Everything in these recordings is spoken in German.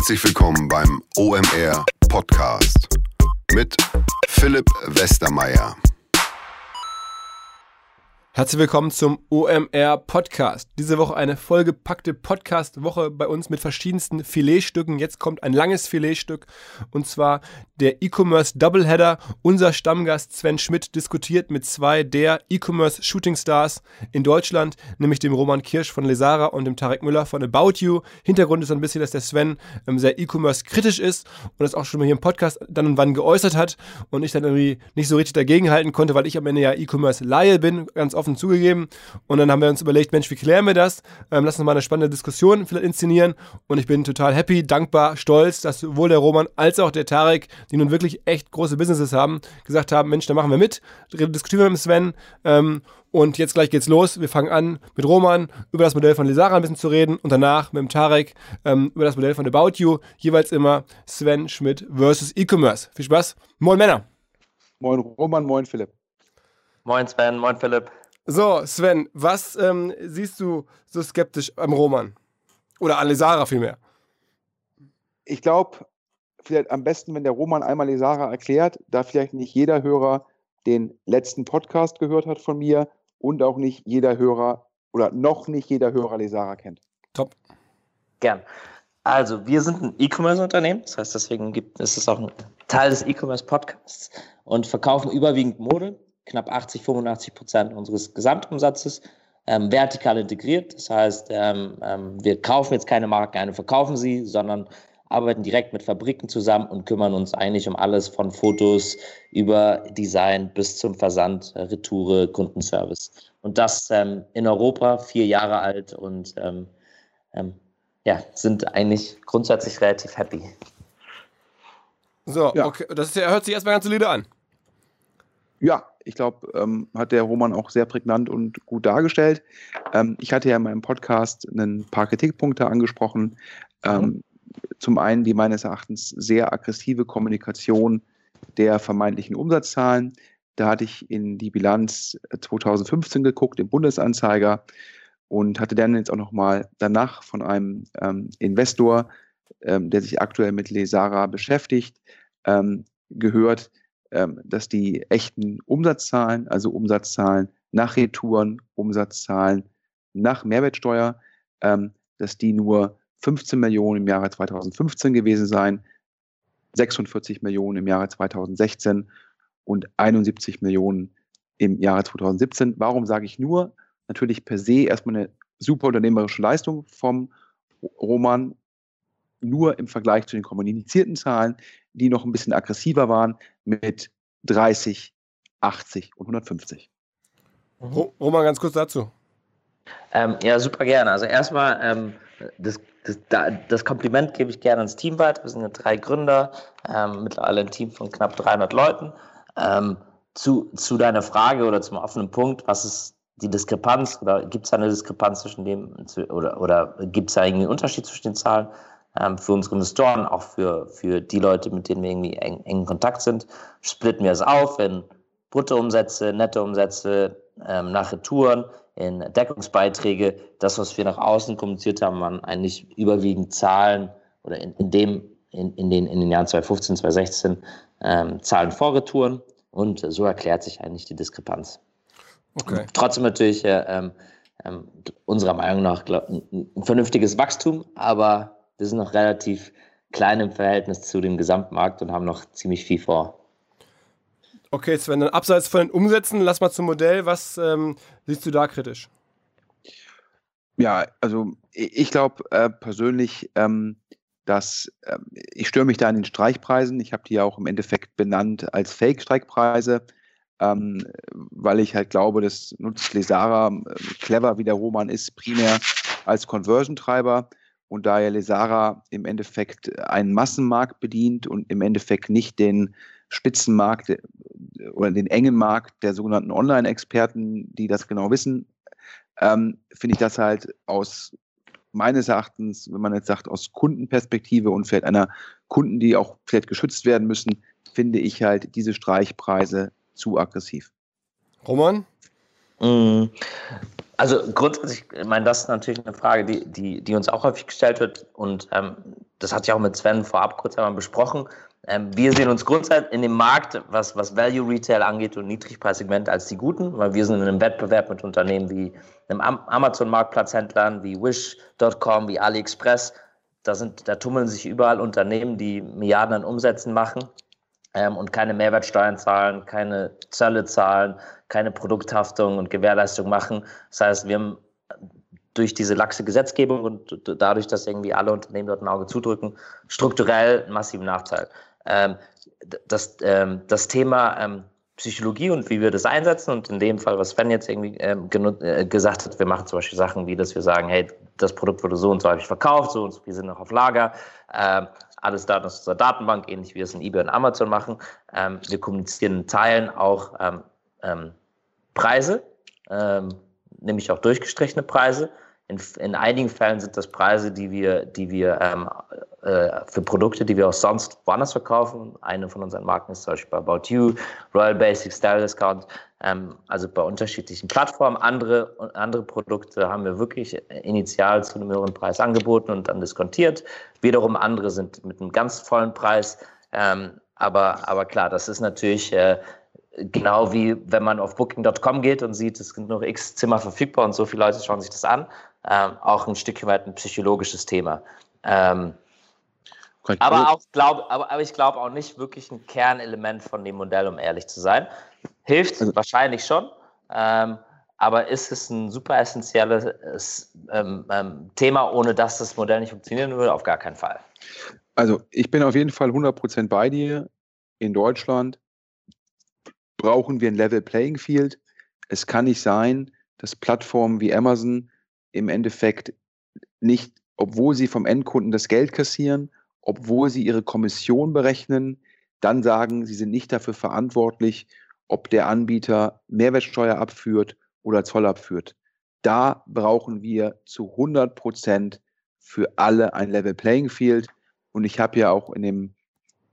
Herzlich willkommen beim OMR Podcast mit Philipp Westermeier. Herzlich willkommen zum OMR Podcast. Diese Woche eine vollgepackte Podcast-Woche bei uns mit verschiedensten Filetstücken. Jetzt kommt ein langes Filetstück und zwar der E-Commerce Doubleheader. Unser Stammgast Sven Schmidt diskutiert mit zwei der E-Commerce Shooting Stars in Deutschland, nämlich dem Roman Kirsch von Lesara und dem Tarek Müller von About You. Hintergrund ist ein bisschen, dass der Sven ähm, sehr E-Commerce kritisch ist und das auch schon mal hier im Podcast dann und wann geäußert hat und ich dann irgendwie nicht so richtig dagegenhalten konnte, weil ich am Ende ja E-Commerce-Laie bin, ganz offen zugegeben. Und dann haben wir uns überlegt, Mensch, wie klären wir das? Ähm, lass uns mal eine spannende Diskussion vielleicht inszenieren. Und ich bin total happy, dankbar, stolz, dass sowohl der Roman als auch der Tarek, die nun wirklich echt große Businesses haben, gesagt haben, Mensch, da machen wir mit, diskutieren wir mit Sven. Ähm, und jetzt gleich geht's los. Wir fangen an mit Roman über das Modell von Lesara ein bisschen zu reden und danach mit dem Tarek ähm, über das Modell von About You. Jeweils immer Sven Schmidt versus E-Commerce. Viel Spaß. Moin Männer. Moin Roman, moin Philipp. Moin Sven, moin Philipp. So, Sven, was ähm, siehst du so skeptisch am Roman? Oder an Lesara vielmehr? Ich glaube, vielleicht am besten, wenn der Roman einmal Lesara erklärt, da vielleicht nicht jeder Hörer den letzten Podcast gehört hat von mir und auch nicht jeder Hörer oder noch nicht jeder Hörer Lesara kennt. Top. Gern. Also, wir sind ein E-Commerce-Unternehmen, das heißt, deswegen gibt, ist es auch ein Teil des E-Commerce-Podcasts und verkaufen überwiegend Mode, knapp 80, 85 Prozent unseres Gesamtumsatzes, ähm, vertikal integriert. Das heißt, ähm, ähm, wir kaufen jetzt keine Marken ein und verkaufen sie, sondern arbeiten direkt mit Fabriken zusammen und kümmern uns eigentlich um alles von Fotos über Design bis zum Versand, äh, Retoure, Kundenservice. Und das ähm, in Europa, vier Jahre alt und ähm, ähm, ja, sind eigentlich grundsätzlich relativ happy. So, ja. okay, das ist, hört sich erstmal ganz solide an. Ja, ich glaube, ähm, hat der Roman auch sehr prägnant und gut dargestellt. Ähm, ich hatte ja in meinem Podcast ein paar Kritikpunkte angesprochen. Ähm, mhm. Zum einen die meines Erachtens sehr aggressive Kommunikation der vermeintlichen Umsatzzahlen. Da hatte ich in die Bilanz 2015 geguckt, im Bundesanzeiger, und hatte dann jetzt auch nochmal danach von einem ähm, Investor, ähm, der sich aktuell mit Lesara beschäftigt, ähm, gehört, ähm, dass die echten Umsatzzahlen, also Umsatzzahlen nach Retouren, Umsatzzahlen nach Mehrwertsteuer, ähm, dass die nur 15 Millionen im Jahre 2015 gewesen seien, 46 Millionen im Jahre 2016 und 71 Millionen im Jahre 2017. Warum sage ich nur? Natürlich per se erstmal eine super unternehmerische Leistung vom Roman, nur im Vergleich zu den kommunizierten Zahlen, die noch ein bisschen aggressiver waren mit 30, 80 und 150. Roman, ganz kurz dazu. Ähm, ja, super gerne. Also erstmal, ähm, das, das, das, Kompliment gebe ich gerne ans Team weiter. Wir sind ja drei Gründer, ähm, mittlerweile ein Team von knapp 300 Leuten. Ähm, zu, zu deiner Frage oder zum offenen Punkt, was ist die Diskrepanz oder gibt es eine Diskrepanz zwischen dem oder, oder gibt es da irgendwie einen Unterschied zwischen den Zahlen? ähm, für unsere Investoren, auch für, für die Leute, mit denen wir irgendwie eng, eng in Kontakt sind, splitten wir es auf in Bruttoumsätze, Nettoumsätze, ähm, nach Retouren, in Deckungsbeiträge. Das, was wir nach außen kommuniziert haben, waren eigentlich überwiegend Zahlen oder in, in dem, in, in, den, in den Jahren 2015, 2016 ähm, Zahlen vor Retouren und so erklärt sich eigentlich die Diskrepanz. Okay. Trotzdem natürlich äh, ähm, unserer Meinung nach glaub, ein vernünftiges Wachstum, aber wir sind noch relativ klein im Verhältnis zu dem Gesamtmarkt und haben noch ziemlich viel vor. Okay, Sven, dann abseits von den Umsätzen, lass mal zum Modell. Was ähm, siehst du da kritisch? Ja, also ich glaube äh, persönlich, ähm, dass äh, ich störe mich da an den Streichpreisen. Ich habe die ja auch im Endeffekt benannt als Fake-Streichpreise, ähm, weil ich halt glaube, dass nutzt Lesara äh, clever wie der Roman ist, primär als Conversion-Treiber und da ja Lesara im Endeffekt einen Massenmarkt bedient und im Endeffekt nicht den Spitzenmarkt oder den engen Markt der sogenannten Online-Experten, die das genau wissen, ähm, finde ich das halt aus meines Erachtens, wenn man jetzt sagt, aus Kundenperspektive und vielleicht einer Kunden, die auch vielleicht geschützt werden müssen, finde ich halt diese Streichpreise zu aggressiv. Roman? Mm, also grundsätzlich, ich meine, das ist natürlich eine Frage, die, die, die uns auch häufig gestellt wird. Und ähm, das hatte ich auch mit Sven vorab kurz einmal besprochen. Ähm, wir sehen uns grundsätzlich in dem Markt, was, was Value Retail angeht und Niedrigpreissegment als die Guten, weil wir sind in einem Wettbewerb mit Unternehmen wie einem Amazon-Marktplatzhändlern, wie Wish.com, wie AliExpress. Da, sind, da tummeln sich überall Unternehmen, die Milliarden an Umsätzen machen ähm, und keine Mehrwertsteuern zahlen, keine Zölle zahlen, keine Produkthaftung und Gewährleistung machen. Das heißt, wir haben durch diese laxe Gesetzgebung und dadurch, dass irgendwie alle Unternehmen dort ein Auge zudrücken, strukturell einen massiven Nachteil. Ähm, das, ähm, das Thema ähm, Psychologie und wie wir das einsetzen und in dem Fall, was Sven jetzt irgendwie ähm, äh, gesagt hat, wir machen zum Beispiel Sachen wie, dass wir sagen, hey, das Produkt wurde so und so häufig verkauft, so und so, wir sind noch auf Lager, ähm, alles Daten aus unserer Datenbank, ähnlich wie wir es in eBay und Amazon machen. Ähm, wir kommunizieren in Teilen auch Preise, nämlich auch durchgestrichene Preise. In, in, einigen Fällen sind das Preise, die wir, die wir ähm, äh, für Produkte, die wir auch sonst woanders verkaufen. Eine von unseren Marken ist zum Beispiel About You, Royal Basic Style Discount, ähm, also bei unterschiedlichen Plattformen. Andere, andere Produkte haben wir wirklich initial zu einem höheren Preis angeboten und dann diskontiert. Wiederum andere sind mit einem ganz vollen Preis. Ähm, aber, aber klar, das ist natürlich äh, genau wie wenn man auf Booking.com geht und sieht, es sind nur x Zimmer verfügbar und so viele Leute schauen sich das an, ähm, auch ein Stück weit ein psychologisches Thema. Ähm, aber, auch glaub, aber, aber ich glaube auch nicht wirklich ein Kernelement von dem Modell, um ehrlich zu sein. Hilft also, wahrscheinlich schon, ähm, aber ist es ein super essentielles ähm, ähm, Thema, ohne dass das Modell nicht funktionieren würde? Auf gar keinen Fall. Also ich bin auf jeden Fall 100% bei dir. In Deutschland brauchen wir ein Level Playing Field. Es kann nicht sein, dass Plattformen wie Amazon im Endeffekt nicht, obwohl sie vom Endkunden das Geld kassieren, obwohl sie ihre Kommission berechnen, dann sagen, sie sind nicht dafür verantwortlich, ob der Anbieter Mehrwertsteuer abführt oder Zoll abführt. Da brauchen wir zu 100 Prozent für alle ein Level Playing Field. Und ich habe ja auch in dem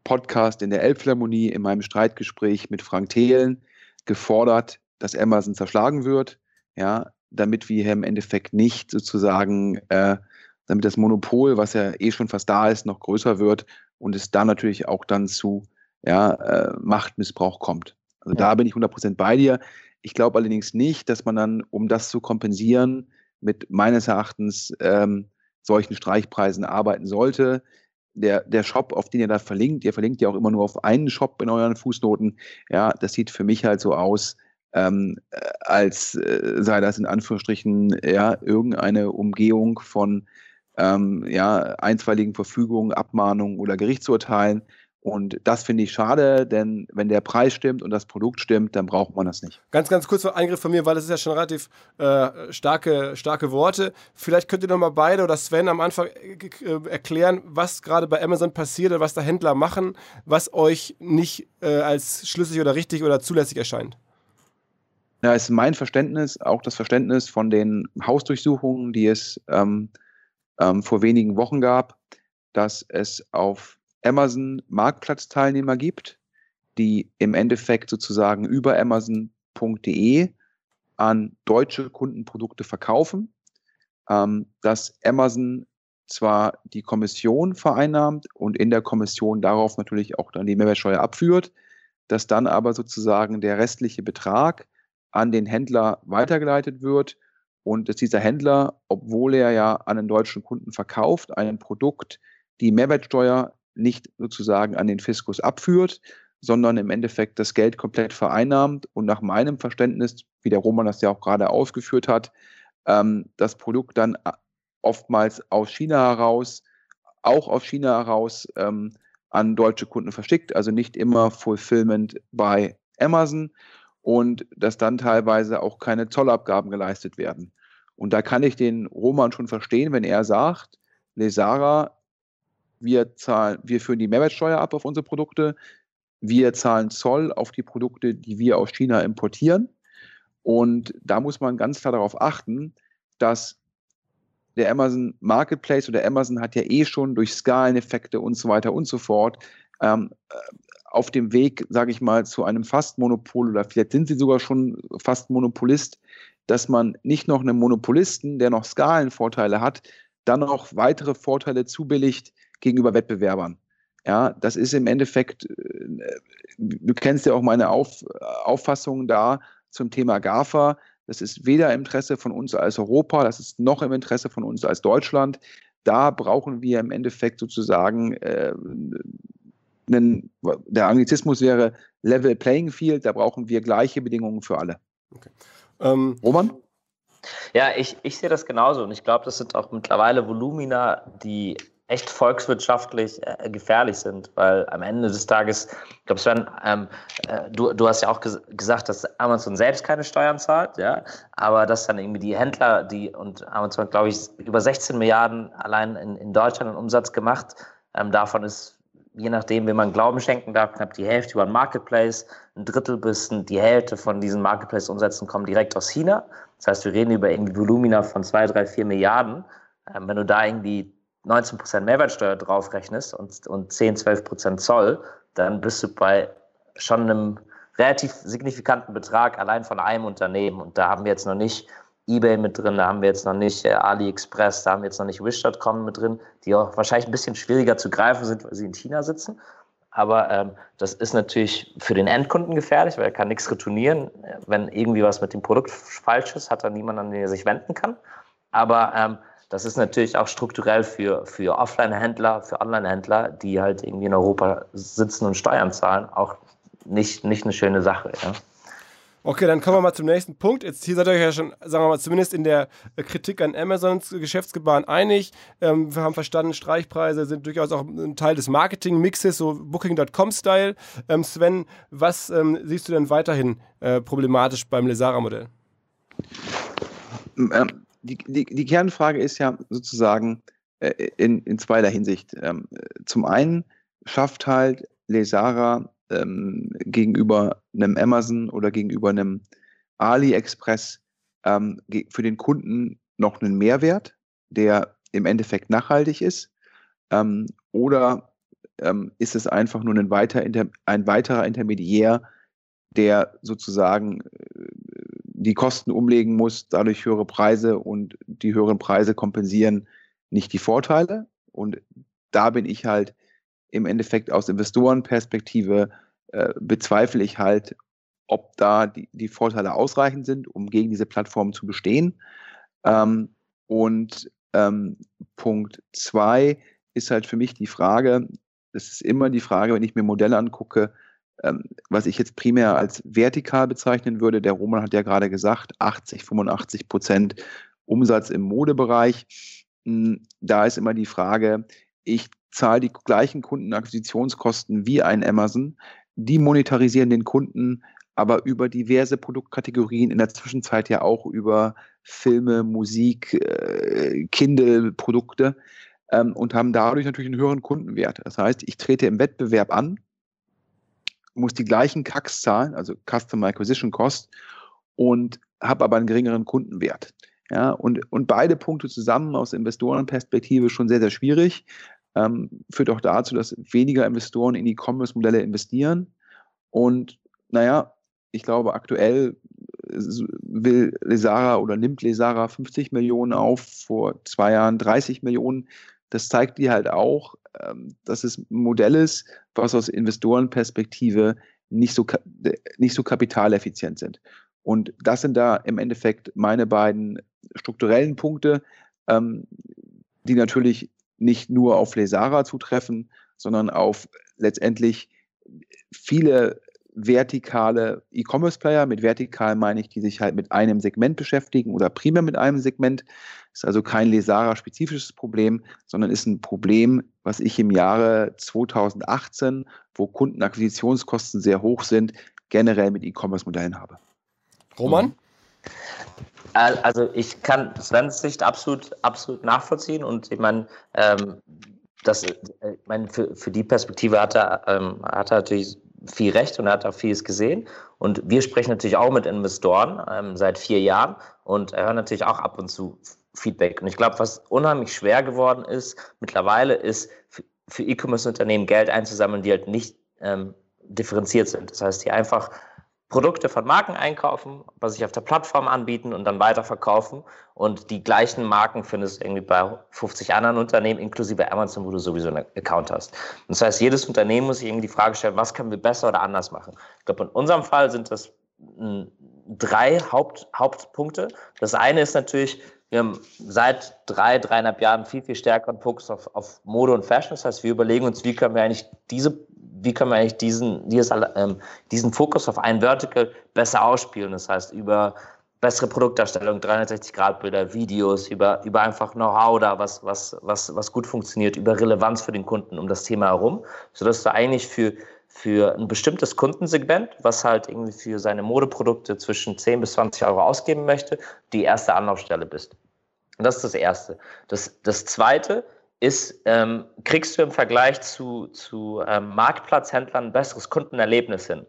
Podcast in der Elbphilharmonie in meinem Streitgespräch mit Frank Thelen gefordert, dass Amazon zerschlagen wird, ja, damit wir im Endeffekt nicht sozusagen, äh, damit das Monopol, was ja eh schon fast da ist, noch größer wird und es da natürlich auch dann zu ja, äh, Machtmissbrauch kommt. Also ja. da bin ich 100% bei dir. Ich glaube allerdings nicht, dass man dann, um das zu kompensieren, mit meines Erachtens ähm, solchen Streichpreisen arbeiten sollte der, der Shop, auf den ihr da verlinkt, ihr verlinkt ja auch immer nur auf einen Shop in euren Fußnoten, ja, das sieht für mich halt so aus, ähm, äh, als äh, sei das in Anführungsstrichen ja irgendeine Umgehung von ähm, ja, einstweiligen Verfügungen, Abmahnungen oder Gerichtsurteilen. Und das finde ich schade, denn wenn der Preis stimmt und das Produkt stimmt, dann braucht man das nicht. Ganz, ganz kurzer Eingriff von mir, weil das ist ja schon relativ äh, starke, starke Worte. Vielleicht könnt ihr noch mal beide oder Sven am Anfang äh, erklären, was gerade bei Amazon passiert oder was da Händler machen, was euch nicht äh, als schlüssig oder richtig oder zulässig erscheint. Ja, ist mein Verständnis, auch das Verständnis von den Hausdurchsuchungen, die es ähm, ähm, vor wenigen Wochen gab, dass es auf Amazon Marktplatzteilnehmer gibt, die im Endeffekt sozusagen über Amazon.de an deutsche Kundenprodukte verkaufen, ähm, dass Amazon zwar die Kommission vereinnahmt und in der Kommission darauf natürlich auch dann die Mehrwertsteuer abführt, dass dann aber sozusagen der restliche Betrag an den Händler weitergeleitet wird und dass dieser Händler, obwohl er ja an einen deutschen Kunden verkauft, ein Produkt die Mehrwertsteuer nicht sozusagen an den Fiskus abführt, sondern im Endeffekt das Geld komplett vereinnahmt und nach meinem Verständnis, wie der Roman das ja auch gerade ausgeführt hat, ähm, das Produkt dann äh, oftmals aus China heraus, auch aus China heraus ähm, an deutsche Kunden verschickt, also nicht immer Fulfillment bei Amazon und dass dann teilweise auch keine Zollabgaben geleistet werden. Und da kann ich den Roman schon verstehen, wenn er sagt, Lesara wir zahlen, wir führen die Mehrwertsteuer ab auf unsere Produkte. Wir zahlen Zoll auf die Produkte, die wir aus China importieren. Und da muss man ganz klar darauf achten, dass der Amazon Marketplace oder Amazon hat ja eh schon durch Skaleneffekte und so weiter und so fort ähm, äh, auf dem Weg, sage ich mal, zu einem Fastmonopol oder vielleicht sind sie sogar schon fast Monopolist, dass man nicht noch einem Monopolisten, der noch Skalenvorteile hat, dann noch weitere Vorteile zubilligt, gegenüber Wettbewerbern. Ja, das ist im Endeffekt, äh, du kennst ja auch meine Auf, Auffassung da zum Thema GAFA. Das ist weder im Interesse von uns als Europa, das ist noch im Interesse von uns als Deutschland. Da brauchen wir im Endeffekt sozusagen äh, einen, der Anglizismus wäre Level Playing Field, da brauchen wir gleiche Bedingungen für alle. Okay. Ähm, Roman? Ja, ich, ich sehe das genauso und ich glaube, das sind auch mittlerweile Volumina, die echt volkswirtschaftlich äh, gefährlich sind, weil am Ende des Tages, ich glaube, Sven, ähm, äh, du, du hast ja auch ges gesagt, dass Amazon selbst keine Steuern zahlt, ja, aber dass dann irgendwie die Händler, die und Amazon, glaube ich, über 16 Milliarden allein in, in Deutschland einen Umsatz gemacht, ähm, davon ist je nachdem, wie man Glauben schenken darf, knapp die Hälfte über ein Marketplace, ein Drittel bis die Hälfte von diesen Marketplace-Umsätzen kommen direkt aus China. Das heißt, wir reden über irgendwie Volumina von 2, 3, 4 Milliarden. Ähm, wenn du da irgendwie 19% Mehrwertsteuer draufrechnest und, und 10, 12% Zoll, dann bist du bei schon einem relativ signifikanten Betrag allein von einem Unternehmen. Und da haben wir jetzt noch nicht eBay mit drin, da haben wir jetzt noch nicht äh, AliExpress, da haben wir jetzt noch nicht Wish.com mit drin, die auch wahrscheinlich ein bisschen schwieriger zu greifen sind, weil sie in China sitzen. Aber ähm, das ist natürlich für den Endkunden gefährlich, weil er kann nichts retournieren. Wenn irgendwie was mit dem Produkt falsch ist, hat er niemanden, an den er sich wenden kann. Aber ähm, das ist natürlich auch strukturell für, für Offline-Händler, für Online-Händler, die halt irgendwie in Europa sitzen und Steuern zahlen, auch nicht, nicht eine schöne Sache. Ja. Okay, dann kommen wir mal zum nächsten Punkt. Jetzt hier seid ihr euch ja schon, sagen wir mal, zumindest in der Kritik an Amazons Geschäftsgebaren einig. Ähm, wir haben verstanden, Streichpreise sind durchaus auch ein Teil des Marketing-Mixes, so Booking.com-Style. Ähm, Sven, was ähm, siehst du denn weiterhin äh, problematisch beim Lesara-Modell? Ähm, die, die, die, Kernfrage ist ja sozusagen äh, in, in zweierlei Hinsicht. Ähm, zum einen schafft halt Lesara ähm, gegenüber einem Amazon oder gegenüber einem AliExpress ähm, für den Kunden noch einen Mehrwert, der im Endeffekt nachhaltig ist? Ähm, oder ähm, ist es einfach nur ein, weiter, ein weiterer Intermediär, der sozusagen äh, die Kosten umlegen muss, dadurch höhere Preise und die höheren Preise kompensieren nicht die Vorteile? Und da bin ich halt im Endeffekt aus Investorenperspektive äh, bezweifle ich halt, ob da die, die Vorteile ausreichend sind, um gegen diese Plattform zu bestehen. Ähm, und ähm, Punkt zwei ist halt für mich die Frage, das ist immer die Frage, wenn ich mir Modelle angucke, ähm, was ich jetzt primär als vertikal bezeichnen würde. Der Roman hat ja gerade gesagt, 80, 85 Prozent Umsatz im Modebereich. Hm, da ist immer die Frage, ich zahle die gleichen Kundenakquisitionskosten wie ein Amazon. Die monetarisieren den Kunden aber über diverse Produktkategorien, in der Zwischenzeit ja auch über Filme, Musik, äh, Kindle-Produkte ähm, und haben dadurch natürlich einen höheren Kundenwert. Das heißt, ich trete im Wettbewerb an, muss die gleichen CACs zahlen, also Customer Acquisition Cost, und habe aber einen geringeren Kundenwert. Ja, und, und beide Punkte zusammen aus Investorenperspektive schon sehr, sehr schwierig ähm, führt auch dazu, dass weniger Investoren in E-Commerce-Modelle investieren. Und naja, ich glaube, aktuell äh, will Lesara oder nimmt Lesara 50 Millionen auf, vor zwei Jahren 30 Millionen. Das zeigt dir halt auch, ähm, dass es ein Modell ist, was aus Investorenperspektive nicht so, nicht so kapitaleffizient sind. Und das sind da im Endeffekt meine beiden strukturellen Punkte, ähm, die natürlich nicht nur auf Lesara zutreffen, sondern auf letztendlich viele vertikale E-Commerce-Player. Mit vertikal meine ich, die sich halt mit einem Segment beschäftigen oder primär mit einem Segment. Ist also kein Lesara-spezifisches Problem, sondern ist ein Problem, was ich im Jahre 2018, wo Kundenakquisitionskosten sehr hoch sind, generell mit E-Commerce-Modellen habe. Roman? Also ich kann Svens Sicht absolut, absolut nachvollziehen und ich meine, ähm, das, äh, ich meine für, für die Perspektive hat er, ähm, hat er natürlich viel Recht und er hat auch vieles gesehen. Und wir sprechen natürlich auch mit Investoren ähm, seit vier Jahren und hören natürlich auch ab und zu Feedback. Und ich glaube, was unheimlich schwer geworden ist mittlerweile, ist für E-Commerce-Unternehmen Geld einzusammeln, die halt nicht ähm, differenziert sind. Das heißt, die einfach Produkte von Marken einkaufen, was sich auf der Plattform anbieten und dann weiterverkaufen. Und die gleichen Marken findest du irgendwie bei 50 anderen Unternehmen, inklusive Amazon, wo du sowieso einen Account hast. Das heißt, jedes Unternehmen muss sich irgendwie die Frage stellen, was können wir besser oder anders machen? Ich glaube, in unserem Fall sind das hm, drei Haupt, Hauptpunkte. Das eine ist natürlich, wir haben seit drei, dreieinhalb Jahren viel, viel stärkeren Fokus auf, auf Mode und Fashion. Das heißt, wir überlegen uns, wie können wir eigentlich diese wie können wir eigentlich diesen, ähm, diesen Fokus auf ein Vertical besser ausspielen. Das heißt, über bessere Produktdarstellung, 360-Grad-Bilder, Videos, über, über einfach Know-how da, was, was, was, was gut funktioniert, über Relevanz für den Kunden um das Thema herum, sodass du eigentlich für, für ein bestimmtes Kundensegment, was halt irgendwie für seine Modeprodukte zwischen 10 bis 20 Euro ausgeben möchte, die erste Anlaufstelle bist. Und das ist das Erste. Das, das Zweite ist, ähm, kriegst du im Vergleich zu, zu ähm, Marktplatzhändlern ein besseres Kundenerlebnis hin.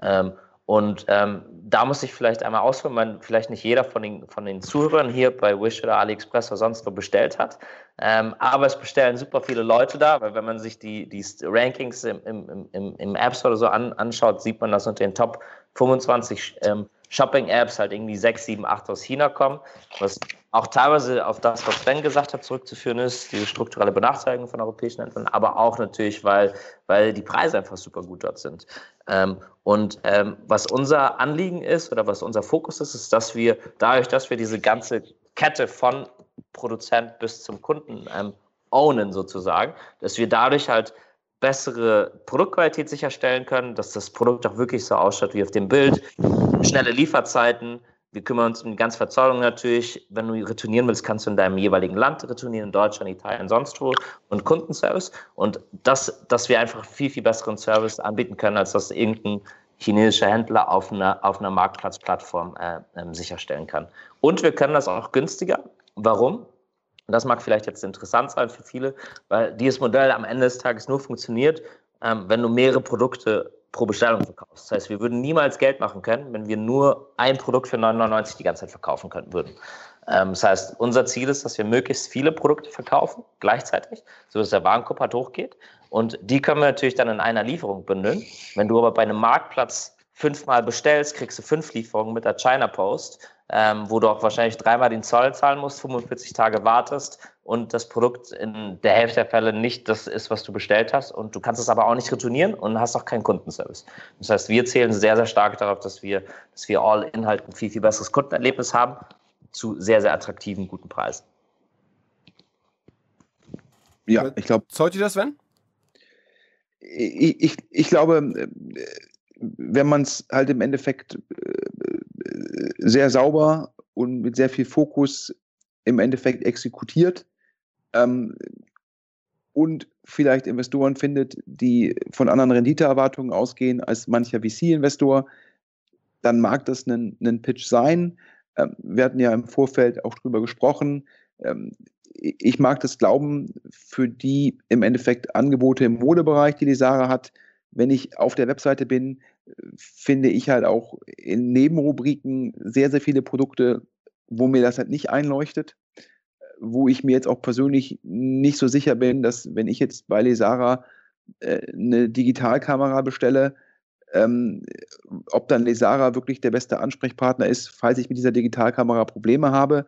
Ähm, und ähm, da muss ich vielleicht einmal ausführen, weil vielleicht nicht jeder von den, von den Zuhörern hier bei Wish oder AliExpress oder sonst wo bestellt hat. Ähm, aber es bestellen super viele Leute da, weil wenn man sich die, die Rankings im, im, im, im App Store oder so an, anschaut, sieht man, dass unter den Top 25 ähm, Shopping-Apps halt irgendwie 6, 7, 8 aus China kommen, was auch teilweise auf das, was Ben gesagt hat, zurückzuführen ist, diese strukturelle Benachteiligung von europäischen Händlern, aber auch natürlich, weil, weil die Preise einfach super gut dort sind. Ähm, und ähm, was unser Anliegen ist oder was unser Fokus ist, ist, dass wir dadurch, dass wir diese ganze Kette von Produzent bis zum Kunden ähm, ownen sozusagen, dass wir dadurch halt bessere Produktqualität sicherstellen können, dass das Produkt auch wirklich so ausschaut wie auf dem Bild, schnelle Lieferzeiten, wir kümmern uns um die ganze Verzollung natürlich. Wenn du retournieren willst, kannst du in deinem jeweiligen Land retournieren, in Deutschland, Italien, sonst wo. Und Kundenservice. Und das, dass wir einfach viel, viel besseren Service anbieten können, als das irgendein chinesischer Händler auf einer, auf einer Marktplatzplattform äh, äh, sicherstellen kann. Und wir können das auch günstiger. Warum? das mag vielleicht jetzt interessant sein für viele, weil dieses Modell am Ende des Tages nur funktioniert, ähm, wenn du mehrere Produkte pro Bestellung verkaufst. Das heißt, wir würden niemals Geld machen können, wenn wir nur ein Produkt für 9,99 die ganze Zeit verkaufen können würden. Ähm, das heißt, unser Ziel ist, dass wir möglichst viele Produkte verkaufen, gleichzeitig, sodass der Warenkorb halt hochgeht. Und die können wir natürlich dann in einer Lieferung bündeln. Wenn du aber bei einem Marktplatz fünfmal bestellst, kriegst du fünf Lieferungen mit der China Post, ähm, wo du auch wahrscheinlich dreimal den Zoll zahlen musst, 45 Tage wartest und das Produkt in der Hälfte der Fälle nicht das ist, was du bestellt hast und du kannst es aber auch nicht retournieren und hast auch keinen Kundenservice. Das heißt, wir zählen sehr, sehr stark darauf, dass wir, dass wir all Inhalt ein viel, viel besseres Kundenerlebnis haben zu sehr, sehr attraktiven, guten Preisen. Ja, ich glaube. Zeugt ihr das, Sven? Ich, ich, ich glaube, wenn man es halt im Endeffekt äh, sehr sauber und mit sehr viel Fokus im Endeffekt exekutiert ähm, und vielleicht Investoren findet, die von anderen Renditeerwartungen ausgehen als mancher VC-Investor, dann mag das ein, ein Pitch sein. Ähm, wir hatten ja im Vorfeld auch drüber gesprochen. Ähm, ich mag das glauben, für die im Endeffekt Angebote im Modebereich, die die Sarah hat, wenn ich auf der Webseite bin, finde ich halt auch in Nebenrubriken sehr, sehr viele Produkte, wo mir das halt nicht einleuchtet, wo ich mir jetzt auch persönlich nicht so sicher bin, dass wenn ich jetzt bei Lesara äh, eine Digitalkamera bestelle, ähm, ob dann Lesara wirklich der beste Ansprechpartner ist, falls ich mit dieser Digitalkamera Probleme habe.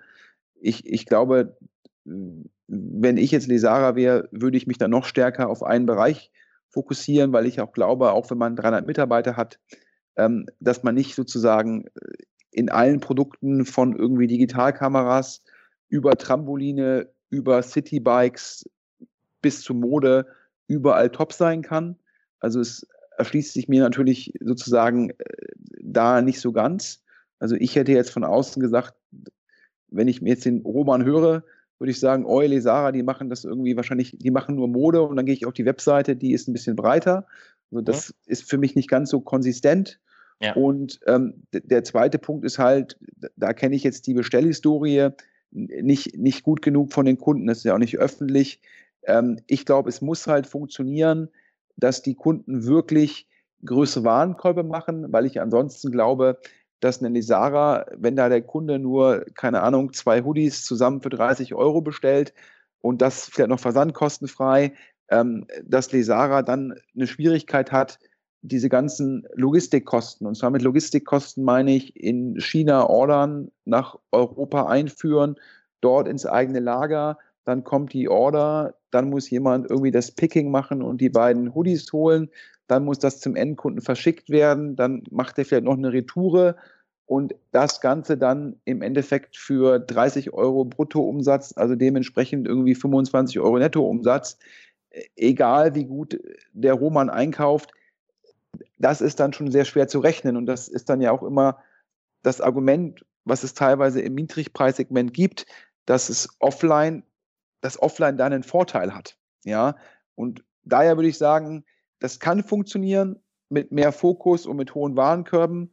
Ich, ich glaube, wenn ich jetzt Lesara wäre, würde ich mich dann noch stärker auf einen Bereich fokussieren, weil ich auch glaube, auch wenn man 300 Mitarbeiter hat, ähm, dass man nicht sozusagen äh, in allen Produkten von irgendwie Digitalkameras über Trampoline, über Citybikes bis zu Mode überall top sein kann. Also es erschließt sich mir natürlich sozusagen äh, da nicht so ganz. Also ich hätte jetzt von außen gesagt, wenn ich mir jetzt den Roman höre, würde ich sagen, Eule, Sarah, die machen das irgendwie wahrscheinlich, die machen nur Mode und dann gehe ich auf die Webseite, die ist ein bisschen breiter. Also das mhm. ist für mich nicht ganz so konsistent. Ja. Und ähm, der zweite Punkt ist halt, da kenne ich jetzt die Bestellhistorie nicht, nicht gut genug von den Kunden, das ist ja auch nicht öffentlich. Ähm, ich glaube, es muss halt funktionieren, dass die Kunden wirklich größere Warenkäufe machen, weil ich ansonsten glaube, dass eine Lisara, wenn da der Kunde nur, keine Ahnung, zwei Hoodies zusammen für 30 Euro bestellt und das vielleicht noch versandkostenfrei, ähm, dass Lesara dann eine Schwierigkeit hat, diese ganzen Logistikkosten. Und zwar mit Logistikkosten meine ich in China ordern, nach Europa einführen, dort ins eigene Lager, dann kommt die Order, dann muss jemand irgendwie das Picking machen und die beiden Hoodies holen, dann muss das zum Endkunden verschickt werden, dann macht er vielleicht noch eine Retoure und das Ganze dann im Endeffekt für 30 Euro Bruttoumsatz, also dementsprechend irgendwie 25 Euro Nettoumsatz, egal wie gut der Roman einkauft, das ist dann schon sehr schwer zu rechnen und das ist dann ja auch immer das Argument, was es teilweise im Niedrigpreissegment gibt, dass es offline, dass offline dann einen Vorteil hat. Ja, und daher würde ich sagen, das kann funktionieren mit mehr Fokus und mit hohen Warenkörben.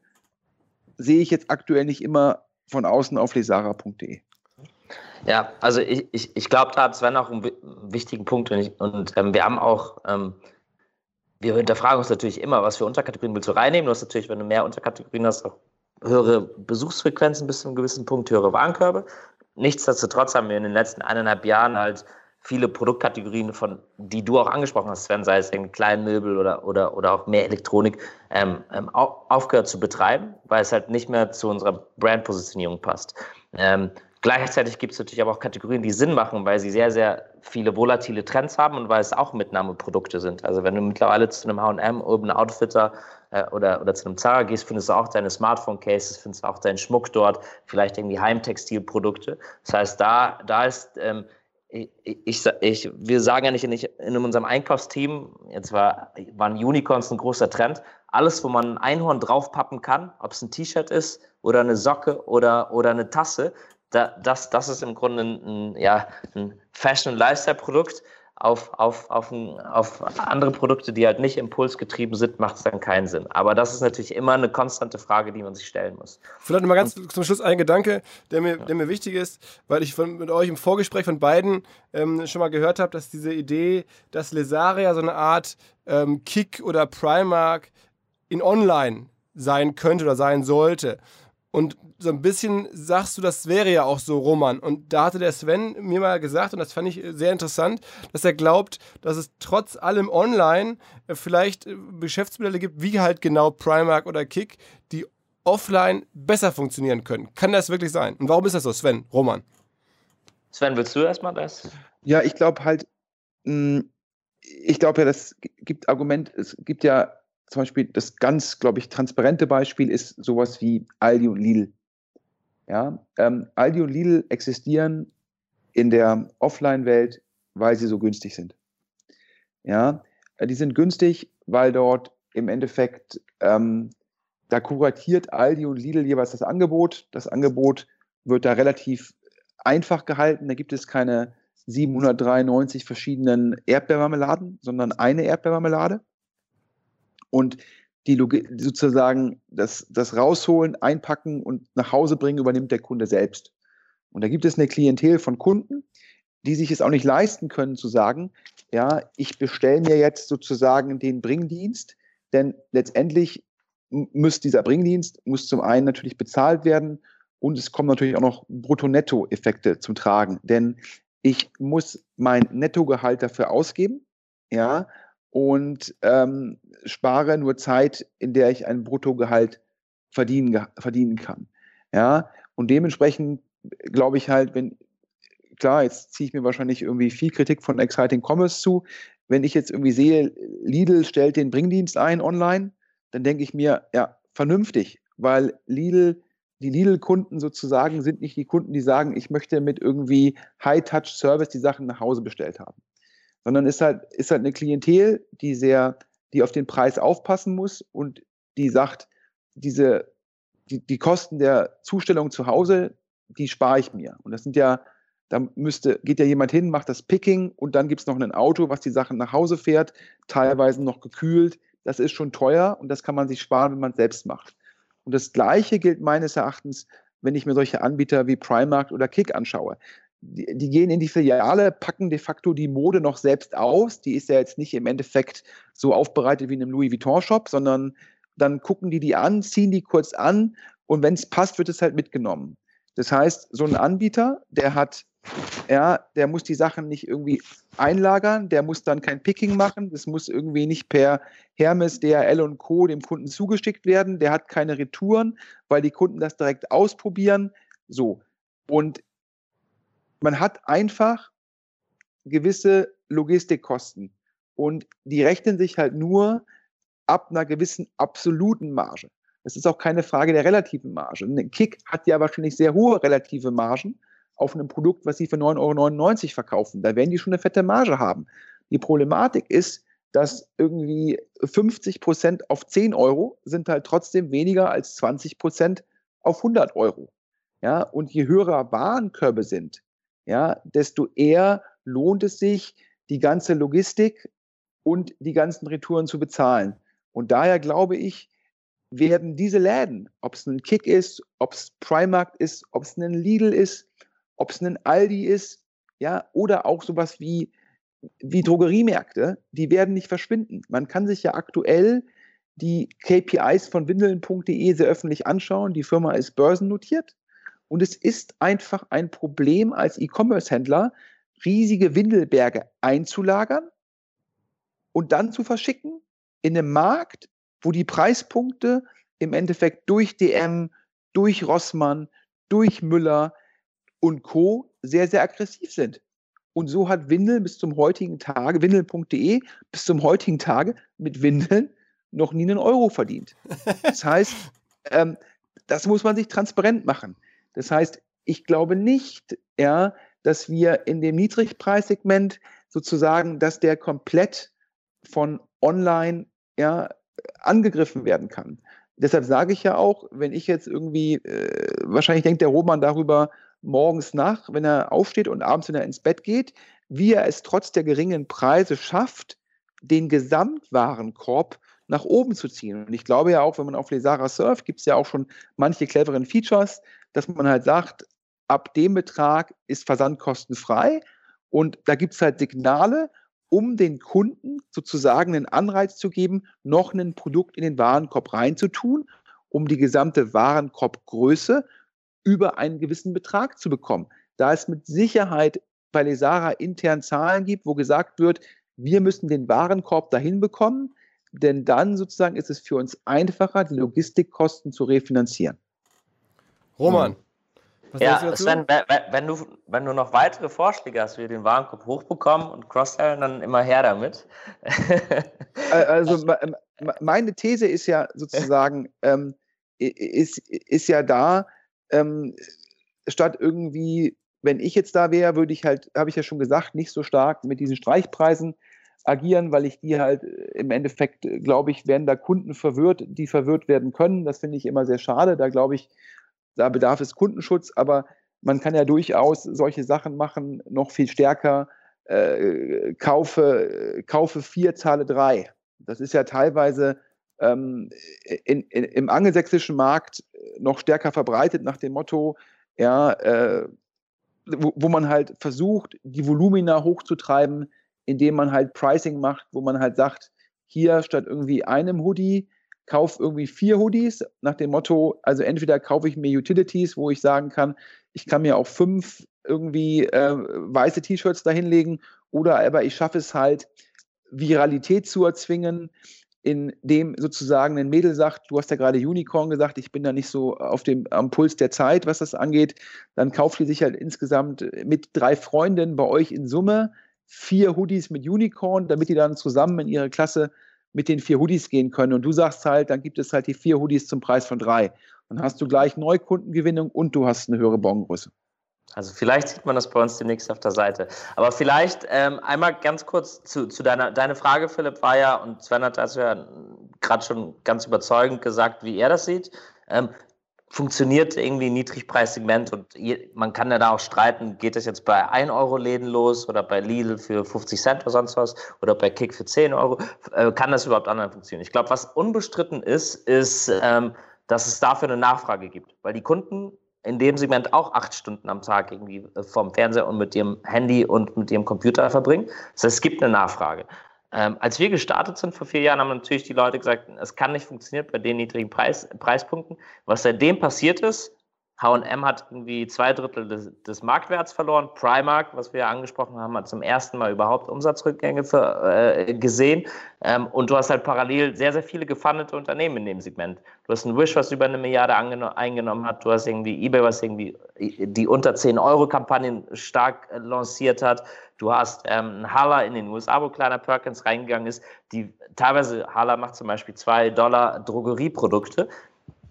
Sehe ich jetzt aktuell nicht immer von außen auf lesara.de. Ja, also ich, ich, ich glaube, da hat Sven auch einen wichtigen Punkt. Und, ich, und ähm, wir haben auch, ähm, wir hinterfragen uns natürlich immer, was für Unterkategorien willst du reinnehmen. Du hast natürlich, wenn du mehr Unterkategorien hast, auch höhere Besuchsfrequenzen bis zu einem gewissen Punkt, höhere Warenkörbe. Nichtsdestotrotz haben wir in den letzten eineinhalb Jahren halt viele Produktkategorien, von die du auch angesprochen hast, Sven, sei es irgendwie Kleinmöbel oder, oder, oder auch mehr Elektronik, ähm, ähm, aufgehört zu betreiben, weil es halt nicht mehr zu unserer Brandpositionierung passt. Ähm, gleichzeitig gibt es natürlich aber auch Kategorien, die Sinn machen, weil sie sehr, sehr viele volatile Trends haben und weil es auch Mitnahmeprodukte sind. Also wenn du mittlerweile zu einem H&M, Urban Outfitter äh, oder, oder zu einem Zara gehst, findest du auch deine Smartphone-Cases, findest du auch deinen Schmuck dort, vielleicht irgendwie Heimtextilprodukte. Das heißt, da, da ist ähm, ich, ich, wir sagen ja nicht in, in unserem Einkaufsteam, jetzt war, waren Unicorns ein großer Trend, alles, wo man ein Einhorn draufpappen kann, ob es ein T-Shirt ist oder eine Socke oder, oder eine Tasse, da, das, das ist im Grunde ein, ja, ein Fashion-Lifestyle-Produkt auf, auf, auf, ein, auf andere Produkte, die halt nicht impulsgetrieben sind, macht es dann keinen Sinn. Aber das ist natürlich immer eine konstante Frage, die man sich stellen muss. Vielleicht mal ganz Und, zum Schluss ein Gedanke, der mir, der mir wichtig ist, weil ich von, mit euch im Vorgespräch von beiden ähm, schon mal gehört habe, dass diese Idee, dass Lesaria so eine Art ähm, Kick oder Primark in Online sein könnte oder sein sollte. Und so ein bisschen sagst du, das wäre ja auch so, Roman. Und da hatte der Sven mir mal gesagt, und das fand ich sehr interessant, dass er glaubt, dass es trotz allem online äh, vielleicht äh, Geschäftsmodelle gibt, wie halt genau Primark oder Kick, die offline besser funktionieren können. Kann das wirklich sein? Und warum ist das so, Sven, Roman? Sven, willst du erstmal das? Ja, ich glaube halt, hm, ich glaube ja, das gibt Argument, es gibt ja zum Beispiel das ganz, glaube ich, transparente Beispiel ist sowas wie Aldi und Lidl. Ja, ähm, Aldi und Lidl existieren in der Offline-Welt, weil sie so günstig sind. Ja, äh, die sind günstig, weil dort im Endeffekt ähm, da kuratiert Aldi und Lidl jeweils das Angebot. Das Angebot wird da relativ einfach gehalten. Da gibt es keine 793 verschiedenen Erdbeermarmeladen, sondern eine Erdbeermarmelade und die sozusagen das, das rausholen, einpacken und nach Hause bringen, übernimmt der Kunde selbst. Und da gibt es eine Klientel von Kunden, die sich es auch nicht leisten können zu sagen, ja, ich bestelle mir jetzt sozusagen den Bringdienst, denn letztendlich muss dieser Bringdienst muss zum einen natürlich bezahlt werden und es kommen natürlich auch noch Brutto-Netto-Effekte zum Tragen, denn ich muss mein Nettogehalt dafür ausgeben, ja, und ähm, spare nur Zeit, in der ich ein Bruttogehalt verdienen, verdienen kann. Ja, und dementsprechend glaube ich halt, wenn, klar, jetzt ziehe ich mir wahrscheinlich irgendwie viel Kritik von Exciting Commerce zu. Wenn ich jetzt irgendwie sehe, Lidl stellt den Bringdienst ein online, dann denke ich mir, ja, vernünftig, weil Lidl, die Lidl-Kunden sozusagen sind nicht die Kunden, die sagen, ich möchte mit irgendwie High-Touch-Service die Sachen nach Hause bestellt haben sondern ist halt, ist halt eine Klientel, die sehr, die auf den Preis aufpassen muss und die sagt, diese, die, die Kosten der Zustellung zu Hause, die spare ich mir. Und das sind ja, da müsste, geht ja jemand hin, macht das Picking und dann gibt es noch ein Auto, was die Sachen nach Hause fährt, teilweise noch gekühlt. Das ist schon teuer und das kann man sich sparen, wenn man es selbst macht. Und das Gleiche gilt meines Erachtens, wenn ich mir solche Anbieter wie Primark oder Kick anschaue die, die, gehen in die Filiale, packen de facto die Mode noch selbst aus. Die ist ja jetzt nicht im Endeffekt so aufbereitet wie in einem Louis Vuitton-Shop, sondern dann gucken die die an, ziehen die kurz an und wenn es passt, wird es halt mitgenommen. Das heißt, so ein Anbieter, der hat Ja, der muss die Sachen nicht irgendwie einlagern, der muss dann kein Picking machen, das muss irgendwie nicht per Hermes, DHL und Co. dem Kunden zugeschickt werden, der hat keine Retouren, weil die Kunden das direkt ausprobieren. So. Und man hat einfach gewisse Logistikkosten und die rechnen sich halt nur ab einer gewissen absoluten Marge. Es ist auch keine Frage der relativen Marge. Ein Kick hat ja wahrscheinlich sehr hohe relative Margen auf einem Produkt, was sie für 9,99 Euro verkaufen. Da werden die schon eine fette Marge haben. Die Problematik ist, dass irgendwie 50 Prozent auf 10 Euro sind halt trotzdem weniger als 20 Prozent auf 100 Euro. Ja, und je höher Warenkörbe sind, ja, desto eher lohnt es sich, die ganze Logistik und die ganzen Retouren zu bezahlen. Und daher glaube ich, werden diese Läden, ob es ein Kick ist, ob es Primark ist, ob es ein Lidl ist, ob es ein Aldi ist, ja, oder auch sowas wie, wie Drogeriemärkte, die werden nicht verschwinden. Man kann sich ja aktuell die KPIs von windeln.de sehr öffentlich anschauen. Die Firma ist börsennotiert. Und es ist einfach ein Problem als E-Commerce-Händler, riesige Windelberge einzulagern und dann zu verschicken in einem Markt, wo die Preispunkte im Endeffekt durch DM, durch Rossmann, durch Müller und Co. sehr, sehr aggressiv sind. Und so hat Windel bis zum heutigen Tage, windeln.de, bis zum heutigen Tage mit Windeln noch nie einen Euro verdient. Das heißt, ähm, das muss man sich transparent machen. Das heißt, ich glaube nicht, ja, dass wir in dem Niedrigpreissegment sozusagen, dass der komplett von online ja, angegriffen werden kann. Deshalb sage ich ja auch, wenn ich jetzt irgendwie, äh, wahrscheinlich denkt der Roman darüber morgens nach, wenn er aufsteht und abends, wenn er ins Bett geht, wie er es trotz der geringen Preise schafft, den Gesamtwarenkorb nach oben zu ziehen. Und ich glaube ja auch, wenn man auf Lesara surft, gibt es ja auch schon manche cleveren Features, dass man halt sagt, ab dem Betrag ist Versand kostenfrei und da gibt es halt Signale, um den Kunden sozusagen einen Anreiz zu geben, noch ein Produkt in den Warenkorb reinzutun, um die gesamte Warenkorbgröße über einen gewissen Betrag zu bekommen. Da es mit Sicherheit bei Lesara intern Zahlen gibt, wo gesagt wird, wir müssen den Warenkorb dahin bekommen, denn dann sozusagen ist es für uns einfacher, die Logistikkosten zu refinanzieren. Roman, was ja, Sven, wenn du, wenn du noch weitere Vorschläge hast, wie wir den Warenkorb hochbekommen und cross-sellen, dann immer her damit. also meine These ist ja sozusagen, ähm, ist, ist ja da, ähm, statt irgendwie, wenn ich jetzt da wäre, würde ich halt, habe ich ja schon gesagt, nicht so stark mit diesen Streichpreisen agieren, weil ich die halt im Endeffekt, glaube ich, werden da Kunden verwirrt, die verwirrt werden können. Das finde ich immer sehr schade. Da glaube ich, da bedarf es Kundenschutz, aber man kann ja durchaus solche Sachen machen, noch viel stärker. Äh, kaufe, kaufe vier, zahle drei. Das ist ja teilweise ähm, in, in, im angelsächsischen Markt noch stärker verbreitet nach dem Motto, ja, äh, wo, wo, man halt versucht, die Volumina hochzutreiben, indem man halt Pricing macht, wo man halt sagt, hier statt irgendwie einem Hoodie kaufe irgendwie vier Hoodies nach dem Motto, also entweder kaufe ich mir Utilities, wo ich sagen kann, ich kann mir auch fünf irgendwie äh, weiße T-Shirts dahinlegen oder aber ich schaffe es halt, Viralität zu erzwingen, indem sozusagen ein Mädel sagt, du hast ja gerade Unicorn gesagt, ich bin da nicht so auf dem am Puls der Zeit, was das angeht, dann kauft die sich halt insgesamt mit drei Freundinnen bei euch in Summe vier Hoodies mit Unicorn, damit die dann zusammen in ihre Klasse mit den vier Hoodies gehen können. Und du sagst halt, dann gibt es halt die vier Hoodies zum Preis von drei. Dann hast du gleich Neukundengewinnung und du hast eine höhere Bongröße. Also vielleicht sieht man das bei uns demnächst auf der Seite. Aber vielleicht ähm, einmal ganz kurz zu, zu deiner deine Frage, Philipp, war ja, und Sven hat das ja gerade schon ganz überzeugend gesagt, wie er das sieht. Ähm, funktioniert irgendwie Niedrigpreissegment und man kann ja da auch streiten, geht das jetzt bei 1 Euro Läden los oder bei Lidl für 50 Cent oder sonst was oder bei Kick für 10 Euro, äh, kann das überhaupt anders funktionieren? Ich glaube, was unbestritten ist, ist, ähm, dass es dafür eine Nachfrage gibt, weil die Kunden in dem Segment auch acht Stunden am Tag irgendwie äh, vom Fernseher und mit ihrem Handy und mit ihrem Computer verbringen. Das heißt, es gibt eine Nachfrage. Ähm, als wir gestartet sind vor vier Jahren, haben natürlich die Leute gesagt, es kann nicht funktionieren bei den niedrigen Preis, Preispunkten. Was seitdem passiert ist, HM hat irgendwie zwei Drittel des, des, Marktwerts verloren. Primark, was wir ja angesprochen haben, hat zum ersten Mal überhaupt Umsatzrückgänge für, äh, gesehen. Ähm, und du hast halt parallel sehr, sehr viele gefundete Unternehmen in dem Segment. Du hast ein Wish, was über eine Milliarde eingenommen hat. Du hast irgendwie eBay, was irgendwie die unter 10 Euro Kampagnen stark äh, lanciert hat. Du hast ähm, Hala in den USA, wo kleiner Perkins reingegangen ist. Die teilweise Hala macht zum Beispiel zwei Dollar Drogerieprodukte.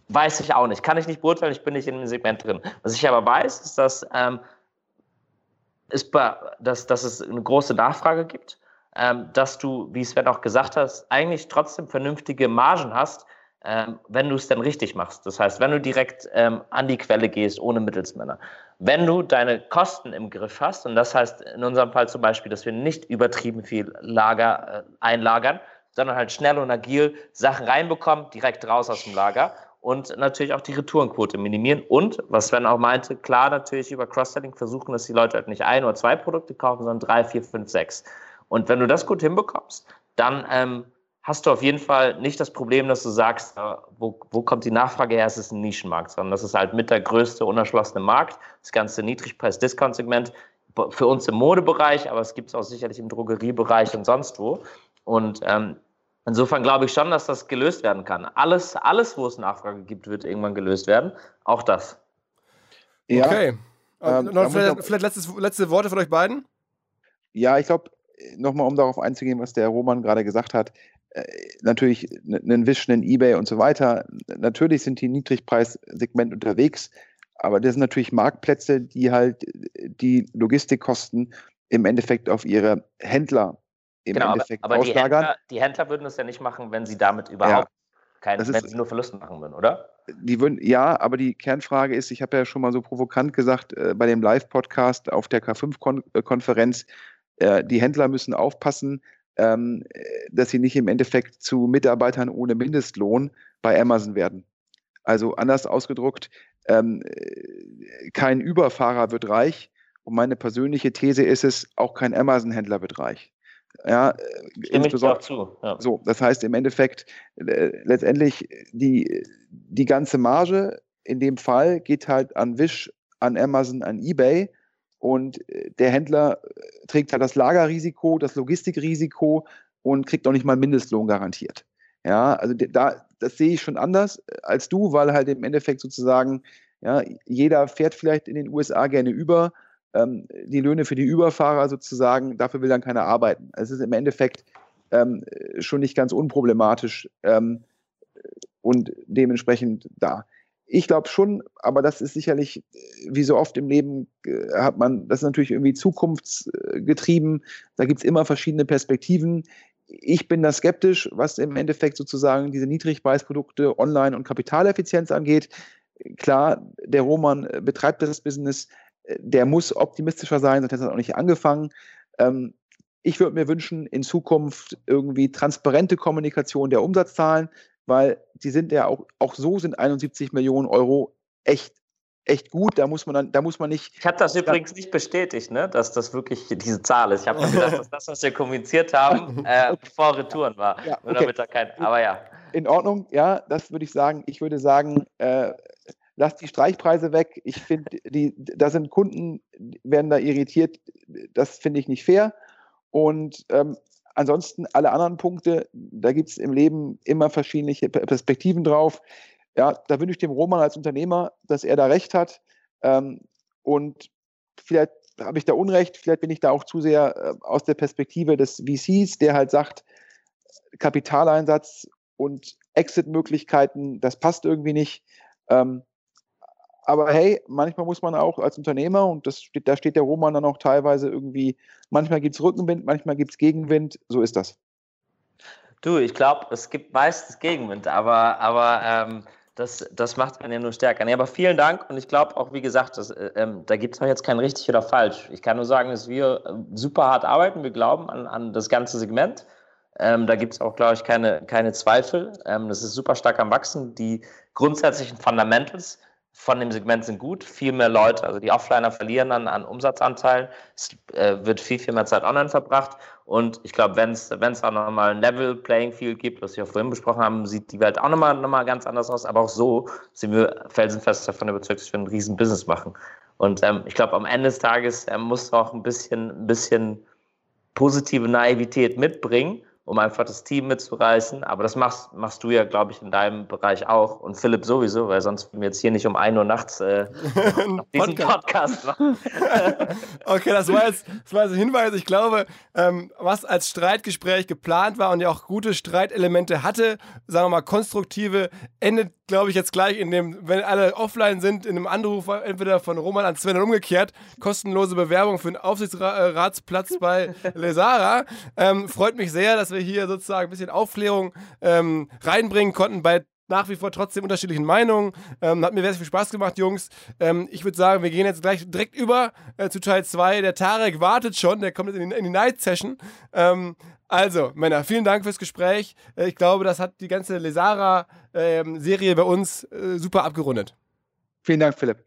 Weiß ich auch nicht. Kann ich nicht beurteilen, ich bin nicht in dem Segment drin. Was ich aber weiß, ist, dass, ähm, ist dass, dass es eine große Nachfrage gibt, ähm, dass du, wie Sven auch gesagt hast, eigentlich trotzdem vernünftige Margen hast, ähm, wenn du es dann richtig machst. Das heißt, wenn du direkt ähm, an die Quelle gehst, ohne Mittelsmänner. Wenn du deine Kosten im Griff hast, und das heißt in unserem Fall zum Beispiel, dass wir nicht übertrieben viel Lager äh, einlagern, sondern halt schnell und agil Sachen reinbekommen, direkt raus aus dem Lager und natürlich auch die Retourenquote minimieren. Und, was Sven auch meinte, klar natürlich über Cross-Selling versuchen, dass die Leute halt nicht ein oder zwei Produkte kaufen, sondern drei, vier, fünf, sechs. Und wenn du das gut hinbekommst, dann ähm, hast du auf jeden Fall nicht das Problem, dass du sagst, äh, wo, wo kommt die Nachfrage her? Es ist ein Nischenmarkt, sondern das ist halt mit der größte unerschlossene Markt, das ganze Niedrigpreis-Discount-Segment für uns im Modebereich, aber es gibt es auch sicherlich im Drogeriebereich und sonst wo. Und ähm, Insofern glaube ich schon, dass das gelöst werden kann. Alles, alles, wo es Nachfrage gibt, wird irgendwann gelöst werden. Auch das. Ja, okay. Ähm, noch vielleicht, vielleicht letztes, letzte Worte von euch beiden? Ja, ich glaube, nochmal, um darauf einzugehen, was der Roman gerade gesagt hat, äh, natürlich einen Wish, einen Ebay und so weiter. Natürlich sind die Niedrigpreissegment unterwegs, aber das sind natürlich Marktplätze, die halt die Logistikkosten im Endeffekt auf ihre Händler im genau, Endeffekt aber, aber auslagern. Die Händler, die Händler, würden das ja nicht machen, wenn sie damit überhaupt ja, keinen, wenn sie nur Verluste machen würden, oder? Die würden, ja, aber die Kernfrage ist, ich habe ja schon mal so provokant gesagt, äh, bei dem Live-Podcast auf der K5-Konferenz, äh, die Händler müssen aufpassen, ähm, dass sie nicht im Endeffekt zu Mitarbeitern ohne Mindestlohn bei Amazon werden. Also anders ausgedruckt, ähm, kein Überfahrer wird reich. Und meine persönliche These ist es, auch kein Amazon-Händler wird reich. Ja, Stimme ich auch zu. Ja. So, das heißt im Endeffekt äh, letztendlich die, die ganze Marge in dem Fall geht halt an Wish, an Amazon, an eBay und äh, der Händler äh, trägt halt das Lagerrisiko, das Logistikrisiko und kriegt auch nicht mal Mindestlohn garantiert. Ja, also da, das sehe ich schon anders äh, als du, weil halt im Endeffekt sozusagen, ja, jeder fährt vielleicht in den USA gerne über, ähm, die Löhne für die Überfahrer sozusagen, dafür will dann keiner arbeiten. Es ist im Endeffekt ähm, schon nicht ganz unproblematisch ähm, und dementsprechend da. Ich glaube schon, aber das ist sicherlich, wie so oft im Leben, äh, hat man, das ist natürlich irgendwie zukunftsgetrieben. Da gibt es immer verschiedene Perspektiven. Ich bin da skeptisch, was im Endeffekt sozusagen diese Niedrigpreisprodukte, Online- und Kapitaleffizienz angeht. Klar, der Roman betreibt das Business der muss optimistischer sein, sonst hätte er auch nicht angefangen. Ähm, ich würde mir wünschen, in Zukunft irgendwie transparente Kommunikation der Umsatzzahlen, weil die sind ja auch, auch so sind 71 Millionen Euro echt echt gut. Da muss man dann, da muss man nicht. Ich habe das übrigens nicht bestätigt, ne, dass das wirklich diese Zahl ist. Ich habe gedacht, dass das, was wir kommuniziert haben, äh, vor Retouren war. Ja, okay. kein, aber ja. In Ordnung, ja, das würde ich sagen. Ich würde sagen, äh, lass die Streichpreise weg. Ich finde, die, da sind Kunden, werden da irritiert. Das finde ich nicht fair. Und ähm, ansonsten alle anderen Punkte, da gibt es im Leben immer verschiedene Perspektiven drauf. Ja, da wünsche ich dem Roman als Unternehmer, dass er da recht hat. Ähm, und vielleicht habe ich da Unrecht, vielleicht bin ich da auch zu sehr äh, aus der Perspektive des VCs, der halt sagt, Kapitaleinsatz und Exit-Möglichkeiten, das passt irgendwie nicht. Ähm, aber hey, manchmal muss man auch als Unternehmer, und das steht, da steht der Roman dann auch teilweise irgendwie, manchmal gibt es Rückenwind, manchmal gibt es Gegenwind, so ist das. Du, ich glaube, es gibt meistens Gegenwind, aber, aber ähm, das, das macht man ja nur stärker. Nee, aber vielen Dank und ich glaube auch, wie gesagt, das, äh, ähm, da gibt es jetzt kein richtig oder falsch. Ich kann nur sagen, dass wir äh, super hart arbeiten, wir glauben an, an das ganze Segment. Ähm, da gibt es auch, glaube ich, keine, keine Zweifel. Ähm, das ist super stark am Wachsen. Die grundsätzlichen Fundamentals von dem Segment sind gut, viel mehr Leute, also die Offliner verlieren dann an Umsatzanteilen, es äh, wird viel, viel mehr Zeit online verbracht. Und ich glaube, wenn es auch nochmal ein Level Playing Field gibt, was wir vorhin besprochen haben, sieht die Welt auch nochmal noch mal ganz anders aus, aber auch so sind wir felsenfest davon überzeugt, dass wir ein riesen Business machen. Und ähm, ich glaube, am Ende des Tages ähm, musst du auch ein bisschen, ein bisschen positive Naivität mitbringen um einfach das Team mitzureißen. Aber das machst, machst du ja, glaube ich, in deinem Bereich auch. Und Philipp sowieso, weil sonst würden wir jetzt hier nicht um 1 Uhr nachts äh, diesen Podcast machen. okay, das war, jetzt, das war jetzt ein Hinweis. Ich glaube, ähm, was als Streitgespräch geplant war und ja auch gute Streitelemente hatte, sagen wir mal konstruktive, endet glaube ich, jetzt gleich in dem, wenn alle offline sind, in einem Anruf entweder von Roman an Sven und umgekehrt, kostenlose Bewerbung für einen Aufsichtsratsplatz bei Lesara. Ähm, freut mich sehr, dass wir hier sozusagen ein bisschen Aufklärung ähm, reinbringen konnten bei nach wie vor trotzdem unterschiedlichen Meinungen. Ähm, hat mir sehr viel Spaß gemacht, Jungs. Ähm, ich würde sagen, wir gehen jetzt gleich direkt über äh, zu Teil 2. Der Tarek wartet schon, der kommt jetzt in die, in die Night Session. Ähm, also, Männer, vielen Dank fürs Gespräch. Äh, ich glaube, das hat die ganze Lesara-Serie ähm, bei uns äh, super abgerundet. Vielen Dank, Philipp.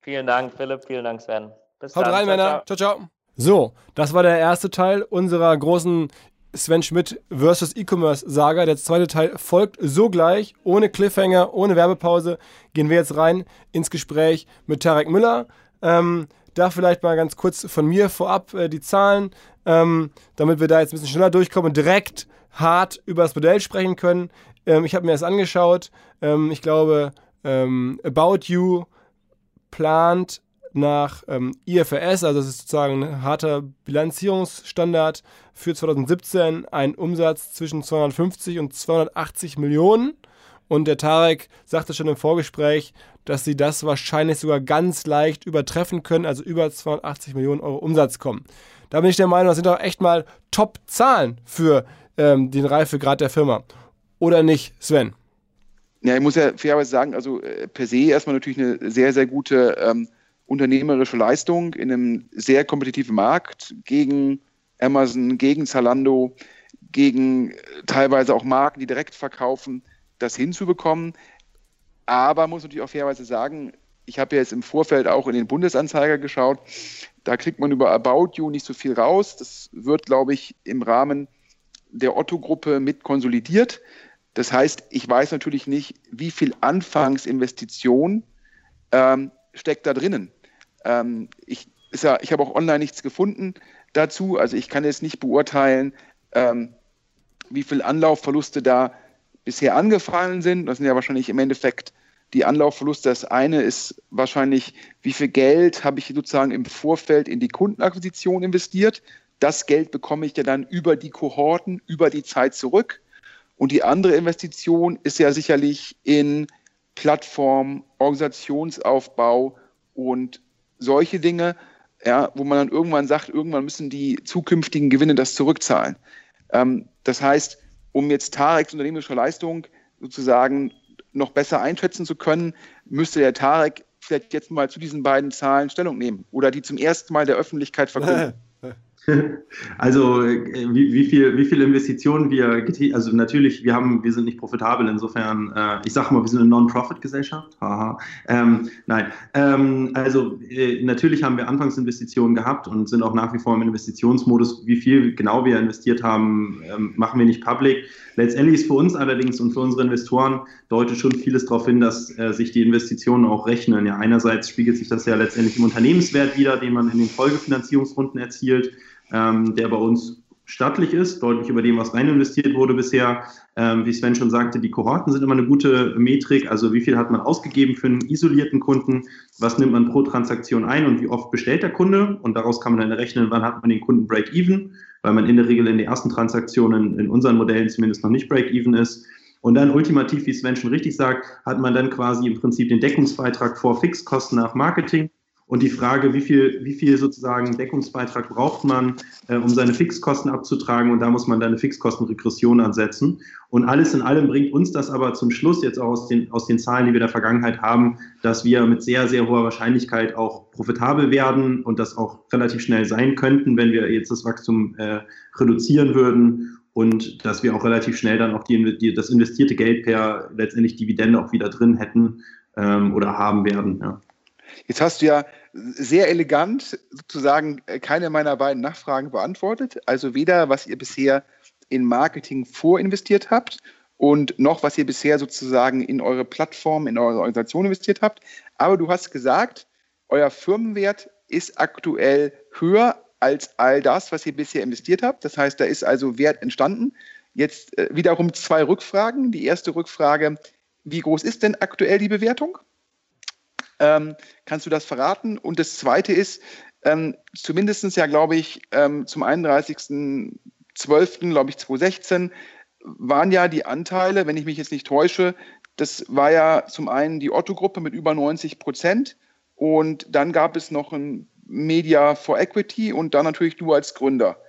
Vielen Dank, Philipp. Vielen Dank, Sven. Bis Haut dann. rein, ciao, Männer. Ciao. ciao, ciao. So, das war der erste Teil unserer großen Sven Schmidt versus E-Commerce Saga. Der zweite Teil folgt sogleich, ohne Cliffhanger, ohne Werbepause. Gehen wir jetzt rein ins Gespräch mit Tarek Müller. Ähm, da vielleicht mal ganz kurz von mir vorab äh, die Zahlen, ähm, damit wir da jetzt ein bisschen schneller durchkommen und direkt hart über das Modell sprechen können. Ähm, ich habe mir das angeschaut. Ähm, ich glaube, ähm, About You plant nach ähm, IFRS, also das ist sozusagen ein harter Bilanzierungsstandard für 2017, einen Umsatz zwischen 250 und 280 Millionen. Und der Tarek sagte schon im Vorgespräch, dass sie das wahrscheinlich sogar ganz leicht übertreffen können, also über 280 Millionen Euro Umsatz kommen. Da bin ich der Meinung, das sind doch echt mal Top-Zahlen für ähm, den Reifegrad der Firma. Oder nicht, Sven? Ja, ich muss ja fairerweise sagen, also äh, per se erstmal natürlich eine sehr, sehr gute ähm, unternehmerische Leistung in einem sehr kompetitiven Markt gegen Amazon, gegen Zalando, gegen äh, teilweise auch Marken, die direkt verkaufen, das hinzubekommen. Aber muss natürlich auch fairerweise sagen, ich habe ja jetzt im Vorfeld auch in den Bundesanzeiger geschaut. Da kriegt man über About You nicht so viel raus. Das wird, glaube ich, im Rahmen der Otto-Gruppe mit konsolidiert. Das heißt, ich weiß natürlich nicht, wie viel Anfangsinvestition ähm, steckt da drinnen. Ähm, ich ja, ich habe auch online nichts gefunden dazu. Also ich kann jetzt nicht beurteilen, ähm, wie viel Anlaufverluste da bisher angefallen sind. Das sind ja wahrscheinlich im Endeffekt die Anlaufverluste. Das eine ist wahrscheinlich, wie viel Geld habe ich sozusagen im Vorfeld in die Kundenakquisition investiert. Das Geld bekomme ich ja dann über die Kohorten, über die Zeit zurück. Und die andere Investition ist ja sicherlich in Plattform, Organisationsaufbau und solche Dinge, ja, wo man dann irgendwann sagt, irgendwann müssen die zukünftigen Gewinne das zurückzahlen. Ähm, das heißt, um jetzt Tareks unternehmerische Leistung sozusagen noch besser einschätzen zu können, müsste der Tarek vielleicht jetzt mal zu diesen beiden Zahlen Stellung nehmen oder die zum ersten Mal der Öffentlichkeit verkünden. Also äh, wie, wie, viel, wie viel Investitionen wir also natürlich, wir haben, wir sind nicht profitabel, insofern, äh, ich sage mal, wir sind eine Non-Profit-Gesellschaft. Ähm, nein, ähm, also äh, natürlich haben wir Anfangsinvestitionen gehabt und sind auch nach wie vor im Investitionsmodus. Wie viel genau wir investiert haben, ähm, machen wir nicht public. Letztendlich ist für uns allerdings und für unsere Investoren deutet schon vieles darauf hin, dass äh, sich die Investitionen auch rechnen. Ja, einerseits spiegelt sich das ja letztendlich im Unternehmenswert wieder, den man in den Folgefinanzierungsrunden erzielt ähm, der bei uns stattlich ist, deutlich über dem, was rein investiert wurde bisher. Ähm, wie Sven schon sagte, die Kohorten sind immer eine gute Metrik. Also wie viel hat man ausgegeben für einen isolierten Kunden? Was nimmt man pro Transaktion ein und wie oft bestellt der Kunde? Und daraus kann man dann rechnen, wann hat man den Kunden Break-Even, weil man in der Regel in den ersten Transaktionen in unseren Modellen zumindest noch nicht Break-Even ist. Und dann ultimativ, wie Sven schon richtig sagt, hat man dann quasi im Prinzip den Deckungsbeitrag vor Fixkosten nach Marketing und die Frage, wie viel, wie viel sozusagen Deckungsbeitrag braucht man, äh, um seine Fixkosten abzutragen. Und da muss man dann eine Fixkostenregression ansetzen. Und alles in allem bringt uns das aber zum Schluss jetzt auch aus den, aus den Zahlen, die wir in der Vergangenheit haben, dass wir mit sehr, sehr hoher Wahrscheinlichkeit auch profitabel werden und das auch relativ schnell sein könnten, wenn wir jetzt das Wachstum äh, reduzieren würden und dass wir auch relativ schnell dann auch die, die, das investierte Geld per letztendlich Dividende auch wieder drin hätten ähm, oder haben werden. Ja. Jetzt hast du ja sehr elegant sozusagen keine meiner beiden Nachfragen beantwortet. Also weder, was ihr bisher in Marketing vorinvestiert habt und noch, was ihr bisher sozusagen in eure Plattform, in eure Organisation investiert habt. Aber du hast gesagt, euer Firmenwert ist aktuell höher als all das, was ihr bisher investiert habt. Das heißt, da ist also Wert entstanden. Jetzt äh, wiederum zwei Rückfragen. Die erste Rückfrage, wie groß ist denn aktuell die Bewertung? Ähm, kannst du das verraten? Und das zweite ist, ähm, zumindest ja, glaube ich, ähm, zum 31.12., glaube ich, 2016, waren ja die Anteile, wenn ich mich jetzt nicht täusche, das war ja zum einen die Otto-Gruppe mit über 90 Prozent und dann gab es noch ein Media for Equity und dann natürlich du als Gründer.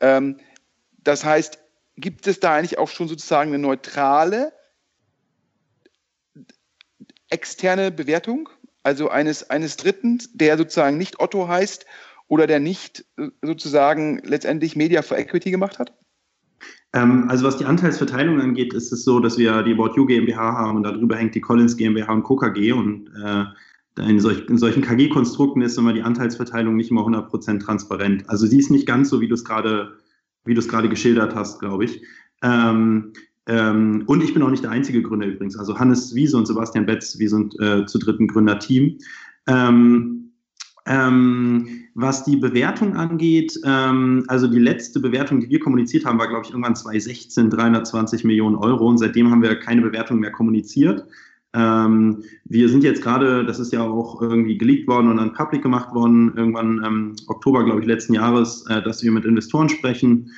Ähm, das heißt, gibt es da eigentlich auch schon sozusagen eine neutrale externe Bewertung, also eines, eines Dritten, der sozusagen nicht Otto heißt oder der nicht äh, sozusagen letztendlich Media for Equity gemacht hat? Ähm, also was die Anteilsverteilung angeht, ist es so, dass wir die About You GmbH haben und darüber hängt die Collins GmbH und KKG und äh, in, solch, in solchen KG-Konstrukten ist immer die Anteilsverteilung nicht immer 100% transparent. Also sie ist nicht ganz so, wie du es gerade wie du es gerade geschildert hast, glaube ich. Ähm, ähm, und ich bin auch nicht der einzige Gründer übrigens. Also Hannes Wiese und Sebastian Betz, wir sind äh, zu dritten Gründerteam. Ähm, ähm, was die Bewertung angeht, ähm, also die letzte Bewertung, die wir kommuniziert haben, war, glaube ich, irgendwann 2016 320 Millionen Euro und seitdem haben wir keine Bewertung mehr kommuniziert. Ähm, wir sind jetzt gerade, das ist ja auch irgendwie geleakt worden und dann public gemacht worden, irgendwann ähm, Oktober, glaube ich, letzten Jahres, äh, dass wir mit Investoren sprechen.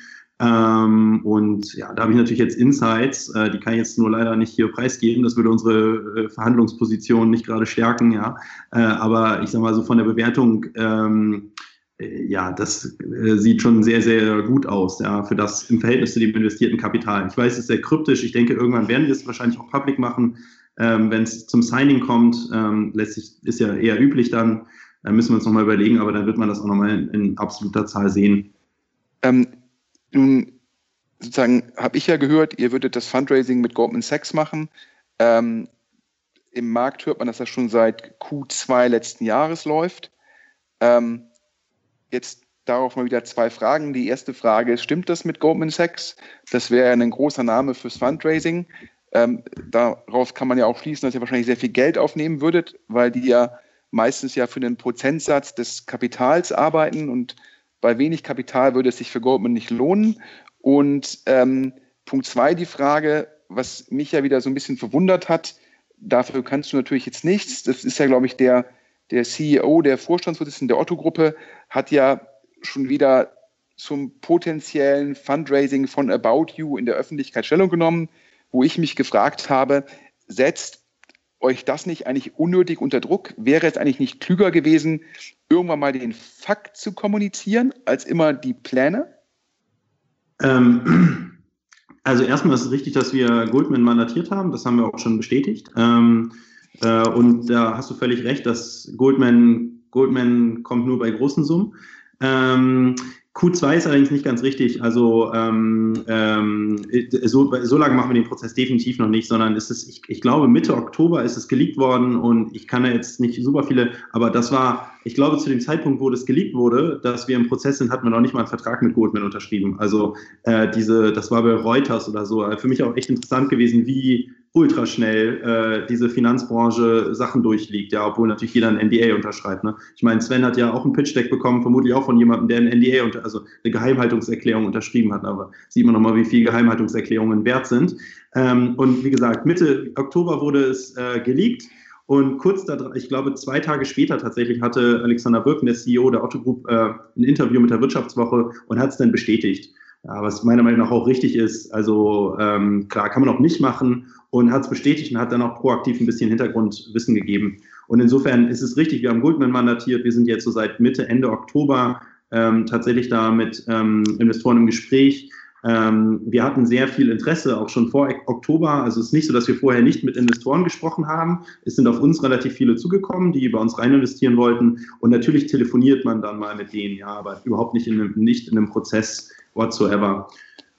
Ähm, und ja, da habe ich natürlich jetzt Insights, äh, die kann ich jetzt nur leider nicht hier preisgeben. Das würde unsere äh, Verhandlungsposition nicht gerade stärken, ja. Äh, aber ich sage mal so von der Bewertung, ähm, äh, ja, das äh, sieht schon sehr, sehr gut aus, ja, für das im Verhältnis zu dem investierten Kapital. Ich weiß, es ist sehr kryptisch. Ich denke, irgendwann werden wir es wahrscheinlich auch public machen. Ähm, Wenn es zum Signing kommt, ähm, letztlich ist ja eher üblich dann, äh, müssen wir uns nochmal überlegen, aber dann wird man das auch nochmal in, in absoluter Zahl sehen. Nun, sozusagen, habe ich ja gehört, ihr würdet das Fundraising mit Goldman Sachs machen. Ähm, Im Markt hört man, dass das schon seit Q2 letzten Jahres läuft. Ähm, jetzt darauf mal wieder zwei Fragen. Die erste Frage ist, stimmt das mit Goldman Sachs? Das wäre ein großer Name fürs Fundraising. Ähm, daraus kann man ja auch schließen, dass ihr wahrscheinlich sehr viel Geld aufnehmen würdet, weil die ja meistens ja für einen Prozentsatz des Kapitals arbeiten und bei wenig Kapital würde es sich für Goldman nicht lohnen. Und ähm, Punkt zwei, die Frage, was mich ja wieder so ein bisschen verwundert hat, dafür kannst du natürlich jetzt nichts. Das ist ja, glaube ich, der, der CEO, der Vorstandsvorsitzende der Otto-Gruppe, hat ja schon wieder zum potenziellen Fundraising von About You in der Öffentlichkeit Stellung genommen wo ich mich gefragt habe, setzt euch das nicht eigentlich unnötig unter Druck? Wäre es eigentlich nicht klüger gewesen, irgendwann mal den Fakt zu kommunizieren, als immer die Pläne? Ähm, also erstmal ist es richtig, dass wir Goldman mandatiert haben, das haben wir auch schon bestätigt. Ähm, äh, und da hast du völlig recht, dass Goldman, Goldman kommt nur bei großen Summen. Ähm, Q2 ist allerdings nicht ganz richtig. Also ähm, ähm, so, so lange machen wir den Prozess definitiv noch nicht, sondern ist es, ich, ich glaube, Mitte Oktober ist es geleakt worden und ich kann da jetzt nicht super viele, aber das war, ich glaube, zu dem Zeitpunkt, wo das geleakt wurde, dass wir im Prozess sind, hatten wir noch nicht mal einen Vertrag mit Goldman unterschrieben. Also äh, diese, das war bei Reuters oder so. Für mich auch echt interessant gewesen, wie ultraschnell äh, diese Finanzbranche Sachen durchliegt, ja, obwohl natürlich jeder ein NDA unterschreibt. Ne? Ich meine, Sven hat ja auch ein Pitch-Deck bekommen, vermutlich auch von jemandem, der ein NDA, unter, also eine Geheimhaltungserklärung unterschrieben hat. Aber sieht man nochmal, wie viel Geheimhaltungserklärungen wert sind. Ähm, und wie gesagt, Mitte Oktober wurde es äh, geleakt. Und kurz da, ich glaube, zwei Tage später tatsächlich hatte Alexander Birken, der CEO der Otto Group, äh, ein Interview mit der Wirtschaftswoche und hat es dann bestätigt. Ja, was meiner Meinung nach auch richtig ist. Also ähm, klar, kann man auch nicht machen und hat es bestätigt und hat dann auch proaktiv ein bisschen Hintergrundwissen gegeben. Und insofern ist es richtig, wir haben Goldman mandatiert, wir sind jetzt so seit Mitte, Ende Oktober ähm, tatsächlich da mit ähm, Investoren im Gespräch. Ähm, wir hatten sehr viel Interesse, auch schon vor Oktober. Also es ist nicht so, dass wir vorher nicht mit Investoren gesprochen haben. Es sind auf uns relativ viele zugekommen, die bei uns rein investieren wollten. Und natürlich telefoniert man dann mal mit denen, ja, aber überhaupt nicht in einem, nicht in einem Prozess whatsoever.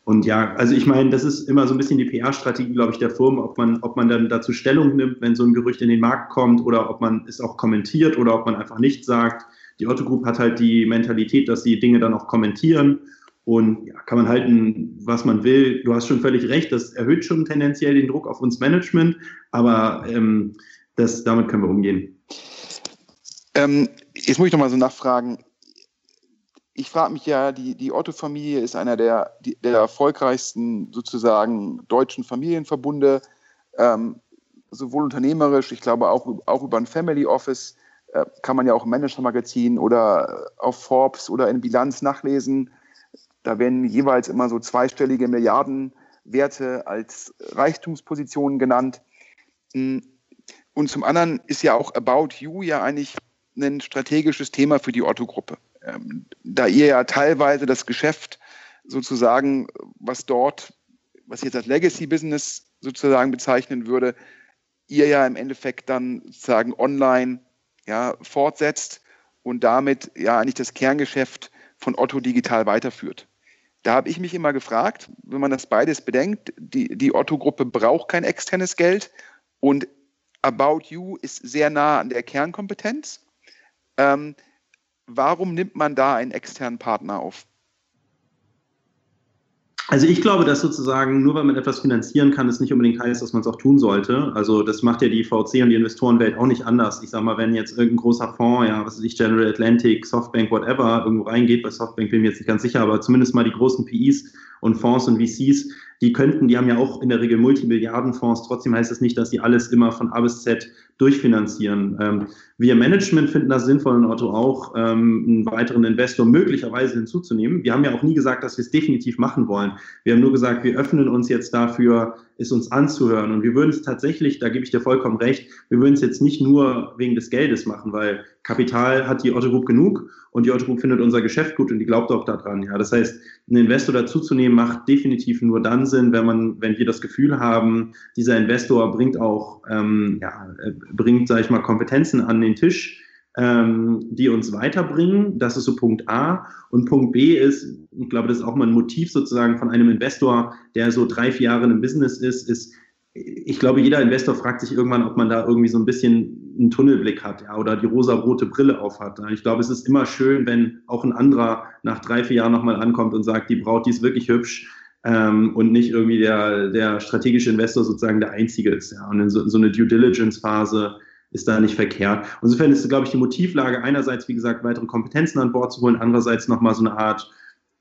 Und ja, also ich meine, das ist immer so ein bisschen die PR-Strategie, glaube ich, der Firmen, ob man, ob man dann dazu Stellung nimmt, wenn so ein Gerücht in den Markt kommt oder ob man es auch kommentiert oder ob man einfach nichts sagt. Die Otto Group hat halt die Mentalität, dass sie Dinge dann auch kommentieren und ja, kann man halten, was man will. Du hast schon völlig recht, das erhöht schon tendenziell den Druck auf uns Management, aber ähm, das, damit können wir umgehen. Ähm, jetzt muss ich nochmal so nachfragen ich frage mich ja, die, die Otto-Familie ist einer der, die, der erfolgreichsten sozusagen deutschen Familienverbunde, ähm, sowohl unternehmerisch, ich glaube auch, auch über ein Family Office äh, kann man ja auch im Manager-Magazin oder auf Forbes oder in Bilanz nachlesen. Da werden jeweils immer so zweistellige Milliardenwerte als Reichtumspositionen genannt. Hm. Und zum anderen ist ja auch About You ja eigentlich ein strategisches Thema für die Otto-Gruppe da ihr ja teilweise das Geschäft sozusagen, was dort, was ich jetzt als Legacy-Business sozusagen bezeichnen würde, ihr ja im Endeffekt dann sozusagen online ja, fortsetzt und damit ja eigentlich das Kerngeschäft von Otto Digital weiterführt. Da habe ich mich immer gefragt, wenn man das beides bedenkt, die, die Otto-Gruppe braucht kein externes Geld und About You ist sehr nah an der Kernkompetenz. Ähm, warum nimmt man da einen externen Partner auf? Also ich glaube, dass sozusagen nur weil man etwas finanzieren kann, es nicht unbedingt heißt, dass man es auch tun sollte. Also das macht ja die VC und die Investorenwelt auch nicht anders. Ich sage mal, wenn jetzt irgendein großer Fonds, ja, was weiß ich, General Atlantic, Softbank, whatever, irgendwo reingeht, bei Softbank bin ich mir jetzt nicht ganz sicher, aber zumindest mal die großen PIs und Fonds und VCs, die könnten, die haben ja auch in der Regel Multimilliardenfonds, trotzdem heißt es das nicht, dass sie alles immer von A bis Z durchfinanzieren. Wir Management finden das sinnvoll und Otto auch, ähm, einen weiteren Investor möglicherweise hinzuzunehmen. Wir haben ja auch nie gesagt, dass wir es definitiv machen wollen. Wir haben nur gesagt, wir öffnen uns jetzt dafür, es uns anzuhören. Und wir würden es tatsächlich, da gebe ich dir vollkommen recht, wir würden es jetzt nicht nur wegen des Geldes machen, weil Kapital hat die Otto Group genug und die Otto Group findet unser Geschäft gut und die glaubt auch daran. Ja, das heißt, einen Investor dazuzunehmen macht definitiv nur dann Sinn, wenn man, wenn wir das Gefühl haben, dieser Investor bringt auch, ähm, ja, äh, bringt, sage ich mal, Kompetenzen an den Tisch, ähm, die uns weiterbringen. Das ist so Punkt A. Und Punkt B ist, ich glaube, das ist auch mal ein Motiv sozusagen von einem Investor, der so drei, vier Jahre im Business ist, ist, ich glaube, jeder Investor fragt sich irgendwann, ob man da irgendwie so ein bisschen einen Tunnelblick hat ja, oder die rosa-rote Brille auf hat. Ich glaube, es ist immer schön, wenn auch ein anderer nach drei, vier Jahren nochmal ankommt und sagt, die Braut, die ist wirklich hübsch ähm, und nicht irgendwie der, der strategische Investor sozusagen der einzige ist. Ja. Und in so, so eine Due Diligence-Phase ist da nicht verkehrt. Insofern ist, glaube ich, die Motivlage einerseits, wie gesagt, weitere Kompetenzen an Bord zu holen, andererseits nochmal so eine Art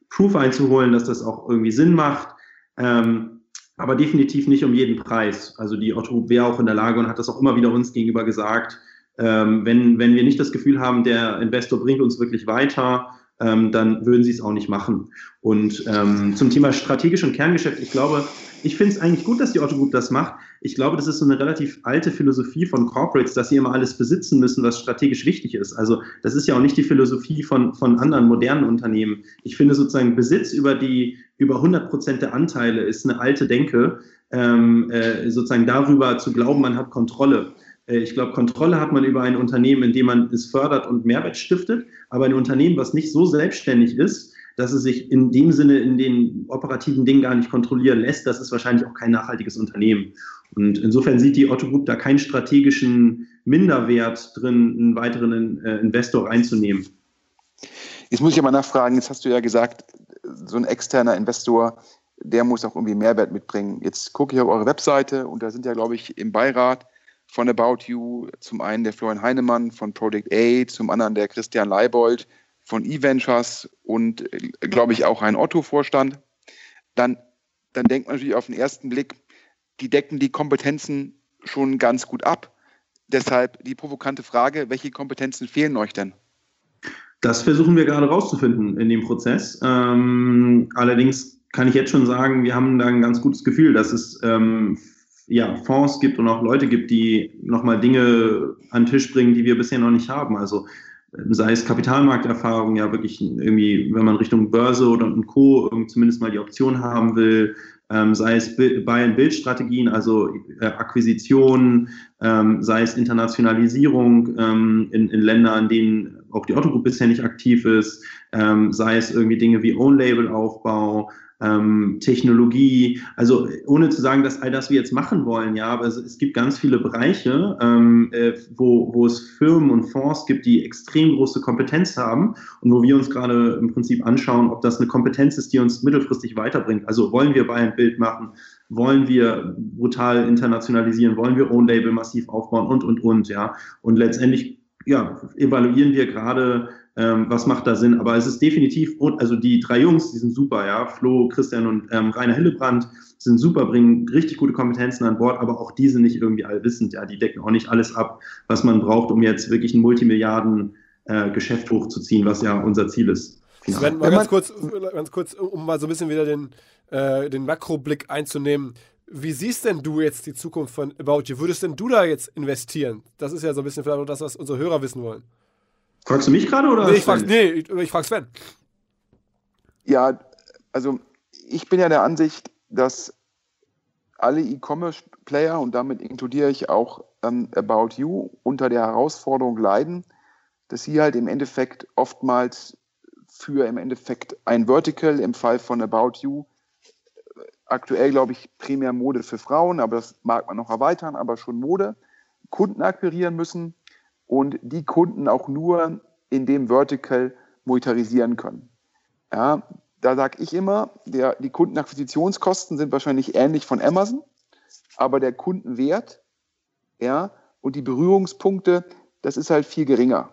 Proof einzuholen, dass das auch irgendwie Sinn macht. Ähm, aber definitiv nicht um jeden Preis. Also die Otto wäre auch in der Lage und hat das auch immer wieder uns gegenüber gesagt, ähm, wenn, wenn wir nicht das Gefühl haben, der Investor bringt uns wirklich weiter, ähm, dann würden sie es auch nicht machen. Und ähm, zum Thema strategisch und Kerngeschäft, ich glaube, ich finde es eigentlich gut, dass die Otto Group das macht. Ich glaube, das ist so eine relativ alte Philosophie von Corporates, dass sie immer alles besitzen müssen, was strategisch wichtig ist. Also das ist ja auch nicht die Philosophie von, von anderen modernen Unternehmen. Ich finde sozusagen Besitz über die über 100 Prozent der Anteile ist eine alte Denke, ähm, äh, sozusagen darüber zu glauben, man hat Kontrolle. Äh, ich glaube, Kontrolle hat man über ein Unternehmen, in dem man es fördert und Mehrwert stiftet, aber ein Unternehmen, was nicht so selbstständig ist, dass es sich in dem Sinne in den operativen Dingen gar nicht kontrollieren lässt, das ist wahrscheinlich auch kein nachhaltiges Unternehmen. Und insofern sieht die Otto Group da keinen strategischen Minderwert drin, einen weiteren äh, Investor reinzunehmen. Jetzt muss ich aber nachfragen, jetzt hast du ja gesagt, so ein externer Investor, der muss auch irgendwie Mehrwert mitbringen. Jetzt gucke ich auf eure Webseite und da sind ja, glaube ich, im Beirat von About You zum einen der Florian Heinemann von Project A, zum anderen der Christian Leibold von eVentures und, glaube ich, auch ein Otto-Vorstand. Dann, dann denkt man natürlich auf den ersten Blick, die decken die Kompetenzen schon ganz gut ab. Deshalb die provokante Frage, welche Kompetenzen fehlen euch denn? Das versuchen wir gerade rauszufinden in dem Prozess. Ähm, allerdings kann ich jetzt schon sagen, wir haben da ein ganz gutes Gefühl, dass es ähm, ja, Fonds gibt und auch Leute gibt, die nochmal Dinge an den Tisch bringen, die wir bisher noch nicht haben. Also sei es Kapitalmarkterfahrung, ja wirklich irgendwie, wenn man Richtung Börse oder und Co. zumindest mal die Option haben will, ähm, sei es Buy- and Build-Strategien, also äh, Akquisitionen, ähm, sei es Internationalisierung ähm, in, in Ländern, in denen auch die Otto Group bisher nicht aktiv ist, ähm, sei es irgendwie Dinge wie Own-Label-Aufbau, ähm, Technologie, also ohne zu sagen, dass all das wir jetzt machen wollen, ja, aber es, es gibt ganz viele Bereiche, ähm, äh, wo, wo es Firmen und Fonds gibt, die extrem große Kompetenz haben und wo wir uns gerade im Prinzip anschauen, ob das eine Kompetenz ist, die uns mittelfristig weiterbringt. Also wollen wir bei ein Bild machen, wollen wir brutal internationalisieren, wollen wir Own Label massiv aufbauen und, und, und, ja. Und letztendlich, ja, evaluieren wir gerade, ähm, was macht da Sinn. Aber es ist definitiv, also die drei Jungs, die sind super, ja. Flo, Christian und ähm, Rainer Hillebrand sind super, bringen richtig gute Kompetenzen an Bord, aber auch die sind nicht irgendwie allwissend, ja. Die decken auch nicht alles ab, was man braucht, um jetzt wirklich ein Multimilliarden äh, Geschäft hochzuziehen, was ja unser Ziel ist. Sven, mal ganz kurz, ganz kurz, um mal so ein bisschen wieder den, äh, den Makroblick einzunehmen. Wie siehst denn du jetzt die Zukunft von About You? Würdest denn du da jetzt investieren? Das ist ja so ein bisschen vielleicht auch das, was unsere Hörer wissen wollen. Fragst du mich gerade oder? Nee, ich frage nee, ich, ich frag Sven. Ja, also ich bin ja der Ansicht, dass alle E-Commerce-Player, und damit inkludiere ich auch ähm, About You, unter der Herausforderung leiden, dass sie halt im Endeffekt oftmals für im Endeffekt ein Vertical im Fall von About You. Aktuell glaube ich primär Mode für Frauen, aber das mag man noch erweitern, aber schon Mode. Kunden akquirieren müssen und die Kunden auch nur in dem Vertical monetarisieren können. Ja, da sage ich immer, der, die Kundenakquisitionskosten sind wahrscheinlich ähnlich von Amazon, aber der Kundenwert ja, und die Berührungspunkte, das ist halt viel geringer.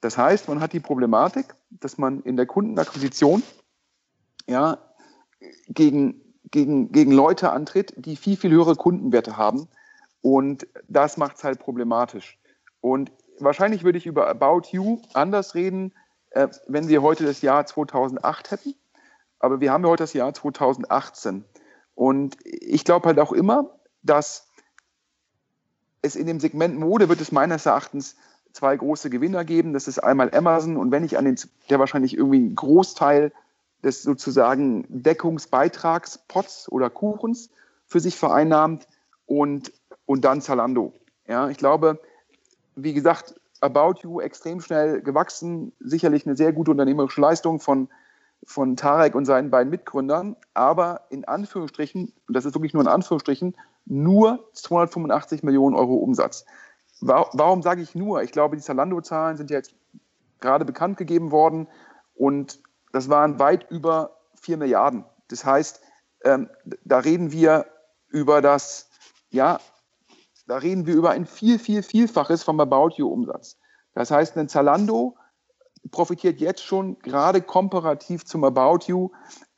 Das heißt, man hat die Problematik, dass man in der Kundenakquisition ja, gegen, gegen, gegen Leute antritt, die viel, viel höhere Kundenwerte haben. Und das macht es halt problematisch. Und wahrscheinlich würde ich über About You anders reden, äh, wenn wir heute das Jahr 2008 hätten. Aber wir haben ja heute das Jahr 2018. Und ich glaube halt auch immer, dass es in dem Segment Mode wird es meines Erachtens zwei große Gewinner geben. Das ist einmal Amazon und wenn ich an den, der wahrscheinlich irgendwie einen Großteil des sozusagen Deckungsbeitragspots oder Kuchens für sich vereinnahmt und, und dann Zalando. Ja, ich glaube, wie gesagt, About You extrem schnell gewachsen, sicherlich eine sehr gute unternehmerische Leistung von, von Tarek und seinen beiden Mitgründern, aber in Anführungsstrichen, und das ist wirklich nur in Anführungsstrichen, nur 285 Millionen Euro Umsatz. Warum sage ich nur? Ich glaube, die Zalando-Zahlen sind ja jetzt gerade bekannt gegeben worden und das waren weit über 4 Milliarden. Das heißt, ähm, da reden wir über das, ja, da reden wir über ein viel, viel, Vielfaches vom About You-Umsatz. Das heißt, ein Zalando profitiert jetzt schon gerade komparativ zum About You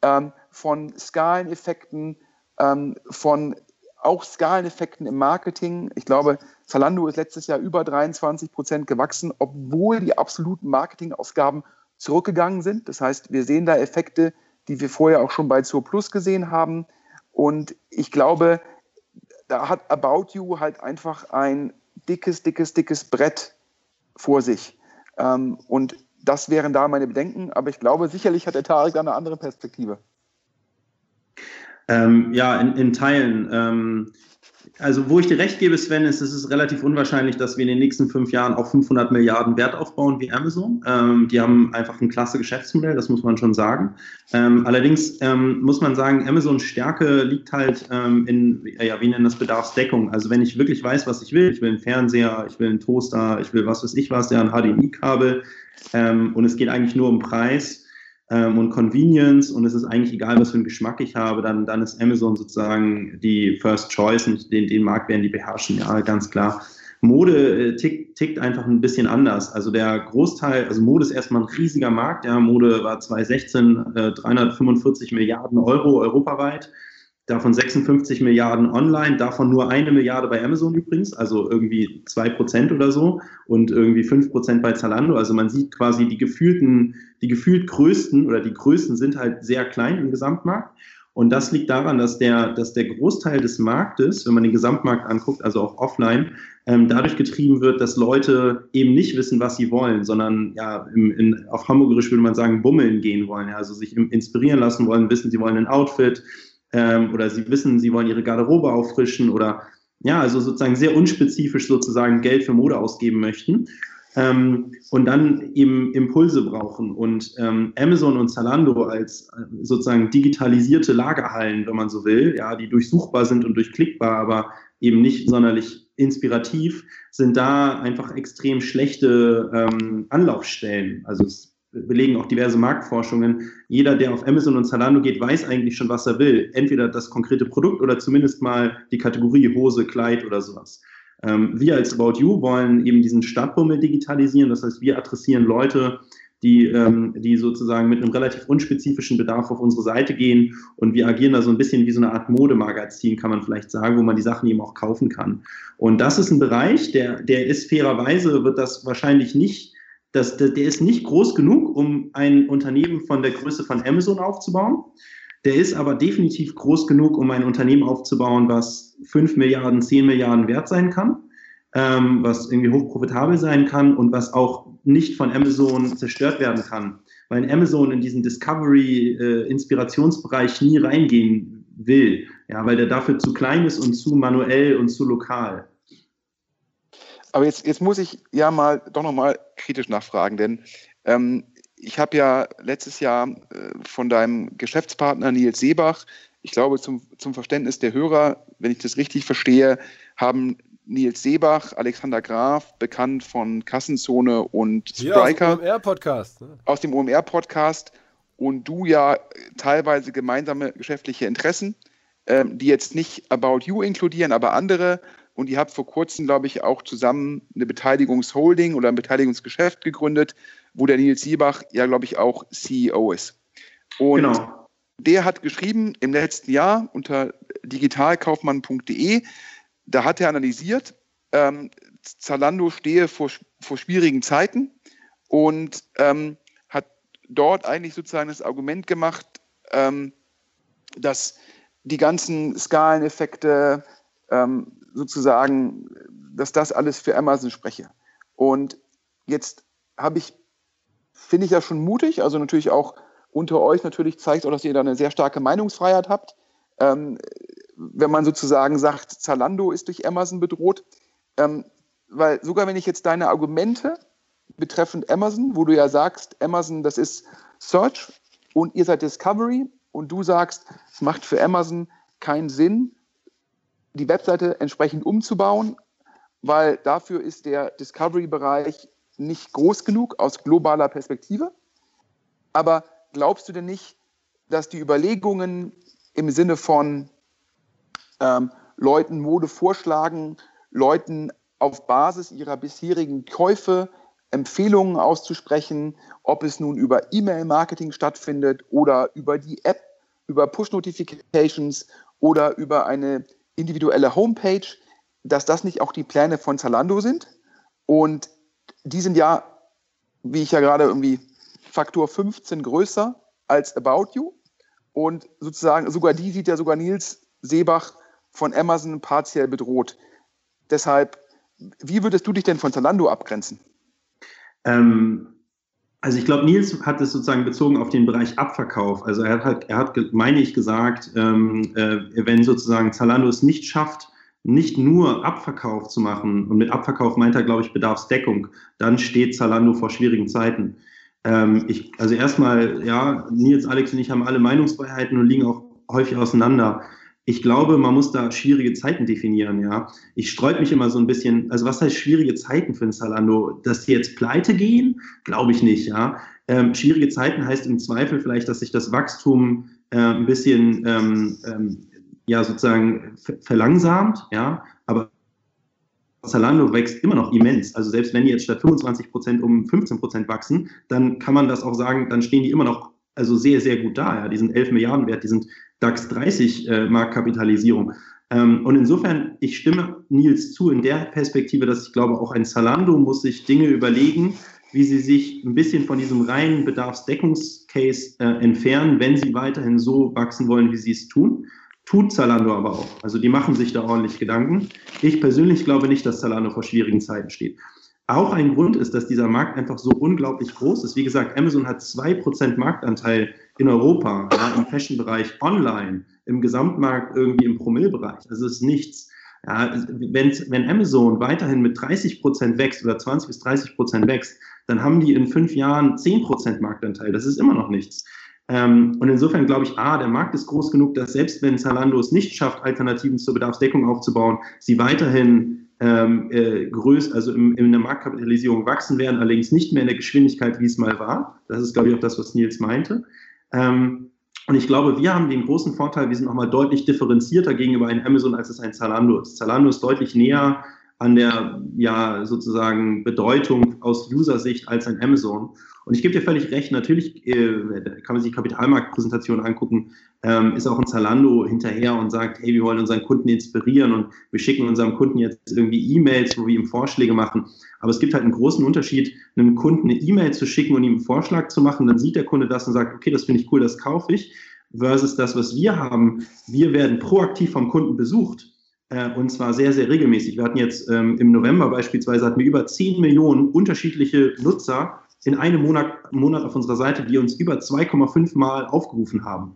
ähm, von Skaleneffekten, ähm, von auch Skaleneffekten im Marketing. Ich glaube, Zalando ist letztes Jahr über 23 Prozent gewachsen, obwohl die absoluten Marketingausgaben zurückgegangen sind. Das heißt, wir sehen da Effekte, die wir vorher auch schon bei Zur Plus gesehen haben. Und ich glaube, da hat About You halt einfach ein dickes, dickes, dickes Brett vor sich. Ähm, und das wären da meine Bedenken. Aber ich glaube, sicherlich hat der Tarek da eine andere Perspektive. Ähm, ja, in, in Teilen. Ähm, also, wo ich dir recht gebe, Sven, ist, es ist relativ unwahrscheinlich, dass wir in den nächsten fünf Jahren auf 500 Milliarden Wert aufbauen wie Amazon. Ähm, die haben einfach ein klasse Geschäftsmodell, das muss man schon sagen. Ähm, allerdings ähm, muss man sagen, Amazons Stärke liegt halt ähm, in, ja, wie nennen das Bedarfsdeckung. Also, wenn ich wirklich weiß, was ich will, ich will einen Fernseher, ich will einen Toaster, ich will was weiß ich was, der ein HDMI-Kabel ähm, und es geht eigentlich nur um Preis ähm, und Convenience und es ist eigentlich egal, was für einen Geschmack ich habe, dann, dann ist Amazon sozusagen die First Choice und den, den Markt werden die beherrschen, ja, ganz klar. Mode äh, tickt, tickt einfach ein bisschen anders. Also der Großteil, also Mode ist erstmal ein riesiger Markt. Ja, Mode war 2016 äh, 345 Milliarden Euro europaweit davon 56 Milliarden online, davon nur eine Milliarde bei Amazon übrigens, also irgendwie zwei Prozent oder so und irgendwie fünf Prozent bei Zalando. Also man sieht quasi die gefühlten, die gefühlt größten oder die größten sind halt sehr klein im Gesamtmarkt. Und das liegt daran, dass der, dass der Großteil des Marktes, wenn man den Gesamtmarkt anguckt, also auch offline, ähm, dadurch getrieben wird, dass Leute eben nicht wissen, was sie wollen, sondern ja, im, in, auf Hamburgerisch würde man sagen, bummeln gehen wollen, ja, also sich inspirieren lassen wollen, wissen, sie wollen ein Outfit, ähm, oder sie wissen, sie wollen ihre Garderobe auffrischen oder ja, also sozusagen sehr unspezifisch sozusagen Geld für Mode ausgeben möchten. ähm, und dann eben Impulse brauchen. Und ähm, Amazon und Zalando als äh, sozusagen digitalisierte Lagerhallen, wenn man so will, ja, die durchsuchbar sind und durchklickbar, aber eben nicht sonderlich inspirativ, sind da einfach extrem schlechte ähm, Anlaufstellen. Also es belegen auch diverse Marktforschungen. Jeder, der auf Amazon und Zalando geht, weiß eigentlich schon, was er will. Entweder das konkrete Produkt oder zumindest mal die Kategorie Hose, Kleid oder sowas. Ähm, wir als About You wollen eben diesen Stadtbummel digitalisieren. Das heißt, wir adressieren Leute, die, ähm, die sozusagen mit einem relativ unspezifischen Bedarf auf unsere Seite gehen und wir agieren da so ein bisschen wie so eine Art Modemagazin, kann man vielleicht sagen, wo man die Sachen eben auch kaufen kann. Und das ist ein Bereich, der, der ist fairerweise, wird das wahrscheinlich nicht, das, der ist nicht groß genug, um ein Unternehmen von der Größe von Amazon aufzubauen. Der ist aber definitiv groß genug, um ein Unternehmen aufzubauen, was 5 Milliarden, 10 Milliarden wert sein kann, ähm, was irgendwie hochprofitabel sein kann und was auch nicht von Amazon zerstört werden kann. Weil Amazon in diesen Discovery-Inspirationsbereich äh, nie reingehen will, ja, weil der dafür zu klein ist und zu manuell und zu lokal. Aber jetzt, jetzt muss ich ja mal doch nochmal kritisch nachfragen, denn ähm, ich habe ja letztes Jahr äh, von deinem Geschäftspartner Nils Seebach, ich glaube zum, zum Verständnis der Hörer, wenn ich das richtig verstehe, haben Nils Seebach, Alexander Graf, bekannt von Kassenzone und Spriker. aus dem OMR-Podcast. Ne? Aus dem OMR-Podcast und du ja teilweise gemeinsame geschäftliche Interessen, ähm, die jetzt nicht About You inkludieren, aber andere. Und ihr habt vor kurzem, glaube ich, auch zusammen eine Beteiligungsholding oder ein Beteiligungsgeschäft gegründet, wo der Nils Siebach ja, glaube ich, auch CEO ist. Und genau. der hat geschrieben im letzten Jahr unter digitalkaufmann.de, da hat er analysiert, ähm, Zalando stehe vor, vor schwierigen Zeiten und ähm, hat dort eigentlich sozusagen das Argument gemacht, ähm, dass die ganzen Skaleneffekte ähm, sozusagen, dass das alles für Amazon spreche. Und jetzt habe ich finde ich ja schon mutig. Also natürlich auch unter euch natürlich zeigt auch, dass ihr da eine sehr starke Meinungsfreiheit habt. Ähm, wenn man sozusagen sagt, Zalando ist durch Amazon bedroht. Ähm, weil sogar wenn ich jetzt deine Argumente betreffend Amazon, wo du ja sagst, Amazon, das ist Search und ihr seid Discovery und du sagst, es macht für Amazon keinen Sinn, die Webseite entsprechend umzubauen, weil dafür ist der Discovery-Bereich nicht groß genug aus globaler Perspektive. Aber glaubst du denn nicht, dass die Überlegungen im Sinne von ähm, Leuten Mode vorschlagen, Leuten auf Basis ihrer bisherigen Käufe Empfehlungen auszusprechen, ob es nun über E-Mail-Marketing stattfindet oder über die App, über Push-Notifications oder über eine individuelle Homepage, dass das nicht auch die Pläne von Zalando sind? Und die sind ja, wie ich ja gerade irgendwie Faktor 15 größer als About You. Und sozusagen, sogar die sieht ja sogar Nils Seebach von Amazon partiell bedroht. Deshalb, wie würdest du dich denn von Zalando abgrenzen? Ähm, also ich glaube, Nils hat es sozusagen bezogen auf den Bereich Abverkauf. Also er hat, er hat meine ich, gesagt, ähm, äh, wenn sozusagen Zalando es nicht schafft, nicht nur Abverkauf zu machen, und mit Abverkauf meint er, glaube ich, Bedarfsdeckung, dann steht Zalando vor schwierigen Zeiten. Ähm, ich, also erstmal, ja, Nils, Alex und ich haben alle Meinungsfreiheiten und liegen auch häufig auseinander. Ich glaube, man muss da schwierige Zeiten definieren, ja. Ich sträub mich immer so ein bisschen, also was heißt schwierige Zeiten für ein Zalando? Dass die jetzt pleite gehen? Glaube ich nicht, ja. Ähm, schwierige Zeiten heißt im Zweifel vielleicht, dass sich das Wachstum äh, ein bisschen ähm, ähm, ja sozusagen verlangsamt, ja, aber Zalando wächst immer noch immens. Also selbst wenn die jetzt statt 25 Prozent um 15 Prozent wachsen, dann kann man das auch sagen, dann stehen die immer noch also sehr, sehr gut da. Ja. Die sind 11 Milliarden wert, die sind DAX 30 äh, Marktkapitalisierung. Ähm, und insofern, ich stimme Nils zu in der Perspektive, dass ich glaube, auch ein Zalando muss sich Dinge überlegen, wie sie sich ein bisschen von diesem reinen Bedarfsdeckungscase äh, entfernen, wenn sie weiterhin so wachsen wollen, wie sie es tun. Tut Zalando aber auch. Also die machen sich da ordentlich Gedanken. Ich persönlich glaube nicht, dass Zalando vor schwierigen Zeiten steht. Auch ein Grund ist, dass dieser Markt einfach so unglaublich groß ist. Wie gesagt, Amazon hat 2% Marktanteil in Europa, ja, im Fashion-Bereich online, im Gesamtmarkt irgendwie im Promillbereich. Also es ist nichts. Ja, wenn Amazon weiterhin mit 30 Prozent wächst oder 20 bis 30 Prozent wächst, dann haben die in fünf Jahren 10 Prozent Marktanteil. Das ist immer noch nichts. Ähm, und insofern glaube ich, A, der Markt ist groß genug, dass selbst wenn Zalando es nicht schafft, Alternativen zur Bedarfsdeckung aufzubauen, sie weiterhin ähm, äh, größt, also im, in der Marktkapitalisierung wachsen werden, allerdings nicht mehr in der Geschwindigkeit, wie es mal war. Das ist, glaube ich, auch das, was Nils meinte. Ähm, und ich glaube, wir haben den großen Vorteil, wir sind nochmal deutlich differenzierter gegenüber einem Amazon, als es ein Zalando ist. Zalando ist deutlich näher an der ja sozusagen Bedeutung aus User-Sicht als ein Amazon. Und ich gebe dir völlig recht, natürlich äh, kann man sich Kapitalmarktpräsentationen angucken, ähm, ist auch ein Zalando hinterher und sagt, hey, wir wollen unseren Kunden inspirieren und wir schicken unserem Kunden jetzt irgendwie E-Mails, wo wir ihm Vorschläge machen. Aber es gibt halt einen großen Unterschied, einem Kunden eine E-Mail zu schicken und ihm einen Vorschlag zu machen, dann sieht der Kunde das und sagt, okay, das finde ich cool, das kaufe ich, versus das, was wir haben. Wir werden proaktiv vom Kunden besucht äh, und zwar sehr, sehr regelmäßig. Wir hatten jetzt ähm, im November beispielsweise hatten wir über 10 Millionen unterschiedliche Nutzer in einem Monat, Monat auf unserer Seite, die uns über 2,5 Mal aufgerufen haben.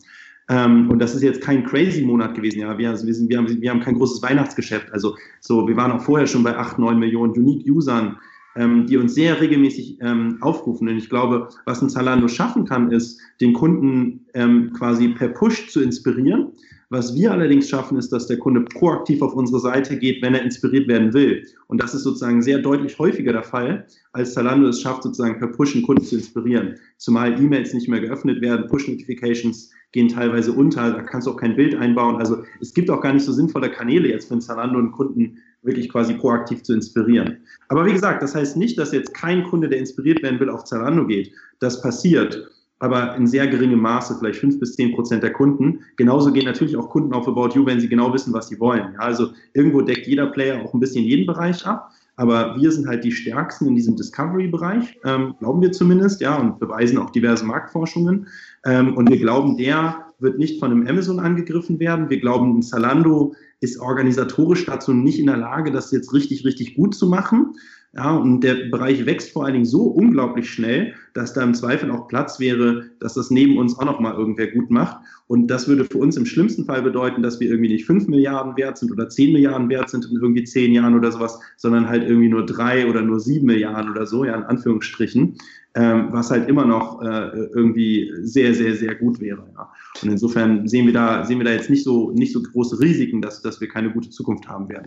Ähm, und das ist jetzt kein crazy Monat gewesen. Ja, wir, also wir, sind, wir, haben, wir haben kein großes Weihnachtsgeschäft. Also so, wir waren auch vorher schon bei 8, 9 Millionen Unique-Usern, ähm, die uns sehr regelmäßig ähm, aufrufen. Und ich glaube, was ein Zalando schaffen kann, ist, den Kunden ähm, quasi per Push zu inspirieren was wir allerdings schaffen, ist, dass der Kunde proaktiv auf unsere Seite geht, wenn er inspiriert werden will. Und das ist sozusagen sehr deutlich häufiger der Fall, als Zalando es schafft, sozusagen per Push einen Kunden zu inspirieren. Zumal E-Mails nicht mehr geöffnet werden, Push-Notifications gehen teilweise unter, da kannst du auch kein Bild einbauen. Also es gibt auch gar nicht so sinnvolle Kanäle jetzt für Zalando einen Kunden wirklich quasi proaktiv zu inspirieren. Aber wie gesagt, das heißt nicht, dass jetzt kein Kunde, der inspiriert werden will, auf Zalando geht. Das passiert aber in sehr geringem Maße, vielleicht fünf bis zehn Prozent der Kunden. Genauso gehen natürlich auch Kunden auf About You, wenn sie genau wissen, was sie wollen. Ja, also irgendwo deckt jeder Player auch ein bisschen jeden Bereich ab. Aber wir sind halt die Stärksten in diesem Discovery-Bereich, ähm, glauben wir zumindest, ja, und beweisen auch diverse Marktforschungen. Ähm, und wir glauben, der wird nicht von einem Amazon angegriffen werden. Wir glauben, ein Zalando ist organisatorisch dazu nicht in der Lage, das jetzt richtig, richtig gut zu machen. Ja, und der Bereich wächst vor allen Dingen so unglaublich schnell, dass da im Zweifel auch Platz wäre, dass das neben uns auch nochmal irgendwer gut macht. Und das würde für uns im schlimmsten Fall bedeuten, dass wir irgendwie nicht fünf Milliarden wert sind oder zehn Milliarden wert sind in irgendwie zehn Jahren oder sowas, sondern halt irgendwie nur drei oder nur sieben Milliarden oder so, ja, in Anführungsstrichen, ähm, was halt immer noch äh, irgendwie sehr, sehr, sehr gut wäre. Ja. Und insofern sehen wir da, sehen wir da jetzt nicht so, nicht so große Risiken, dass, dass wir keine gute Zukunft haben werden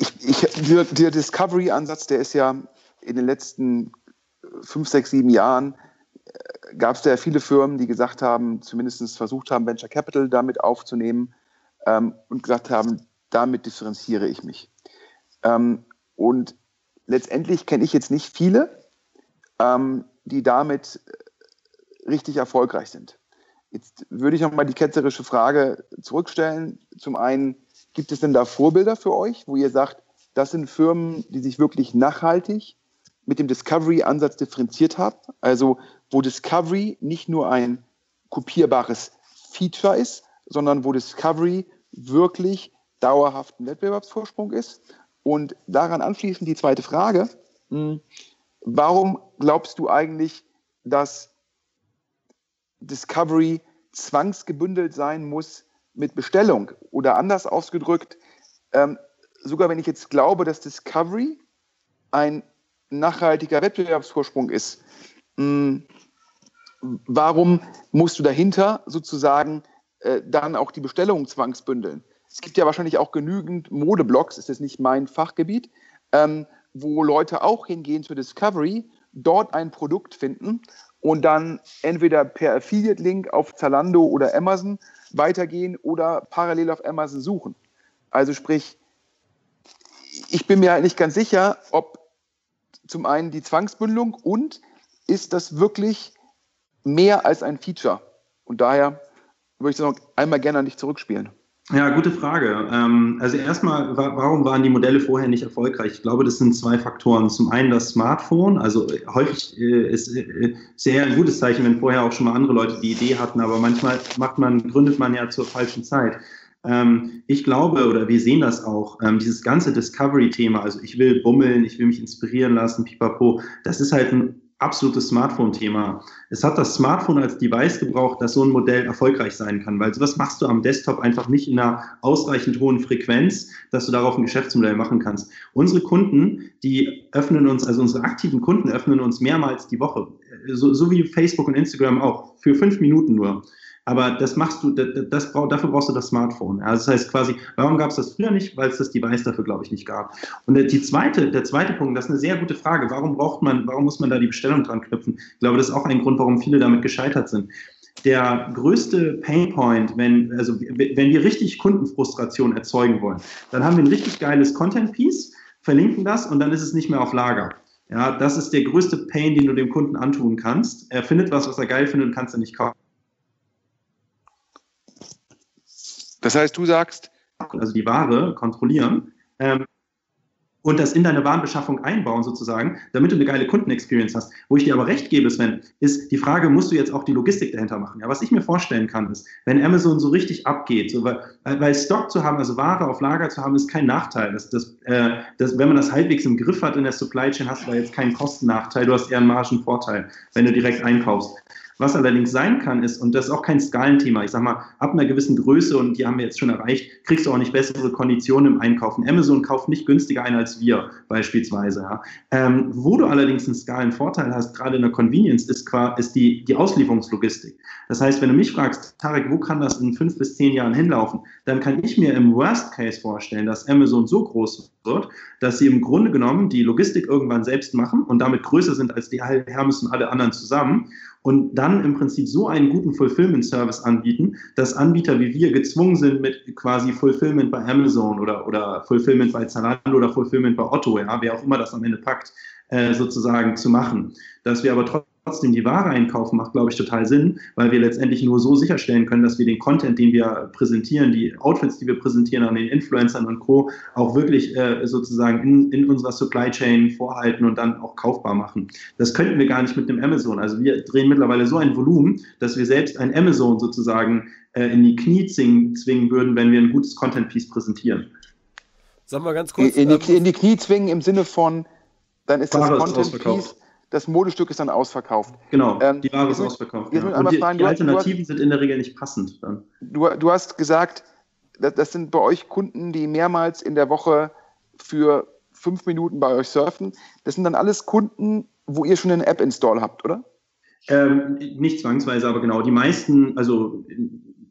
ich, der, der Discovery-Ansatz, der ist ja in den letzten fünf, sechs, sieben Jahren äh, gab es da ja viele Firmen, die gesagt haben, zumindest versucht haben, Venture Capital damit aufzunehmen ähm, und gesagt haben, damit differenziere ich mich. Ähm, und letztendlich kenne ich jetzt nicht viele, ähm, die damit äh, richtig erfolgreich sind. Jetzt würde ich nochmal die ketzerische Frage zurückstellen. Zum einen, Gibt es denn da Vorbilder für euch, wo ihr sagt, das sind Firmen, die sich wirklich nachhaltig mit dem Discovery-Ansatz differenziert haben? Also wo Discovery nicht nur ein kopierbares Feature ist, sondern wo Discovery wirklich dauerhaft ein Wettbewerbsvorsprung ist. Und daran anschließend die zweite Frage. Hm, warum glaubst du eigentlich, dass Discovery zwangsgebündelt sein muss mit Bestellung oder anders ausgedrückt, ähm, sogar wenn ich jetzt glaube, dass Discovery ein nachhaltiger Wettbewerbsvorsprung ist, mh, hm, warum musst du dahinter sozusagen äh, dann auch die Bestellungen zwangsbündeln? Es gibt ja wahrscheinlich auch genügend Modeblogs, ist jetzt nicht mein Fachgebiet, ähm, wo Leute auch hingehen zur Discovery, dort ein Produkt finden und dann entweder per Affiliate-Link auf Zalando oder Amazon weitergehen oder parallel auf Amazon suchen. Also sprich, ich bin mir halt nicht ganz sicher, ob zum einen die Zwangsbündelung und ist das wirklich mehr als ein Feature? Und daher würde ich das noch einmal gerne an dich zurückspielen. Ja, gute Frage. Ähm, also erstmal, warum waren die Modelle vorher nicht erfolgreich? Ich glaube, das sind zwei Faktoren. Zum einen das Smartphone. Also häufig äh, ist äh, sehr ein gutes Zeichen, wenn vorher auch schon mal andere Leute die Idee hatten, aber manchmal macht man, gründet man ja zur falschen Zeit. Ähm, ich glaube, oder wir sehen das auch, ähm, dieses ganze Discovery-Thema, also ich will bummeln, ich will mich inspirieren lassen, pipapo, das ist halt ein absolutes Smartphone-Thema. Es hat das Smartphone als Device gebraucht, dass so ein Modell erfolgreich sein kann, weil sowas machst du am Desktop einfach nicht in einer ausreichend hohen Frequenz, dass du darauf ein Geschäftsmodell machen kannst. Unsere Kunden, die öffnen uns, also unsere aktiven Kunden öffnen uns mehrmals die Woche, so, so wie Facebook und Instagram auch, für fünf Minuten nur. Aber das machst du, das, das, dafür brauchst du das Smartphone. Also das heißt quasi, warum gab es das früher nicht? Weil es das Device dafür, glaube ich, nicht gab. Und die zweite, der zweite Punkt, das ist eine sehr gute Frage. Warum braucht man, warum muss man da die Bestellung dran knüpfen? Ich glaube, das ist auch ein Grund, warum viele damit gescheitert sind. Der größte Painpoint, wenn, also, wenn wir richtig Kundenfrustration erzeugen wollen, dann haben wir ein richtig geiles Content-Piece, verlinken das und dann ist es nicht mehr auf Lager. Ja, das ist der größte Pain, den du dem Kunden antun kannst. Er findet was, was er geil findet und kannst du nicht kaufen. Das heißt, du sagst. Also die Ware kontrollieren ähm, und das in deine Warenbeschaffung einbauen sozusagen, damit du eine geile Kundenexperience hast. Wo ich dir aber recht gebe, Sven, ist die Frage, musst du jetzt auch die Logistik dahinter machen? Ja, was ich mir vorstellen kann, ist, wenn Amazon so richtig abgeht, so, weil, weil Stock zu haben, also Ware auf Lager zu haben, ist kein Nachteil. Das, das, äh, das, wenn man das halbwegs im Griff hat in der Supply Chain, hast du da jetzt keinen Kostennachteil, du hast eher einen Margenvorteil, wenn du direkt einkaufst. Was allerdings sein kann, ist, und das ist auch kein Skalenthema, ich sag mal, ab einer gewissen Größe, und die haben wir jetzt schon erreicht, kriegst du auch nicht bessere Konditionen im Einkaufen. Amazon kauft nicht günstiger ein als wir, beispielsweise. Ja. Ähm, wo du allerdings einen Skalenvorteil hast, gerade in der Convenience, ist, ist die, die Auslieferungslogistik. Das heißt, wenn du mich fragst, Tarek, wo kann das in fünf bis zehn Jahren hinlaufen, dann kann ich mir im Worst Case vorstellen, dass Amazon so groß wird, dass sie im Grunde genommen die Logistik irgendwann selbst machen und damit größer sind als die Hermes und alle anderen zusammen und dann im Prinzip so einen guten Fulfillment-Service anbieten, dass Anbieter wie wir gezwungen sind, mit quasi Fulfillment bei Amazon oder, oder Fulfillment bei Zalando oder Fulfillment bei Otto, ja, wer auch immer das am Ende packt, äh, sozusagen zu machen. Dass wir aber trotzdem trotzdem die Ware einkaufen, macht, glaube ich, total Sinn, weil wir letztendlich nur so sicherstellen können, dass wir den Content, den wir präsentieren, die Outfits, die wir präsentieren an den Influencern und Co., auch wirklich äh, sozusagen in, in unserer Supply Chain vorhalten und dann auch kaufbar machen. Das könnten wir gar nicht mit dem Amazon. Also wir drehen mittlerweile so ein Volumen, dass wir selbst ein Amazon sozusagen äh, in die Knie zwingen, würden, wenn wir ein gutes Content-Piece präsentieren. Sagen wir ganz kurz. In, in, die, ähm, in die Knie zwingen im Sinne von, dann ist das Content-Piece das Modestück ist dann ausverkauft. Genau, ähm, die Ware ist ausverkauft. Ja. Und die, fragen, die Alternativen hast, sind in der Regel nicht passend. Dann. Du, du hast gesagt, das, das sind bei euch Kunden, die mehrmals in der Woche für fünf Minuten bei euch surfen. Das sind dann alles Kunden, wo ihr schon eine App-Install habt, oder? Ähm, nicht zwangsweise, aber genau. Die meisten, also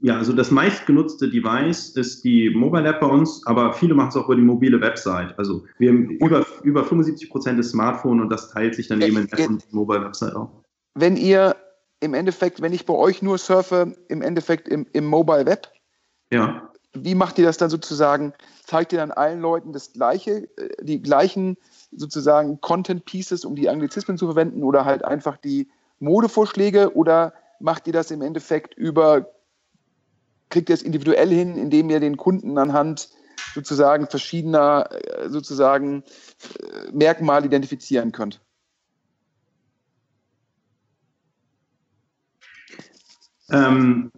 ja, also das meistgenutzte Device ist die Mobile App bei uns, aber viele machen es auch über die mobile Website. Also wir haben über, über 75 Prozent des Smartphone und das teilt sich dann eben in App und Mobile Website auch. Wenn ihr im Endeffekt, wenn ich bei euch nur surfe, im Endeffekt im, im Mobile Web, ja. wie macht ihr das dann sozusagen? Zeigt ihr dann allen Leuten das gleiche, äh, die gleichen sozusagen Content Pieces, um die Anglizismen zu verwenden oder halt einfach die Modevorschläge oder macht ihr das im Endeffekt über kriegt ihr es individuell hin, indem ihr den Kunden anhand sozusagen verschiedener äh, sozusagen äh, Merkmale identifizieren könnt? Ähm,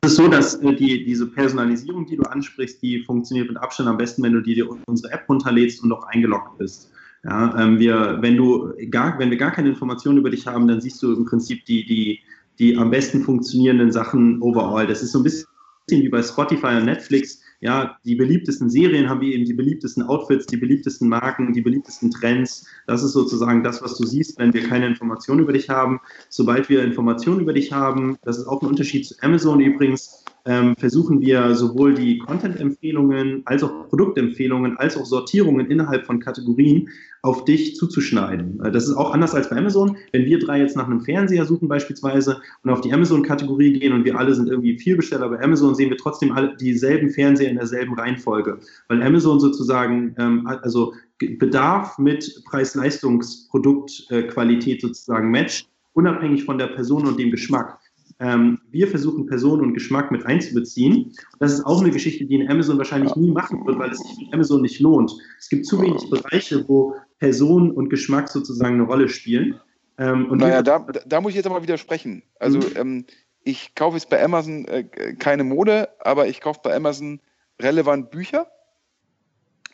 es ist so, dass äh, die, diese Personalisierung, die du ansprichst, die funktioniert mit Abstand am besten, wenn du dir unsere App runterlädst und auch eingeloggt bist. Ja, ähm, wir, wenn, du gar, wenn wir gar keine Informationen über dich haben, dann siehst du im Prinzip die, die, die am besten funktionierenden Sachen overall. Das ist so ein bisschen wie bei Spotify und Netflix. Ja, die beliebtesten Serien haben wir eben die beliebtesten Outfits, die beliebtesten Marken, die beliebtesten Trends. Das ist sozusagen das, was du siehst, wenn wir keine Informationen über dich haben. Sobald wir Informationen über dich haben, das ist auch ein Unterschied zu Amazon übrigens, ähm, versuchen wir sowohl die Content-Empfehlungen als auch Produktempfehlungen als auch Sortierungen innerhalb von Kategorien auf dich zuzuschneiden. Äh, das ist auch anders als bei Amazon. Wenn wir drei jetzt nach einem Fernseher suchen beispielsweise und auf die Amazon-Kategorie gehen und wir alle sind irgendwie Vielbesteller bei Amazon, sehen wir trotzdem alle dieselben Fernseher in derselben Reihenfolge, weil Amazon sozusagen ähm, also Bedarf mit Preis-Leistungs-Produktqualität sozusagen matcht, unabhängig von der Person und dem Geschmack. Ähm, wir versuchen Person und Geschmack mit einzubeziehen. Das ist auch eine Geschichte, die in Amazon wahrscheinlich nie machen wird, weil es sich für Amazon nicht lohnt. Es gibt zu wenig Bereiche, wo Person und Geschmack sozusagen eine Rolle spielen. Ähm, naja, da, da muss ich jetzt aber widersprechen. Also mhm. ähm, ich kaufe jetzt bei Amazon äh, keine Mode, aber ich kaufe bei Amazon relevant Bücher.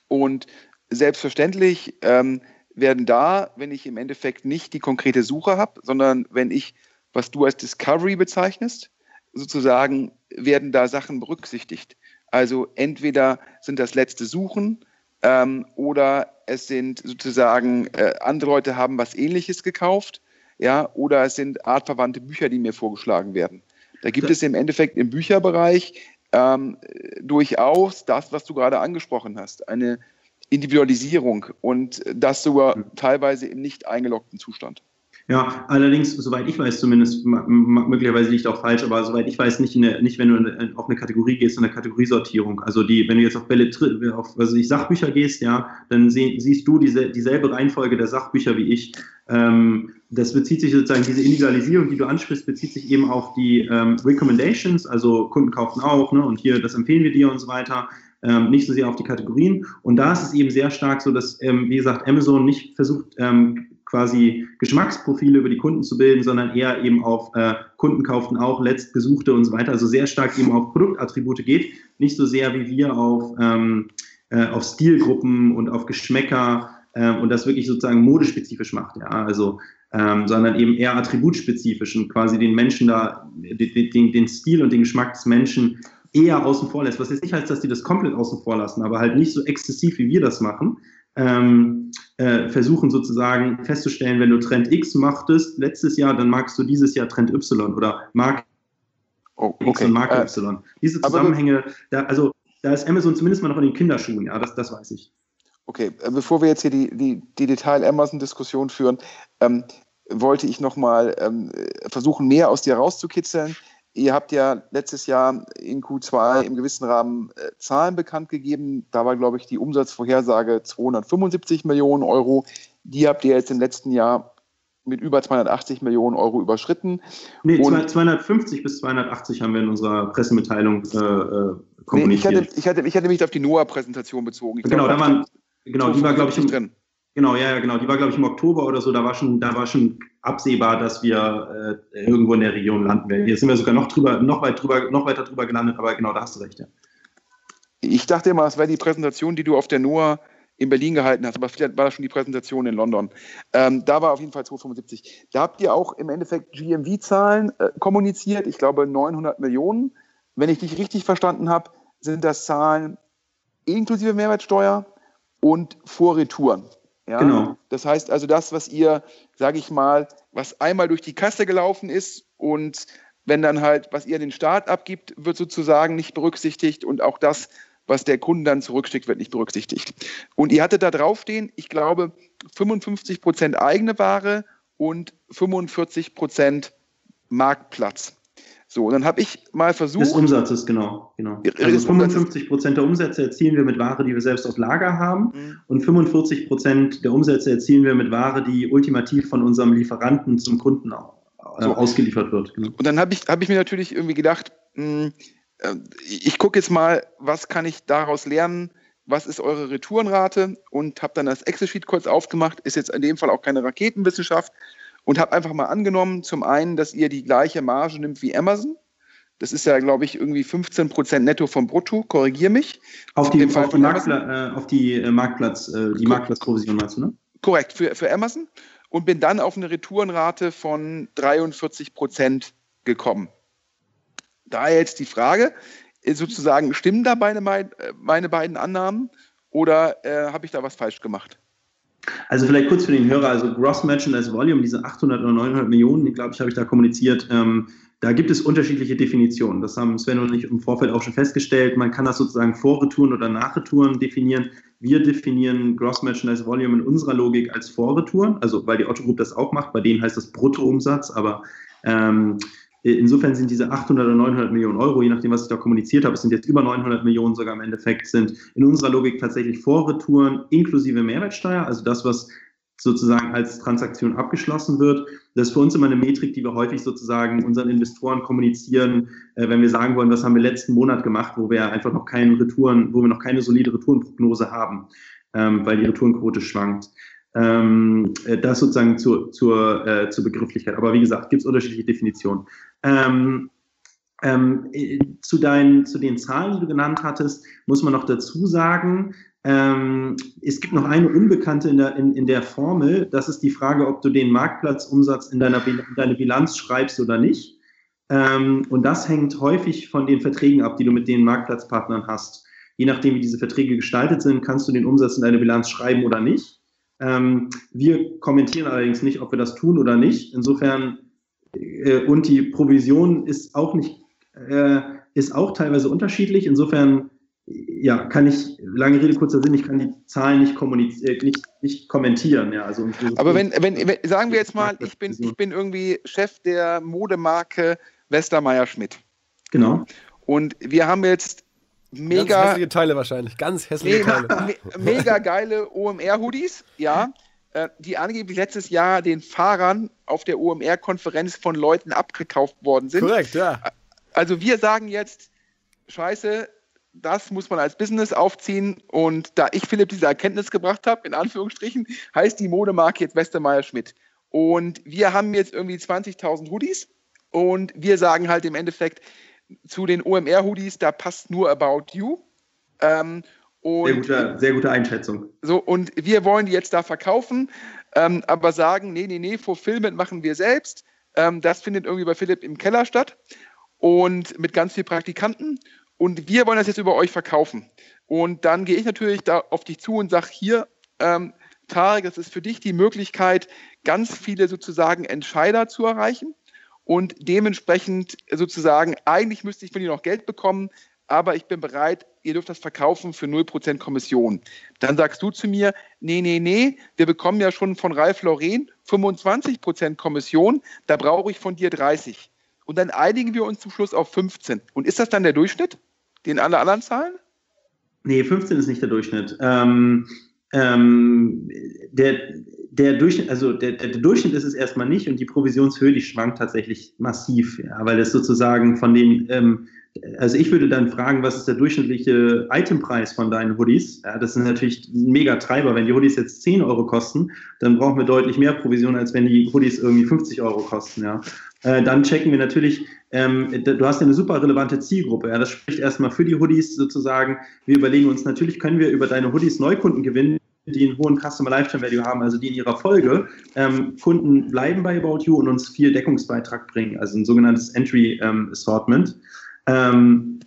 Und selbstverständlich ähm, werden da, wenn ich im Endeffekt nicht die konkrete Suche habe, sondern wenn ich, was du als Discovery bezeichnest, sozusagen werden da Sachen berücksichtigt. Also entweder sind das letzte Suchen ähm, oder es sind sozusagen äh, andere Leute haben was Ähnliches gekauft, ja, oder es sind artverwandte Bücher, die mir vorgeschlagen werden. Da gibt es im Endeffekt im Bücherbereich ähm, durchaus das, was du gerade angesprochen hast, eine Individualisierung und das sogar mhm. teilweise im nicht eingeloggten Zustand. Ja, allerdings, soweit ich weiß, zumindest, möglicherweise liegt auch falsch, aber soweit ich weiß, nicht, eine, nicht wenn du auf eine Kategorie gehst, in eine Kategoriesortierung. Also die, wenn du jetzt auf Belletri auf also ich Sachbücher gehst, ja, dann sie, siehst du diese, dieselbe Reihenfolge der Sachbücher wie ich. Ähm, das bezieht sich sozusagen, diese Individualisierung, die du ansprichst, bezieht sich eben auf die ähm, Recommendations, also Kunden kaufen auch, ne, und hier, das empfehlen wir dir und so weiter ähm, nicht so sehr auf die Kategorien. Und da ist es eben sehr stark so, dass, ähm, wie gesagt, Amazon nicht versucht, ähm, quasi Geschmacksprofile über die Kunden zu bilden, sondern eher eben auf äh, Kunden kauften auch, letztgesuchte und so weiter. Also sehr stark eben auf Produktattribute geht, nicht so sehr wie wir auf, ähm, äh, auf Stilgruppen und auf Geschmäcker äh, und das wirklich sozusagen modespezifisch macht. Ja, also ähm, sondern eben eher attributspezifisch und quasi den Menschen da, den, den, den Stil und den Geschmack des Menschen eher außen vor lässt. Was jetzt nicht heißt, dass die das komplett außen vor lassen, aber halt nicht so exzessiv, wie wir das machen. Ähm, äh, versuchen sozusagen festzustellen, wenn du Trend X machtest letztes Jahr, dann magst du dieses Jahr Trend Y oder Mark oh, okay. X und Marke äh, Y. Diese Zusammenhänge, da, also da ist Amazon zumindest mal noch in den Kinderschuhen, ja, das, das weiß ich. Okay, äh, bevor wir jetzt hier die, die, die Detail-Amazon-Diskussion führen, ähm, wollte ich nochmal ähm, versuchen, mehr aus dir rauszukitzeln. Ihr habt ja letztes Jahr in Q2 im gewissen Rahmen äh, Zahlen bekannt gegeben. Da war, glaube ich, die Umsatzvorhersage 275 Millionen Euro. Die habt ihr jetzt im letzten Jahr mit über 280 Millionen Euro überschritten. Nee, Und 250 bis 280 haben wir in unserer Pressemitteilung äh, kommuniziert. Äh, nee, ich, hatte, ich, hatte, ich hatte mich auf die NOAA-Präsentation bezogen. Ich genau, glaub, da waren, genau, die war, glaube ich, drin. Genau, ja, ja, genau. Die war, glaube ich, im Oktober oder so. Da war schon, da war schon absehbar, dass wir äh, irgendwo in der Region landen werden. Hier sind wir sogar noch drüber, noch weit drüber, noch weiter drüber gelandet, aber genau, da hast du recht, ja. Ich dachte immer, es wäre die Präsentation, die du auf der NOAA in Berlin gehalten hast, aber vielleicht war das schon die Präsentation in London. Ähm, da war auf jeden Fall 275. Da habt ihr auch im Endeffekt GMV-Zahlen äh, kommuniziert, ich glaube 900 Millionen. Wenn ich dich richtig verstanden habe, sind das Zahlen inklusive Mehrwertsteuer und vor Retouren. Ja? Genau. Das heißt also das, was ihr, sage ich mal, was einmal durch die Kasse gelaufen ist und wenn dann halt, was ihr den Staat abgibt, wird sozusagen nicht berücksichtigt und auch das, was der Kunde dann zurückschickt, wird nicht berücksichtigt. Und ihr hattet da draufstehen, ich glaube, 55 Prozent eigene Ware und 45 Prozent Marktplatz. So, und dann habe ich mal versucht. Des Umsatzes, genau. genau. Also 55 Prozent der Umsätze erzielen wir mit Ware, die wir selbst auf Lager haben. Mhm. Und 45 Prozent der Umsätze erzielen wir mit Ware, die ultimativ von unserem Lieferanten zum Kunden äh, ausgeliefert wird. Genau. Und dann habe ich, hab ich mir natürlich irgendwie gedacht, mh, hm, äh, ich gucke jetzt mal, was kann ich daraus lernen? Was ist eure Retourenrate? Und habe dann das Excel-Sheet kurz aufgemacht. Ist jetzt in dem Fall auch keine Raketenwissenschaft, und habe einfach mal angenommen, zum einen, dass ihr die gleiche Marge nimmt wie Amazon. Das ist ja, glaube ich, irgendwie 15 Prozent netto vom Brutto. Korrigier mich. Auf die, auf die, Marktpla äh, auf die äh, Marktplatz, äh, die Marktplatzprovision meinst du, ne? Korrekt, für, für Amazon. Und bin dann auf eine Retourenrate von 43 Prozent gekommen. Daher jetzt die Frage, äh, sozusagen, stimmen da meine, meine beiden Annahmen oder äh, habe ich da was falsch gemacht? Also vielleicht kurz für den Hörer, also Gross Merchandise Volume, diese 800 oder 900 Millionen, glaube ich, habe ich da kommuniziert. Ähm, da gibt es unterschiedliche Definitionen. Das haben Sven und ich im Vorfeld auch schon festgestellt. Man kann das sozusagen vor Retouren oder nach Retouren definieren. Wir definieren Gross Merchandise Volume in unserer Logik als Vorretouren, also weil die Otto Group das auch macht. Bei denen heißt das Bruttoumsatz, aber ähm, Insofern sind diese 800 oder 900 Millionen Euro, je nachdem, was ich da kommuniziert habe, es sind jetzt über 900 Millionen sogar im Endeffekt, sind in unserer Logik tatsächlich Vorretouren inklusive Mehrwertsteuer, also das, was sozusagen als Transaktion abgeschlossen wird. Das ist für uns immer eine Metrik, die wir häufig sozusagen unseren Investoren kommunizieren, äh, wenn wir sagen wollen, was haben wir letzten Monat gemacht, wo wir einfach noch keine Retouren, wo wir noch keine solide Retourenprognose haben, ähm, weil die Retourenquote schwankt. Ähm, äh, das sozusagen zur, zur, äh, zur Begrifflichkeit. Aber wie gesagt, gibt es unterschiedliche Definitionen. Ähm, ähm, äh, zu, deinen, zu den Zahlen, die du genannt hattest, muss man noch dazu sagen, Ähm, es gibt noch eine Unbekannte in der, in, in der Formel. Das ist die Frage, ob du den Marktplatzumsatz in, deiner, in deine Bilanz schreibst oder nicht. Ähm, und das hängt häufig von den Verträgen ab, die du mit den Marktplatzpartnern hast. Je nachdem, wie diese Verträge gestaltet sind, kannst du den Umsatz in deine Bilanz schreiben oder nicht. Ähm, wir kommentieren allerdings nicht, ob wir das tun oder nicht. Insofern, äh, und die Provision ist auch nicht, äh, ist auch teilweise unterschiedlich. Insofern, ja, kann ich, lange Rede, kurzer Sinn, ich kann die Zahlen nicht, äh, nicht, nicht kommentieren. Ja, also, Aber wenn, wenn, wenn, sagen wir jetzt mal, ich bin, ich bin irgendwie Chef der Modemarke Westermeier Schmidt. Genau. Und wir haben jetzt mega. Ganz hässliche Teile wahrscheinlich. Ganz hässliche mega, Teile. Me mega geile OMR-Hoodies, ja. Äh, die angeblich letztes Jahr den Fahrern auf der OMR-Konferenz von Leuten abgekauft worden sind. Korrekt, ja. Also wir sagen jetzt, scheiße, das muss man als Business aufziehen. Und da ich Philipp diese Erkenntnis gebracht habe, in Anführungsstrichen, heißt die Modemarke jetzt Westermeier Schmidt. Und wir haben jetzt irgendwie 20.000 Hoodies und wir sagen halt im Endeffekt zu den OMR-Hoodies, da passt nur About You. Ähm, sehr, gute, sehr gute Einschätzung. So, und wir wollen die jetzt da verkaufen, ähm, aber sagen, nee, nee, nee, Fulfillment machen wir selbst. Ähm, das findet irgendwie bei Philipp im Keller statt und mit ganz vielen Praktikanten. Und wir wollen das jetzt über euch verkaufen. Und dann gehe ich natürlich da auf dich zu und sage, hier, ähm, Tarek, das ist für dich die Möglichkeit, ganz viele sozusagen Entscheider zu erreichen und dementsprechend sozusagen, eigentlich müsste ich von dir noch Geld bekommen, aber ich bin bereit, ihr dürft das verkaufen für 0% Kommission. Dann sagst du zu mir, nee, nee, nee, wir bekommen ja schon von Ralf Lauren 25% Kommission, da brauche ich von dir 30. Und dann einigen wir uns zum Schluss auf 15. Und ist das dann der Durchschnitt, den alle anderen zahlen? Nee, 15 ist nicht der Durchschnitt. Ähm, ähm, der, der Durchschnitt, also der, der, Durchschnitt ist es erstmal nicht und die Provisionshöhe, die schwankt tatsächlich massiv, ja, weil das sozusagen von den, ähm, also ich würde dann fragen, was ist der durchschnittliche Itempreis von deinen Hoodies? Ja, das sind natürlich ein mega Treiber. Wenn die Hoodies jetzt 10 Euro kosten, dann brauchen wir deutlich mehr Provision, als wenn die Hoodies irgendwie 50 Euro kosten, ja. Äh, dann checken wir natürlich, ähm, du hast ja eine super relevante Zielgruppe. Ja, das spricht erstmal für die Hoodies sozusagen. Wir überlegen uns, natürlich können wir über deine Hoodies Neukunden gewinnen, die einen hohen Customer Lifetime Value haben, also die in ihrer Folge ähm, Kunden bleiben bei About You und uns viel Deckungsbeitrag bringen, also ein sogenanntes Entry ähm, Assortment. Ähm,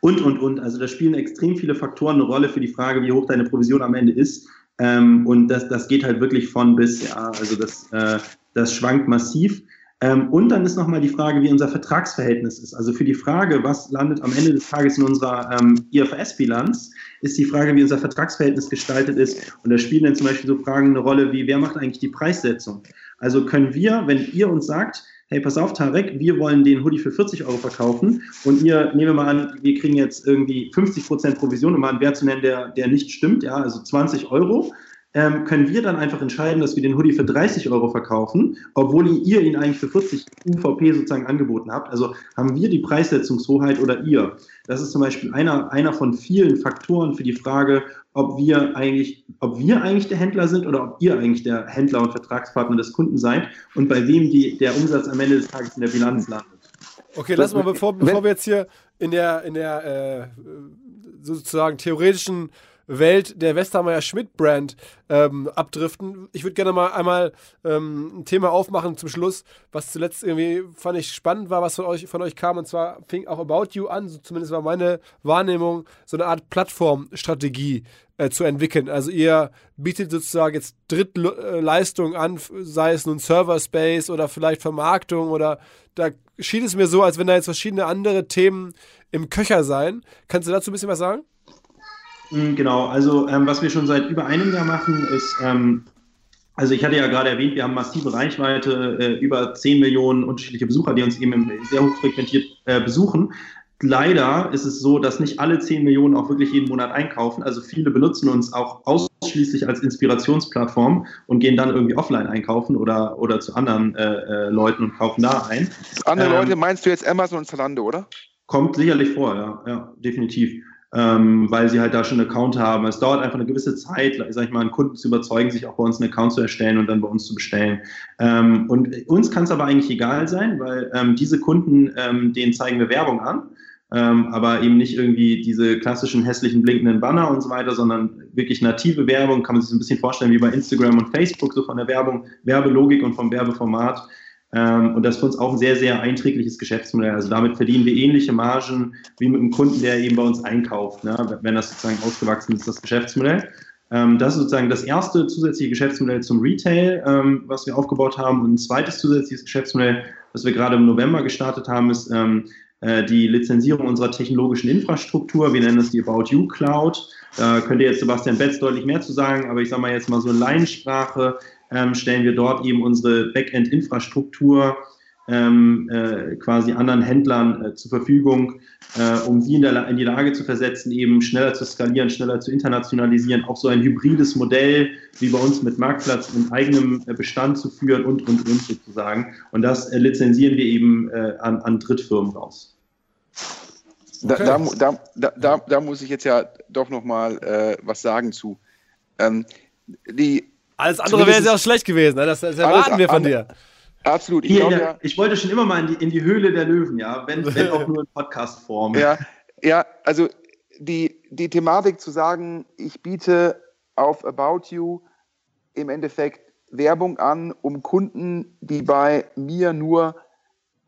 und, und, und. Also da spielen extrem viele Faktoren eine Rolle für die Frage, wie hoch deine Provision am Ende ist. Ähm, und das, das geht halt wirklich von bis, ja, also das, äh, das schwankt massiv. Ähm, und dann ist nochmal die Frage, wie unser Vertragsverhältnis ist. Also für die Frage, was landet am Ende des Tages in unserer ähm, IFRS-Bilanz, ist die Frage, wie unser Vertragsverhältnis gestaltet ist. Und da spielen dann zum Beispiel so Fragen eine Rolle wie, wer macht eigentlich die Preissetzung? Also können wir, wenn ihr uns sagt, hey, pass auf, Tarek, wir wollen den Hoodie für 40 Euro verkaufen und ihr, nehmen wir mal an, wir kriegen jetzt irgendwie 50% Provision, um mal einen Wert zu nennen, der, der nicht stimmt, ja, also 20 Euro, ähm, können wir dann einfach entscheiden, dass wir den Hoodie für 30 Euro verkaufen, obwohl ihr ihn eigentlich für 40 UVP sozusagen angeboten habt. Also haben wir die Preissetzungshoheit oder ihr? Das ist zum Beispiel einer, einer von vielen Faktoren für die Frage, ob wir eigentlich, ob wir eigentlich der Händler sind oder ob ihr eigentlich der Händler und Vertragspartner des Kunden seid und bei wem die, der Umsatz am Ende des Tages in der Bilanz landet. Okay, lass mal, bevor, bevor wir jetzt hier in der, in der äh, sozusagen theoretischen Welt der Westermeier Schmidt Brand ähm, abdriften. Ich würde gerne mal einmal ähm, ein Thema aufmachen zum Schluss, was zuletzt irgendwie fand ich spannend war, was von euch, von euch kam. Und zwar fing auch About You an, so zumindest war meine Wahrnehmung, so eine Art Plattformstrategie äh, zu entwickeln. Also ihr bietet sozusagen jetzt Drittleistungen an, sei es nun Server Space oder vielleicht Vermarktung oder da schien es mir so, als wenn da jetzt verschiedene andere Themen im Köcher seien. Kannst du dazu ein bisschen was sagen? Mm, genau, also ähm, was wir schon seit über einem Jahr machen, ist, ähm, also ich hatte ja gerade erwähnt, wir haben massive Reichweite, äh, über 10 Millionen unterschiedliche Besucher, die uns eben sehr hoch frequentiert äh, besuchen. Leider ist es so, dass nicht alle 10 Millionen auch wirklich jeden Monat einkaufen. Also viele benutzen uns auch ausschließlich als Inspirationsplattform und gehen dann irgendwie offline einkaufen oder, oder zu anderen äh, äh Leuten und kaufen da ein. Andere ähm, Leute meinst du jetzt Amazon und Zalando, oder? Kommt sicherlich vor, ja, ja definitiv ähm, weil sie halt da schon einen Account haben. Es dauert einfach eine gewisse Zeit, sag ich mal, einen Kunden zu überzeugen, sich auch bei uns einen Account zu erstellen und dann bei uns zu bestellen. Ähm, und uns kann es aber eigentlich egal sein, weil ähm, diese Kunden, ähm, denen zeigen wir Werbung an. Ähm, aber eben nicht irgendwie diese klassischen hässlichen blinkenden Banner und so weiter, sondern wirklich native Werbung, kann man sich ein bisschen vorstellen wie bei Instagram und Facebook, so von der Werbung, Werbelogik und vom Werbeformat. Ähm, und das ist für uns auch ein sehr, sehr einträgliches Geschäftsmodell. Also damit verdienen wir ähnliche Margen wie mit einem Kunden, der eben bei uns einkauft, ne? wenn das sozusagen ausgewachsen ist, das Geschäftsmodell. Ähm, das ist sozusagen das erste zusätzliche Geschäftsmodell zum Retail, ähm, was wir aufgebaut haben. Und ein zweites zusätzliches Geschäftsmodell, das wir gerade im November gestartet haben, ist ähm, äh, die Lizenzierung unserer technologischen Infrastruktur. Wir nennen das die About You Cloud. Da könnte jetzt Sebastian Betz deutlich mehr zu sagen, aber ich sage mal jetzt mal so in Laiensprache ähm, stellen wir dort eben unsere Backend-Infrastruktur ähm, äh, quasi anderen Händlern äh, zur Verfügung, äh, um sie in, der, in, die Lage zu versetzen, eben schneller zu skalieren, schneller zu internationalisieren, auch so ein hybrides Modell wie bei uns mit Marktplatz und eigenem äh, Bestand zu führen und, und, und sozusagen. Und das äh, lizenzieren wir eben äh, an, an Drittfirmen raus. Okay. Da, da, da, da, da, muss ich jetzt ja doch nochmal äh, was sagen zu. Ähm, die, Alles andere wäre ja auch schlecht gewesen, ne? das, das erwarten wir von dir. Absolut. Ich, Hier, ja, ich, wollte schon immer mal in die, in die Höhle der Löwen, ja, wenn, wenn auch nur in Podcast-Form. Ja, ja, also die, die Thematik zu sagen, ich biete auf About You im Endeffekt Werbung an, um Kunden, die bei mir nur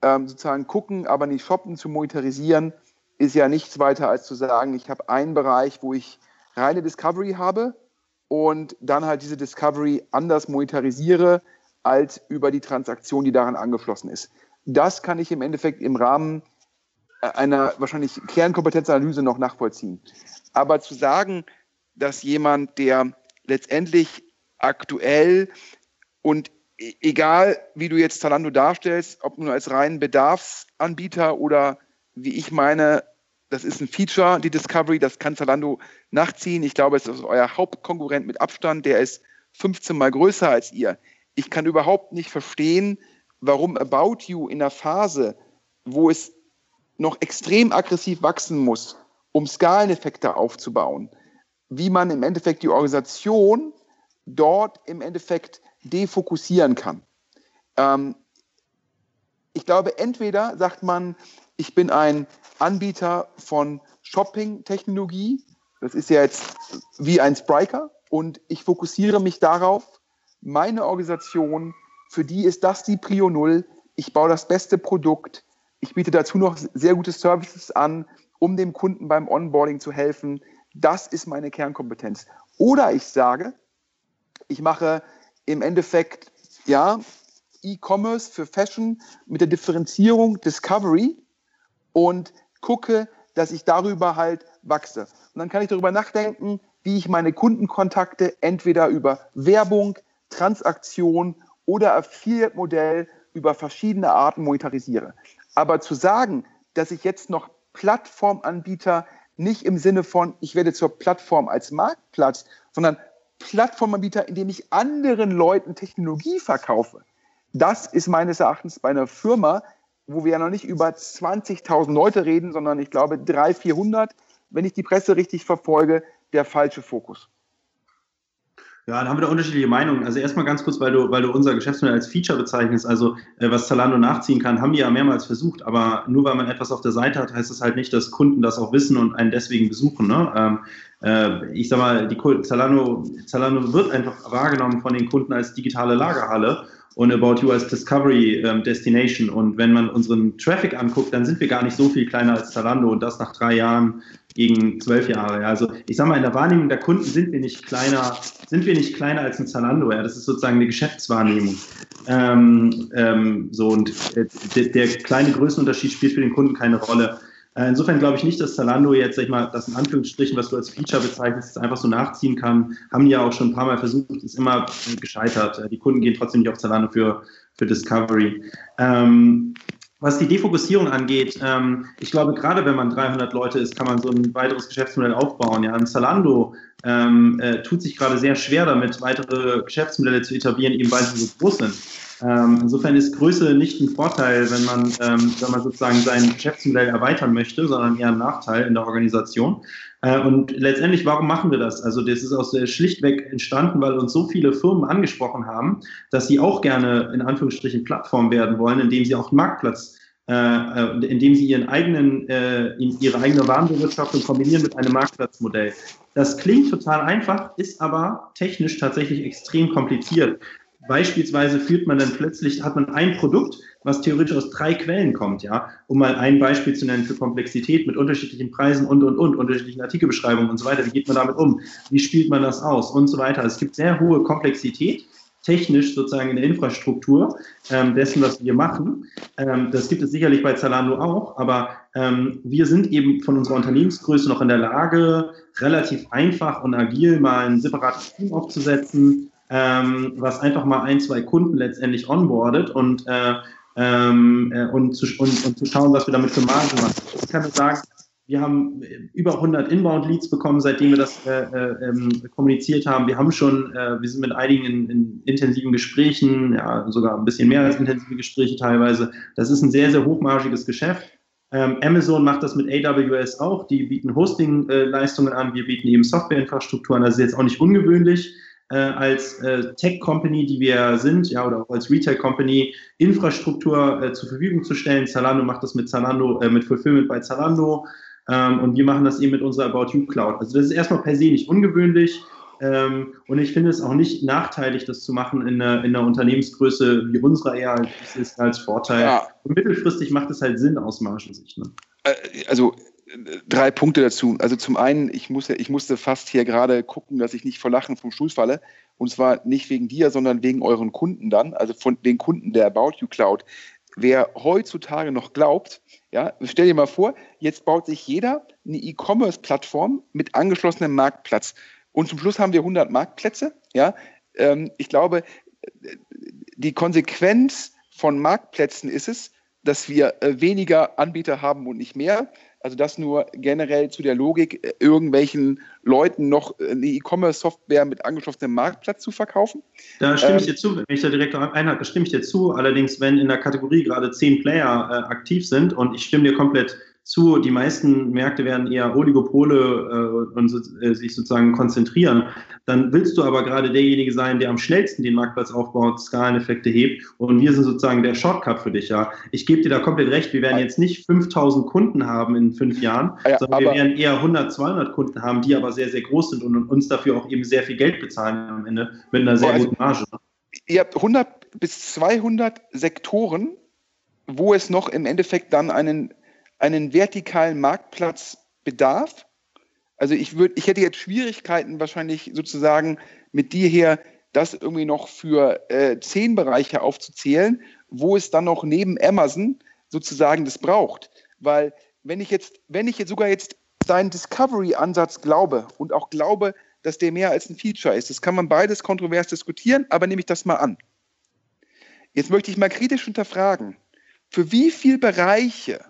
ähm, sozusagen gucken, aber nicht shoppen, zu monetarisieren, ist ja nichts weiter als zu sagen, ich habe einen Bereich, wo ich reine Discovery habe und dann halt diese Discovery anders monetarisiere als über die Transaktion, die daran angeschlossen ist. Das kann ich im Endeffekt im Rahmen äh, einer wahrscheinlich Kernkompetenzanalyse noch nachvollziehen. Aber zu sagen, dass jemand, der letztendlich aktuell und e-, egal wie du jetzt Zalando darstellst, ob nur als reinen Bedarfsanbieter oder wie ich meine, das ist ein Feature, die Discovery, das kann Zalando nachziehen. Ich glaube, es ist euer Hauptkonkurrent mit Abstand, der ist 15 mal größer als ihr ich kann überhaupt nicht verstehen, warum About You in der Phase, wo es noch extrem aggressiv wachsen muss, um Skaleneffekte aufzubauen, wie man im Endeffekt die Organisation dort im Endeffekt defokussieren kann. Ähm, ich glaube, entweder sagt man, ich bin ein Anbieter von Shopping-Technologie, das ist ja jetzt wie ein Spriker, und ich fokussiere mich darauf, meine Organisation, für die ist das die Prio Null. Ich baue das beste Produkt. Ich biete dazu noch sehr gute Services an, um dem Kunden beim Onboarding zu helfen. Das ist meine Kernkompetenz. Oder ich sage, ich mache im Endeffekt, ja, E-Commerce für Fashion mit der Differenzierung Discovery und gucke, dass ich darüber halt wachse. Und dann kann ich darüber nachdenken, wie ich meine Kundenkontakte entweder über Werbung, Transaktion oder Affiliate-Modell über verschiedene Arten monetarisiere. Aber zu sagen, dass ich jetzt noch Plattformanbieter nicht im Sinne von, ich werde zur Plattform als Marktplatz, sondern Plattformanbieter, indem ich anderen Leuten Technologie verkaufe. Das ist meines Erachtens bei einer Firma, wo wir ja noch nicht über 20.000 Leute reden, sondern ich glaube 300, 400, wenn ich die Presse richtig verfolge, der falsche Fokus. Ja, da haben wir da unterschiedliche Meinungen. Also erstmal ganz kurz, weil du, weil du unser Geschäftsmodell als Feature bezeichnest, also äh, was Zalando nachziehen kann, haben wir ja mehrmals versucht, aber nur weil man etwas auf der Seite hat, heißt das halt nicht, dass Kunden das auch wissen und einen deswegen besuchen. Ne? Ähm, äh, ich sag mal, die Zalando, Zalando wird einfach wahrgenommen von den Kunden als digitale Lagerhalle und About als Discovery ähm, Destination. Und wenn man unseren Traffic anguckt, dann sind wir gar nicht so viel kleiner als Zalando und das nach drei Jahren gegen zwölf Jahre. Ja. Also ich sage mal, in der Wahrnehmung der Kunden sind wir nicht kleiner, sind wir nicht kleiner als ein Zalando. Ja. Das ist sozusagen eine Geschäftswahrnehmung. Ähm, ähm, so und äh, der, der, kleine Größenunterschied spielt für den Kunden keine Rolle. Äh, insofern glaube ich nicht, dass Zalando jetzt, sag ich mal, das in Anführungsstrichen, was du als Feature bezeichnest, einfach so nachziehen kann. Haben die ja auch schon ein paar Mal versucht, ist immer gescheitert. Äh, die Kunden gehen trotzdem nicht auf Zalando für, für Discovery. Ähm, was die Defokussierung angeht, ähm, ich glaube, gerade wenn man 300 Leute ist, kann man so ein weiteres Geschäftsmodell aufbauen. Ja, ein Zalando ähm, äh, tut sich gerade sehr schwer damit, weitere Geschäftsmodelle zu etablieren, eben weil sie so groß sind. Ähm, insofern ist Größe nicht ein Vorteil, wenn man, ähm, wenn man sozusagen sein Geschäftsmodell erweitern möchte, sondern eher ein Nachteil in der Organisation. Äh, und letztendlich, warum machen wir das? Also das ist aus der schlichtweg entstanden, weil uns so viele Firmen angesprochen haben, dass sie auch gerne in Anführungsstrichen Plattform werden wollen, indem sie auch einen Marktplatz äh, äh, indem sie ihren eigenen, äh, ihre eigene Warenbewirtschaftung kombinieren mit einem Marktplatzmodell. Das klingt total einfach, ist aber technisch tatsächlich extrem kompliziert. Beispielsweise führt man dann plötzlich, hat man ein Produkt, was theoretisch aus drei Quellen kommt, ja, um mal ein Beispiel zu nennen für Komplexität mit unterschiedlichen Preisen und und und, unterschiedlichen Artikelbeschreibungen und so weiter. Wie geht man damit um? Wie spielt man das aus und so weiter? Es gibt sehr hohe Komplexität technisch sozusagen in der Infrastruktur ähm, dessen, was wir machen. Ähm, das gibt es sicherlich bei Zalando auch, aber ähm, wir sind eben von unserer Unternehmensgröße noch in der Lage, relativ einfach und agil mal ein separates Team aufzusetzen, ähm, was einfach mal ein, zwei Kunden letztendlich onboardet und, äh, ähm, äh, und, zu, und, und zu schauen, was wir damit für Margen machen. Ich kann sagen, wir haben über 100 Inbound-Leads bekommen, seitdem wir das äh, äh, ähm, kommuniziert haben. Wir haben schon, äh, wir sind mit einigen in, in, intensiven Gesprächen, ja, sogar ein bisschen mehr als intensive Gespräche teilweise. Das ist ein sehr, sehr hochmargiges Geschäft. Ähm, Amazon macht das mit AWS auch. Die bieten Hosting-Leistungen an. Wir bieten eben Softwareinfrastruktur an. Das ist jetzt auch nicht ungewöhnlich. Äh, als äh, Tech-Company, die wir sind, ja, oder auch als Retail-Company, Infrastruktur äh, zur Verfügung zu stellen. Zalando macht das mit Zalando, äh, mit Fulfillment bei Zalando. Ähm, und wir machen das eben mit unserer About You Cloud. Also das ist erstmal per se nicht ungewöhnlich. Ähm, und ich finde es auch nicht nachteilig, das zu machen in einer, in einer Unternehmensgröße wie unserer eher als, ist als Vorteil. Ja. Und mittelfristig macht es halt Sinn aus Margensicht. Ne? Also drei Punkte dazu. Also zum einen, ich musste, ich musste fast hier gerade gucken, dass ich nicht vor Lachen vom Stuhl falle. Und zwar nicht wegen dir, sondern wegen euren Kunden dann, also von den Kunden der About You Cloud. Wer heutzutage noch glaubt, ja, stell dir mal vor, jetzt baut sich jeder eine E-Commerce-Plattform mit angeschlossenem Marktplatz. Und zum Schluss haben wir 100 Marktplätze. Ja, ähm, ich glaube, die Konsequenz von Marktplätzen ist es, dass wir äh, weniger Anbieter haben und nicht mehr. Also das nur generell zu der Logik, äh, irgendwelchen Leuten noch eine E-Commerce-Software mit angeschlossenem Marktplatz zu verkaufen. Da stimme ähm, ich dir zu, wenn ich da direkt einhake, stimme ich dir zu. Allerdings, wenn in der Kategorie gerade zehn Player äh, aktiv sind und ich stimme dir komplett zu. Die meisten Märkte werden eher Oligopole äh, und so, äh, sich sozusagen konzentrieren. Dann willst du aber gerade derjenige sein, der am schnellsten den Marktplatz aufbaut, Skaleneffekte hebt. Und wir sind sozusagen der Shortcut für dich. Ja, ich gebe dir da komplett recht. Wir werden jetzt nicht 5000 Kunden haben in fünf Jahren, ja, sondern wir werden eher 100, 200 Kunden haben, die aber sehr, sehr groß sind und uns dafür auch eben sehr viel Geld bezahlen am Ende mit einer sehr also, guten Marge. Ihr habt 100 bis 200 Sektoren, wo es noch im Endeffekt dann einen einen vertikalen Marktplatz bedarf. Also ich würde, ich hätte jetzt Schwierigkeiten wahrscheinlich sozusagen mit dir her, das irgendwie noch für äh, zehn Bereiche aufzuzählen, wo es dann noch neben Amazon sozusagen das braucht. Weil wenn ich jetzt, wenn ich jetzt sogar jetzt deinen Discovery-Ansatz glaube und auch glaube, dass der mehr als ein Feature ist, das kann man beides kontrovers diskutieren, aber nehme ich das mal an. Jetzt möchte ich mal kritisch hinterfragen, für wie viele Bereiche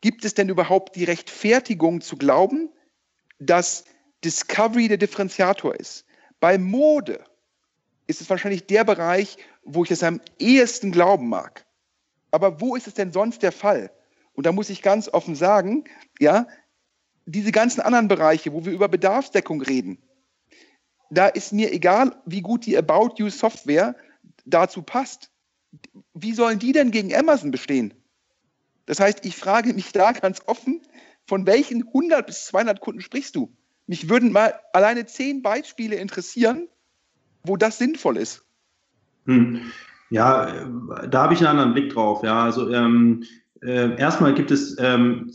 gibt es denn überhaupt die Rechtfertigung zu glauben, dass Discovery der Differenziator ist? Bei Mode ist es wahrscheinlich der Bereich, wo ich es am ehesten glauben mag. Aber wo ist es denn sonst der Fall? Und da muss ich ganz offen sagen, ja, diese ganzen anderen Bereiche, wo wir über Bedarfsdeckung reden, da ist mir egal, wie gut die About You Software dazu passt. Wie sollen die denn gegen Amazon bestehen? Das heißt, ich frage mich da ganz offen, von welchen 100 bis 200 Kunden sprichst du? Mich würden mal alleine zehn Beispiele interessieren, wo das sinnvoll ist. Hm. Ja, da habe ich einen anderen Blick drauf. Ja, also ähm, äh, erstmal gibt es ähm,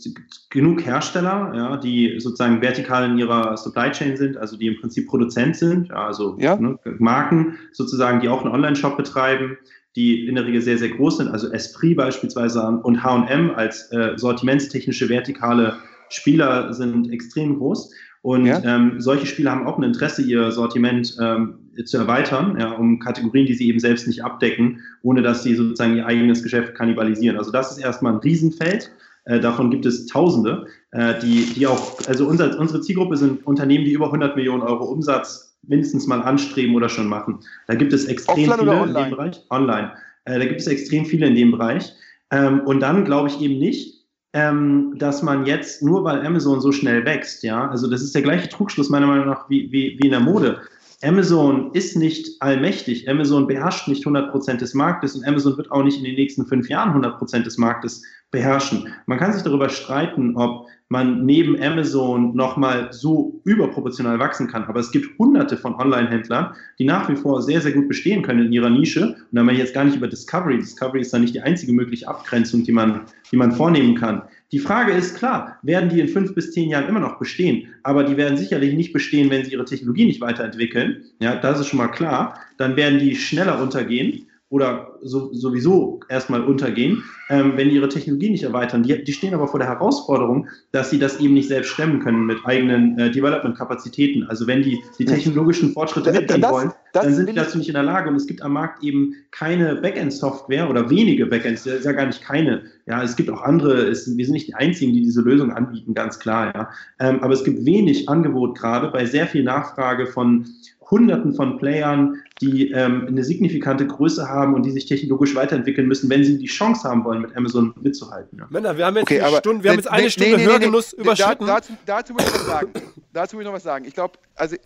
genug Hersteller, ja, die sozusagen vertikal in ihrer Supply Chain sind, also die im Prinzip Produzent sind, ja, also ja. Ne, Marken sozusagen, die auch einen Online-Shop betreiben, die in der Regel sehr, sehr groß sind, also Esprit beispielsweise und H&M als äh, sortimentstechnische vertikale Spieler sind extrem groß. Und ja. ähm, solche Spieler haben auch ein Interesse, ihr Sortiment ähm, zu erweitern, ja, um Kategorien, die sie eben selbst nicht abdecken, ohne dass sie sozusagen ihr eigenes Geschäft kannibalisieren. Also das ist erstmal ein Riesenfeld. Äh, davon gibt es Tausende, äh, die, die auch, also unser, unsere Zielgruppe sind Unternehmen, die über 100 Millionen Euro Umsatz mindestens mal anstreben oder schon machen. Da gibt es extrem Offline viele in dem Bereich. Online. Äh, da gibt es extrem viele in dem Bereich. Ähm, und dann glaube ich eben nicht, ähm, dass man jetzt, nur weil Amazon so schnell wächst, ja, also das ist der gleiche Trugschluss meiner Meinung nach wie, wie, wie in der Mode. Amazon ist nicht allmächtig. Amazon beherrscht nicht 100% des Marktes und Amazon wird auch nicht in den nächsten fünf Jahren 100% des Marktes beherrschen. Man kann sich darüber streiten, ob man neben Amazon nochmal so überproportional wachsen kann. Aber es gibt hunderte von Online-Händlern, die nach wie vor sehr, sehr gut bestehen können in ihrer Nische. Und da haben wir jetzt gar nicht über Discovery. Discovery ist dann nicht die einzige mögliche Abgrenzung, die man, die man vornehmen kann. Die Frage ist klar, werden die in fünf bis zehn Jahren immer noch bestehen? Aber die werden sicherlich nicht bestehen, wenn sie ihre Technologie nicht weiterentwickeln. Ja, das ist schon mal klar. Dann werden die schneller untergehen oder so, sowieso erstmal untergehen, ähm, wenn die ihre Technologie nicht erweitern. Die, die, stehen aber vor der Herausforderung, dass sie das eben nicht selbst stemmen können mit eigenen äh, Development-Kapazitäten. Also wenn die die technologischen Fortschritte mitgehen wollen, das dann sind die dazu nicht in der Lage. Und es gibt am Markt eben keine Backend-Software oder wenige Backends, das ist ja gar nicht keine. Ja, es gibt auch andere, es, wir sind nicht die Einzigen, die diese Lösung anbieten, ganz klar. Ja. Ähm, aber es gibt wenig Angebot gerade bei sehr viel Nachfrage von Hunderten von Playern, die ähm, eine signifikante Größe haben und die sich technologisch weiterentwickeln müssen, wenn sie die Chance haben wollen, mit Amazon mitzuhalten. Ja. Männer, wir haben jetzt, okay, eine, Stunde, wir haben jetzt eine nee, Stunde nee, Hörgenuss nee, überschritten. Da, dazu, dazu muss ich was sagen. dazu muss ich noch was sagen. Ich glaube, also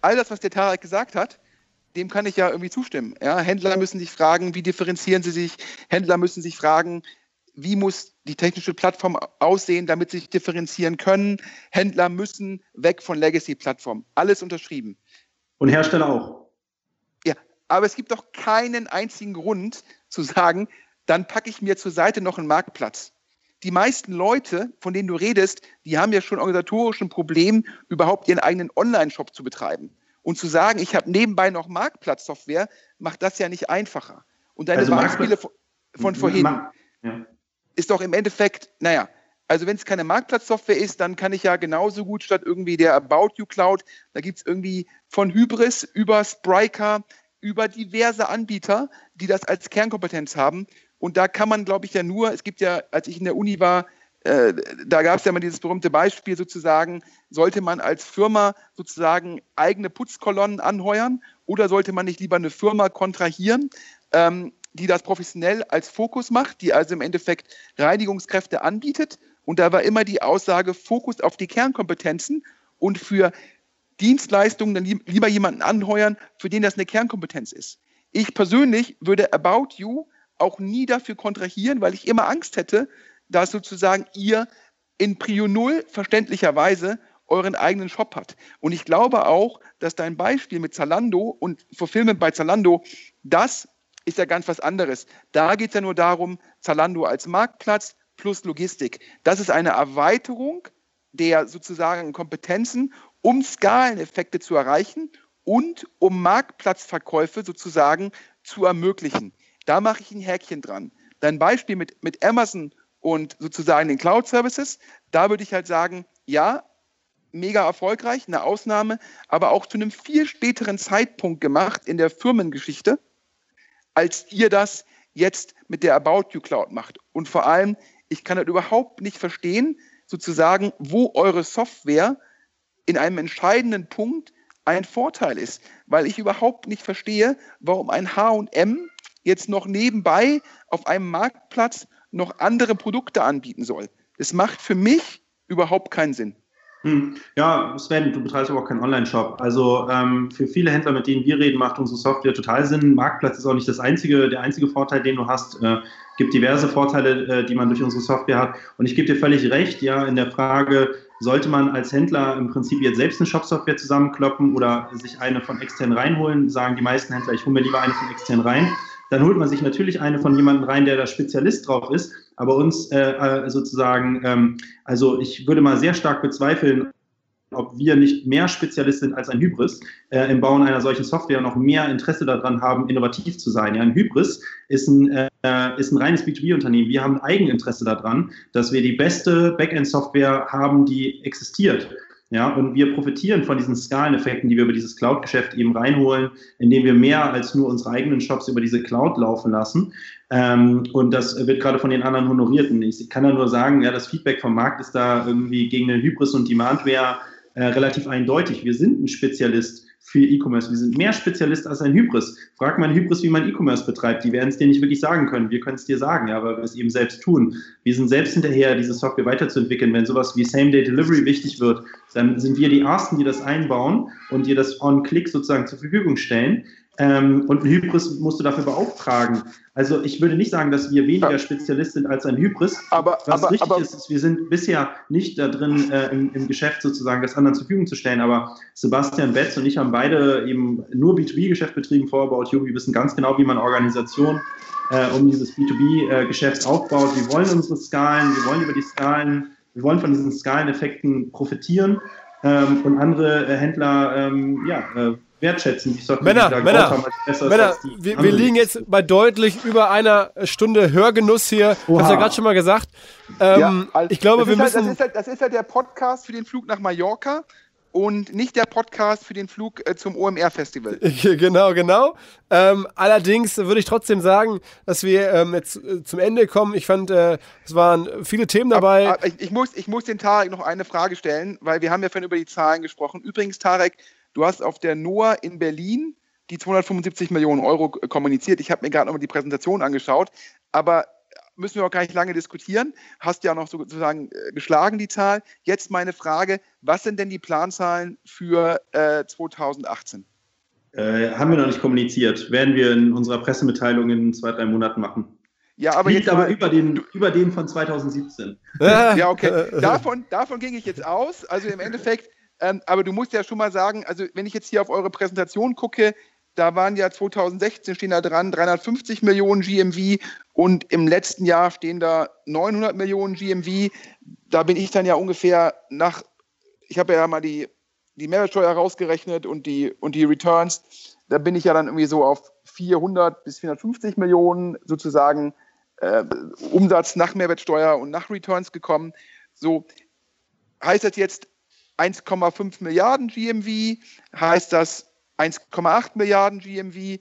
all das, was der Tarek gesagt hat, dem kann ich ja irgendwie zustimmen. Ja, Händler müssen sich fragen, wie differenzieren sie sich? Händler müssen sich fragen, wie muss die technische Plattform aussehen, damit sie sich differenzieren können? Händler müssen weg von Legacy-Plattformen. Alles unterschrieben. Und Hersteller auch. Ja, aber es gibt doch keinen einzigen Grund zu sagen, dann packe ich mir zur Seite noch einen Marktplatz. Die meisten Leute, von denen du redest, die haben ja schon organisatorisch ein Problem, überhaupt ihren eigenen Online-Shop zu betreiben. Und zu sagen, ich habe nebenbei noch Marktplatzsoftware, macht das ja nicht einfacher. Und deine also Beispiele von, von vorhin ja. ist doch im Endeffekt, naja, also wenn es keine Marktplatzsoftware ist, dann kann ich ja genauso gut statt irgendwie der About You Cloud, da gibt es irgendwie von Hybris über Spryker, über diverse Anbieter, die das als Kernkompetenz haben. Und da kann man, glaube ich, ja nur, es gibt ja, als ich in der Uni war, äh, da gab es ja mal dieses berühmte Beispiel sozusagen, sollte man als Firma sozusagen eigene Putzkolonnen anheuern oder sollte man nicht lieber eine Firma kontrahieren, ähm, die das professionell als Fokus macht, die also im Endeffekt Reinigungskräfte anbietet und da war immer die Aussage, Fokus auf die Kernkompetenzen und für Dienstleistungen dann lieber jemanden anheuern, für den das eine Kernkompetenz ist. Ich persönlich würde About You auch nie dafür kontrahieren, weil ich immer Angst hätte, dass sozusagen ihr in Prio Null verständlicherweise euren eigenen Shop hat. Und ich glaube auch, dass dein Beispiel mit Zalando und Fulfillment bei Zalando, das ist ja ganz was anderes. Da geht es ja nur darum, Zalando als Marktplatz, plus Logistik. Das ist eine Erweiterung der sozusagen Kompetenzen, um Skaleneffekte zu erreichen und um Marktplatzverkäufe sozusagen zu ermöglichen. Da mache ich ein Häkchen dran. Dein Beispiel mit, mit Amazon und sozusagen den Cloud Services, da würde ich halt sagen, ja, mega erfolgreich, eine Ausnahme, aber auch zu einem viel späteren Zeitpunkt gemacht in der Firmengeschichte, als ihr das jetzt mit der About You Cloud macht. Und vor allem ich kann das überhaupt nicht verstehen, sozusagen, wo eure Software in einem entscheidenden Punkt ein Vorteil ist, weil ich überhaupt nicht verstehe, warum ein H&M jetzt noch nebenbei auf einem Marktplatz noch andere Produkte anbieten soll. Das macht für mich überhaupt keinen Sinn. Hm. Ja, Sven, du betreibst aber auch keinen Online-Shop. Also ähm, für viele Händler, mit denen wir reden, macht unsere Software total Sinn. Marktplatz ist auch nicht das einzige, der einzige Vorteil, den du hast. Äh, gibt diverse Vorteile, äh, die man durch unsere Software hat. Und ich gebe dir völlig recht, ja, in der Frage, sollte man als Händler im Prinzip jetzt selbst eine Shop-Software zusammenkloppen oder sich eine von extern reinholen, sagen die meisten Händler, ich hole mir lieber eine von extern rein. Dann holt man sich natürlich eine von jemandem rein, der da Spezialist drauf ist. Aber uns äh, äh sozusagen, ähm, also ich würde mal sehr stark bezweifeln, ob wir nicht mehr Spezialist sind als ein Hybris äh, im Bauen einer solchen Software und noch mehr Interesse daran haben, innovativ zu sein. Ja, ein Hybris ist ein, äh, ist ein reines B2B-Unternehmen. Wir haben ein Eigeninteresse daran, dass wir die beste Backend-Software haben, die existiert. Ja, und wir profitieren von diesen Skaleneffekten, die wir über dieses Cloud-Geschäft eben reinholen, indem wir mehr als nur unsere eigenen Shops über diese Cloud laufen lassen. Ähm, und das wird gerade von den anderen honoriert. Und ich kann da nur sagen, ja, das Feedback vom Markt ist da irgendwie gegen den Hybris und Demandware äh, relativ eindeutig. Wir sind ein Spezialist für E-Commerce. Wir sind mehr Spezialist als ein Hybris. Frag mal ein Hybris, wie man E-Commerce betreibt. Die werden es dir nicht wirklich sagen können. Wir können es dir sagen, ja, weil wir es eben selbst tun. Wir sind selbst hinterher, diese Software weiterzuentwickeln. Wenn sowas wie Same-Day-Delivery wichtig wird, dann sind wir die Ersten, die das einbauen und dir das on-click sozusagen zur Verfügung stellen. Ähm, und ein Hybris musst du dafür beauftragen. Also ich würde nicht sagen, dass wir weniger Spezialist sind als ein Hybris. Aber, Was aber, richtig aber, ist, ist, wir sind bisher nicht da drin äh, im, im Geschäft sozusagen das anderen zur Verfügung zu stellen. Aber Sebastian Betz und ich haben beide eben nur B2B-Geschäft betrieben vor About You. Wir wissen ganz genau, wie man Organisation äh, um dieses B2B-Geschäft aufbaut. Wir wollen unsere Skalen, wir wollen über die Skalen, wir wollen von diesen Skaleneffekten profitieren ähm, und andere äh, Händler ähm, ja, äh, wertschätzen. Die Software, Männer, die da Männer, haben, Männer, als die wir, wir liegen jetzt bei deutlich über einer Stunde Hörgenuss hier. Ich hab's ja Oha. gerade schon mal gesagt. Ähm, also, ich glaube, das wir ist halt, müssen. das, ist halt, das ist halt der Podcast für den Flug nach Mallorca und nicht der Podcast für den Flug äh, zum OMR-Festival. Genau, genau. Ähm, allerdings würde ich trotzdem sagen, dass wir ähm, jetzt äh, zum Ende kommen. Ich fand, äh, es waren viele Themen dabei. Aber, aber ich, ich, muss, ich muss den Tarek noch eine Frage stellen, weil wir haben ja vorhin über die Zahlen gesprochen. Übrigens, Tarek, du hast auf der NOAA in Berlin die 275 Millionen Euro äh, kommuniziert. Ich habe mir gerade nochmal die Präsentation angeschaut, aber müssen wir auch gar nicht lange diskutieren. Hast ja noch sozusagen äh, geschlagen die Zahl. Jetzt meine Frage, was sind denn die Planzahlen für äh, 2018? Äh, haben wir noch nicht kommuniziert. Werden wir in unserer Pressemitteilung in zwei, drei Monaten machen. Ja, aber Liegt jetzt aber über den, über den von 2017. Ja, okay. Davon, davon ging ich jetzt aus. Also im Endeffekt, ähm, aber du musst ja schon mal sagen, also wenn ich jetzt hier auf eure Präsentation gucke, da waren ja 2016 stehen da dran 350 Millionen GMV und im letzten Jahr stehen da 900 Millionen GMV. Da bin ich dann ja ungefähr nach, ich habe ja mal die, die Mehrwertsteuer rausgerechnet und die, und die Returns. Da bin ich ja dann irgendwie so auf 400 bis 450 Millionen sozusagen äh, Umsatz nach Mehrwertsteuer und nach Returns gekommen. So heißt das jetzt 1,5 Milliarden GMV? Heißt das 1,8 Milliarden GMV?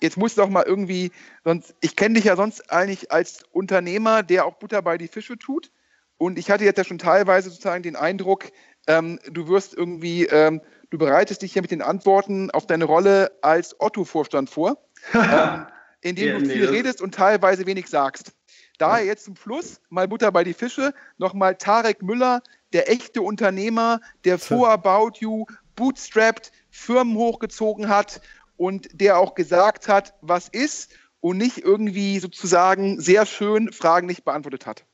Jetzt muss doch mal irgendwie, sonst, ich kenne dich ja sonst eigentlich als Unternehmer, der auch Butter bei die Fische tut. Und ich hatte jetzt ja schon teilweise sozusagen den Eindruck, ähm, du wirst irgendwie, ähm, du bereitest dich ja mit den Antworten auf deine Rolle als Otto-Vorstand vor, ähm, indem Ja, du viel das- redest und teilweise wenig sagst. Daher jetzt zum Schluss, mal Butter bei die Fische, nochmal Tarek Müller, der echte Unternehmer, der vor About You bootstrapped, Firmen hochgezogen hat und der auch gesagt hat, was ist und nicht irgendwie sozusagen sehr schön Fragen nicht beantwortet hat.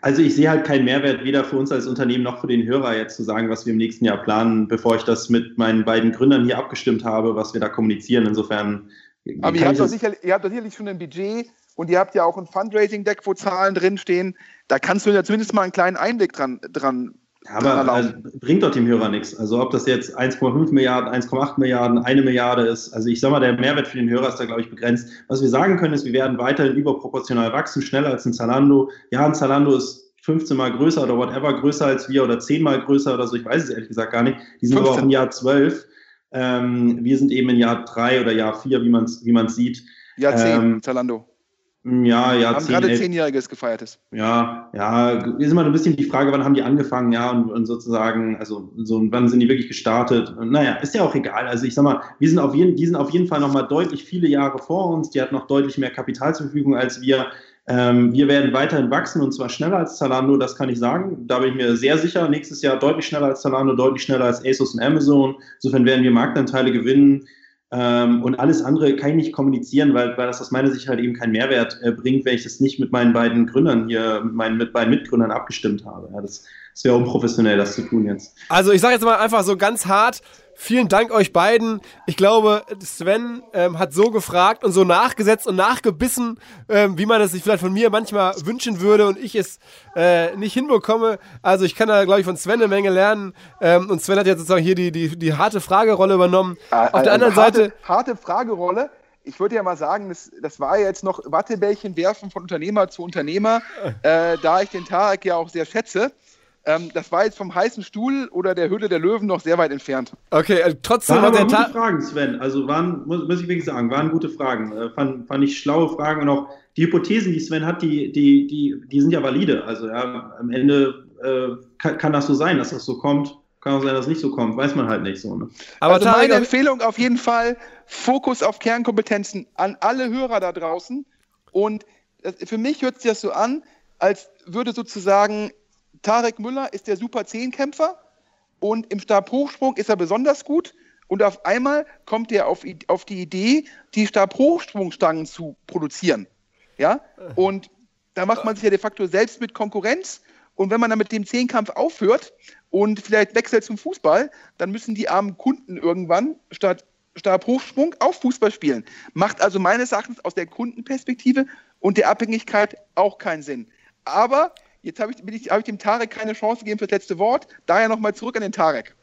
Also ich sehe halt keinen Mehrwert weder für uns als Unternehmen noch für den Hörer jetzt zu sagen, was wir im nächsten Jahr planen, bevor ich das mit meinen beiden Gründern hier abgestimmt habe, was wir da kommunizieren. Insofern Aber ihr habt, ich doch das, sicher, ihr habt doch sicherlich schon ein Budget und ihr habt ja auch ein Fundraising-Deck, wo Zahlen drinstehen. Da kannst du ja zumindest mal einen kleinen Einblick dran, dran aber also, bringt doch dem Hörer nichts. Also ob das jetzt 1,5 Milliarden, 1,8 Milliarden, eine Milliarde ist. Also ich sag mal, der Mehrwert für den Hörer ist da, glaube ich, begrenzt. Was wir sagen können, ist, wir werden weiterhin überproportional wachsen, schneller als ein Zalando. Ja, ein Zalando ist 15 mal größer oder whatever, größer als wir oder 10 mal größer oder so. Ich weiß es ehrlich gesagt gar nicht. Die sind aber auch 15. im Jahr 12. Ähm, wir sind eben in Jahr 3 oder Jahr 4, wie man es wie man's sieht. Ja, zehn, Ähm, Zalando. Ja, Jahr Haben 10, gerade 11. Zehnjähriges gefeiert. Ja, ja, ist immer ein bisschen die Frage, wann haben die angefangen, ja, und, und sozusagen, also so, wann sind die wirklich gestartet? Und, naja, ist ja auch egal. Also ich sag mal, wir sind auf jeden, die sind auf jeden Fall nochmal deutlich viele Jahre vor uns, die hat noch deutlich mehr Kapital zur Verfügung als wir. Ähm, wir werden weiterhin wachsen und zwar schneller als Zalando, das kann ich sagen. Da bin ich mir sehr sicher. Nächstes Jahr deutlich schneller als Zalando, deutlich schneller als ASOS und Amazon. Insofern werden wir Marktanteile gewinnen. Ähm, und alles andere kann ich nicht kommunizieren, weil, weil das aus meiner Sicht halt eben keinen Mehrwert äh, bringt, wenn ich das nicht mit meinen beiden Gründern hier, mit meinen mit beiden Mitgründern abgestimmt habe. Ja, das, das wäre unprofessionell, das zu tun jetzt. Also ich sage jetzt mal einfach so ganz hart, vielen Dank euch beiden. Ich glaube, Sven ähm, hat so gefragt und so nachgesetzt und nachgebissen, ähm, wie man es sich vielleicht von mir manchmal wünschen würde und ich es äh, nicht hinbekomme. Also ich kann da, glaube ich, von Sven eine Menge lernen. Ähm, und Sven hat jetzt sozusagen hier die, die, die harte Fragerolle übernommen. Auf der anderen harte, Seite... Harte Fragerolle. Ich würde ja mal sagen, das, das war jetzt noch Wattebällchen werfen von Unternehmer zu Unternehmer, äh, da ich den Tarek ja auch sehr schätze. Ähm, das war jetzt vom heißen Stuhl oder der Höhle der Löwen noch sehr weit entfernt. Okay, äh, trotzdem Waren der gute Ta Fragen, Sven. Also waren, muss, muss ich wirklich sagen, waren gute Fragen. Äh, fand, fand ich schlaue Fragen und auch die Hypothesen, die Sven hat, die, die, die, die sind ja valide. Also ja, am Ende äh, kann, kann das so sein, dass das so kommt. Kann auch sein, dass es nicht so kommt. Weiß man halt nicht so. Ne? Aber also meine Empfehlung auf jeden Fall, Fokus auf Kernkompetenzen an alle Hörer da draußen. Und für mich hört sich das so an, als würde sozusagen Tarek Müller ist der Super Zehnkämpfer und im Stabhochsprung ist er besonders gut. Und auf einmal kommt er auf, auf die Idee, die Stabhochsprungstangen zu produzieren. Ja? Und da macht man sich ja de facto selbst mit Konkurrenz. Und wenn man dann mit dem Zehnkampf aufhört und vielleicht wechselt zum Fußball, dann müssen die armen Kunden irgendwann statt Stabhochsprung auf Fußball spielen. Macht also meines Erachtens aus der Kundenperspektive und der Abhängigkeit auch keinen Sinn. Aber jetzt habe ich, ich, hab ich dem Tarek keine Chance gegeben für das letzte Wort. Daher nochmal zurück an den Tarek.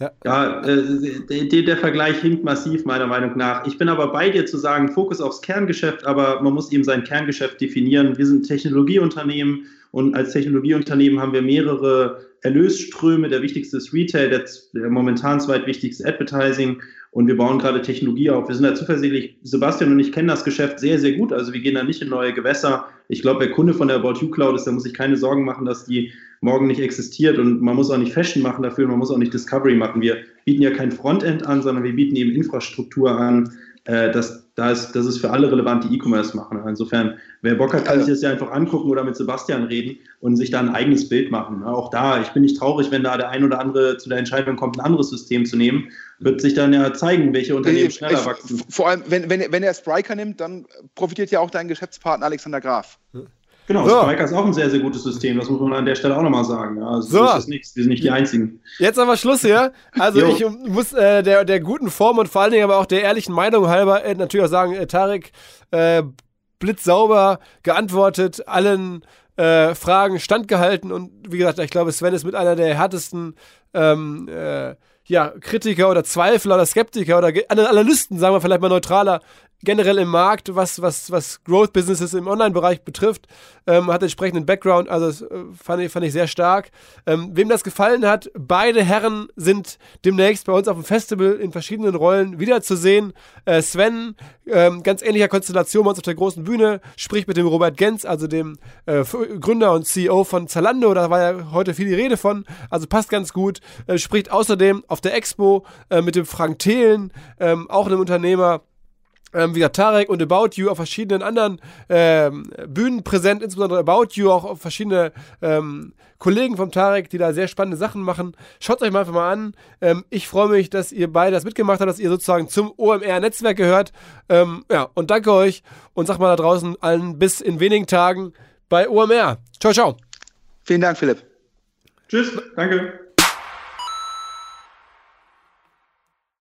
Ja, ja äh, der, der, Vergleich hinkt massiv, meiner Meinung nach. Ich bin aber bei dir zu sagen, Fokus aufs Kerngeschäft, aber man muss eben sein Kerngeschäft definieren. Wir sind Technologieunternehmen und als Technologieunternehmen haben wir mehrere Erlösströme. Der wichtigste ist Retail, der, der momentan zweitwichtigste Advertising und wir bauen gerade Technologie auf. Wir sind da zuversichtlich. Sebastian und ich kennen das Geschäft sehr, sehr gut. Also wir gehen da nicht in neue Gewässer. Ich glaube, wer Kunde von der About You Cloud ist, der muss sich keine Sorgen machen, dass die morgen nicht existiert und man muss auch nicht Fashion machen dafür, man muss auch nicht Discovery machen. Wir bieten ja kein Frontend an, sondern wir bieten eben Infrastruktur an. Äh, das, das, das ist für alle relevant, die E-Commerce machen. Insofern, wer Bock hat, kann sich das ja einfach angucken oder mit Sebastian reden und sich da ein eigenes Bild machen. Auch da, ich bin nicht traurig, wenn da der ein oder andere zu der Entscheidung kommt, ein anderes System zu nehmen. Wird sich dann ja zeigen, welche Unternehmen schneller wachsen. Vor allem, wenn, wenn, wenn er Spriker nimmt, dann profitiert ja auch dein Geschäftspartner Alexander Graf. Genau, so. Striker ist auch ein sehr, sehr gutes System, das muss man an der Stelle auch nochmal sagen. Ja, also so. ist das nichts, wir sind nicht die Einzigen. Jetzt aber Schluss hier. Also ich muss äh, der, der guten Form und vor allen Dingen aber auch der ehrlichen Meinung halber äh, natürlich auch sagen, äh, Tarek, äh, blitzsauber geantwortet, allen äh, Fragen standgehalten und wie gesagt, ich glaube, Sven ist mit einer der härtesten ähm, äh, ja, Kritiker oder Zweifler oder Skeptiker oder Analysten, sagen wir vielleicht mal neutraler, generell im Markt, was, was, was Growth Businesses im Online-Bereich betrifft, ähm, hat entsprechenden Background, also das äh, fand, ich, fand ich sehr stark. Ähm, wem das gefallen hat, beide Herren sind demnächst bei uns auf dem Festival in verschiedenen Rollen wiederzusehen. Äh, Sven, ähm, ganz ähnlicher Konstellation bei uns auf der großen Bühne, spricht mit dem Robert Genz, also dem äh, Gründer und CEO von Zalando, da war ja heute viel die Rede von, also passt ganz gut. Äh, spricht außerdem auf der Expo äh, mit dem Frank Thelen, ähm, auch einem Unternehmer, ähm, wie gesagt, Tarek und About You auf verschiedenen anderen ähm, Bühnen präsent, insbesondere About You, auch auf verschiedene ähm, Kollegen vom Tarek, die da sehr spannende Sachen machen. Schaut euch mal einfach mal an. Ähm, ich freue mich, dass ihr beide das mitgemacht habt, dass ihr sozusagen zum OMR-Netzwerk gehört. Ähm, ja, und danke euch und sag mal da draußen allen bis in wenigen Tagen bei OMR. Ciao, ciao. Vielen Dank, Philipp. Tschüss, danke.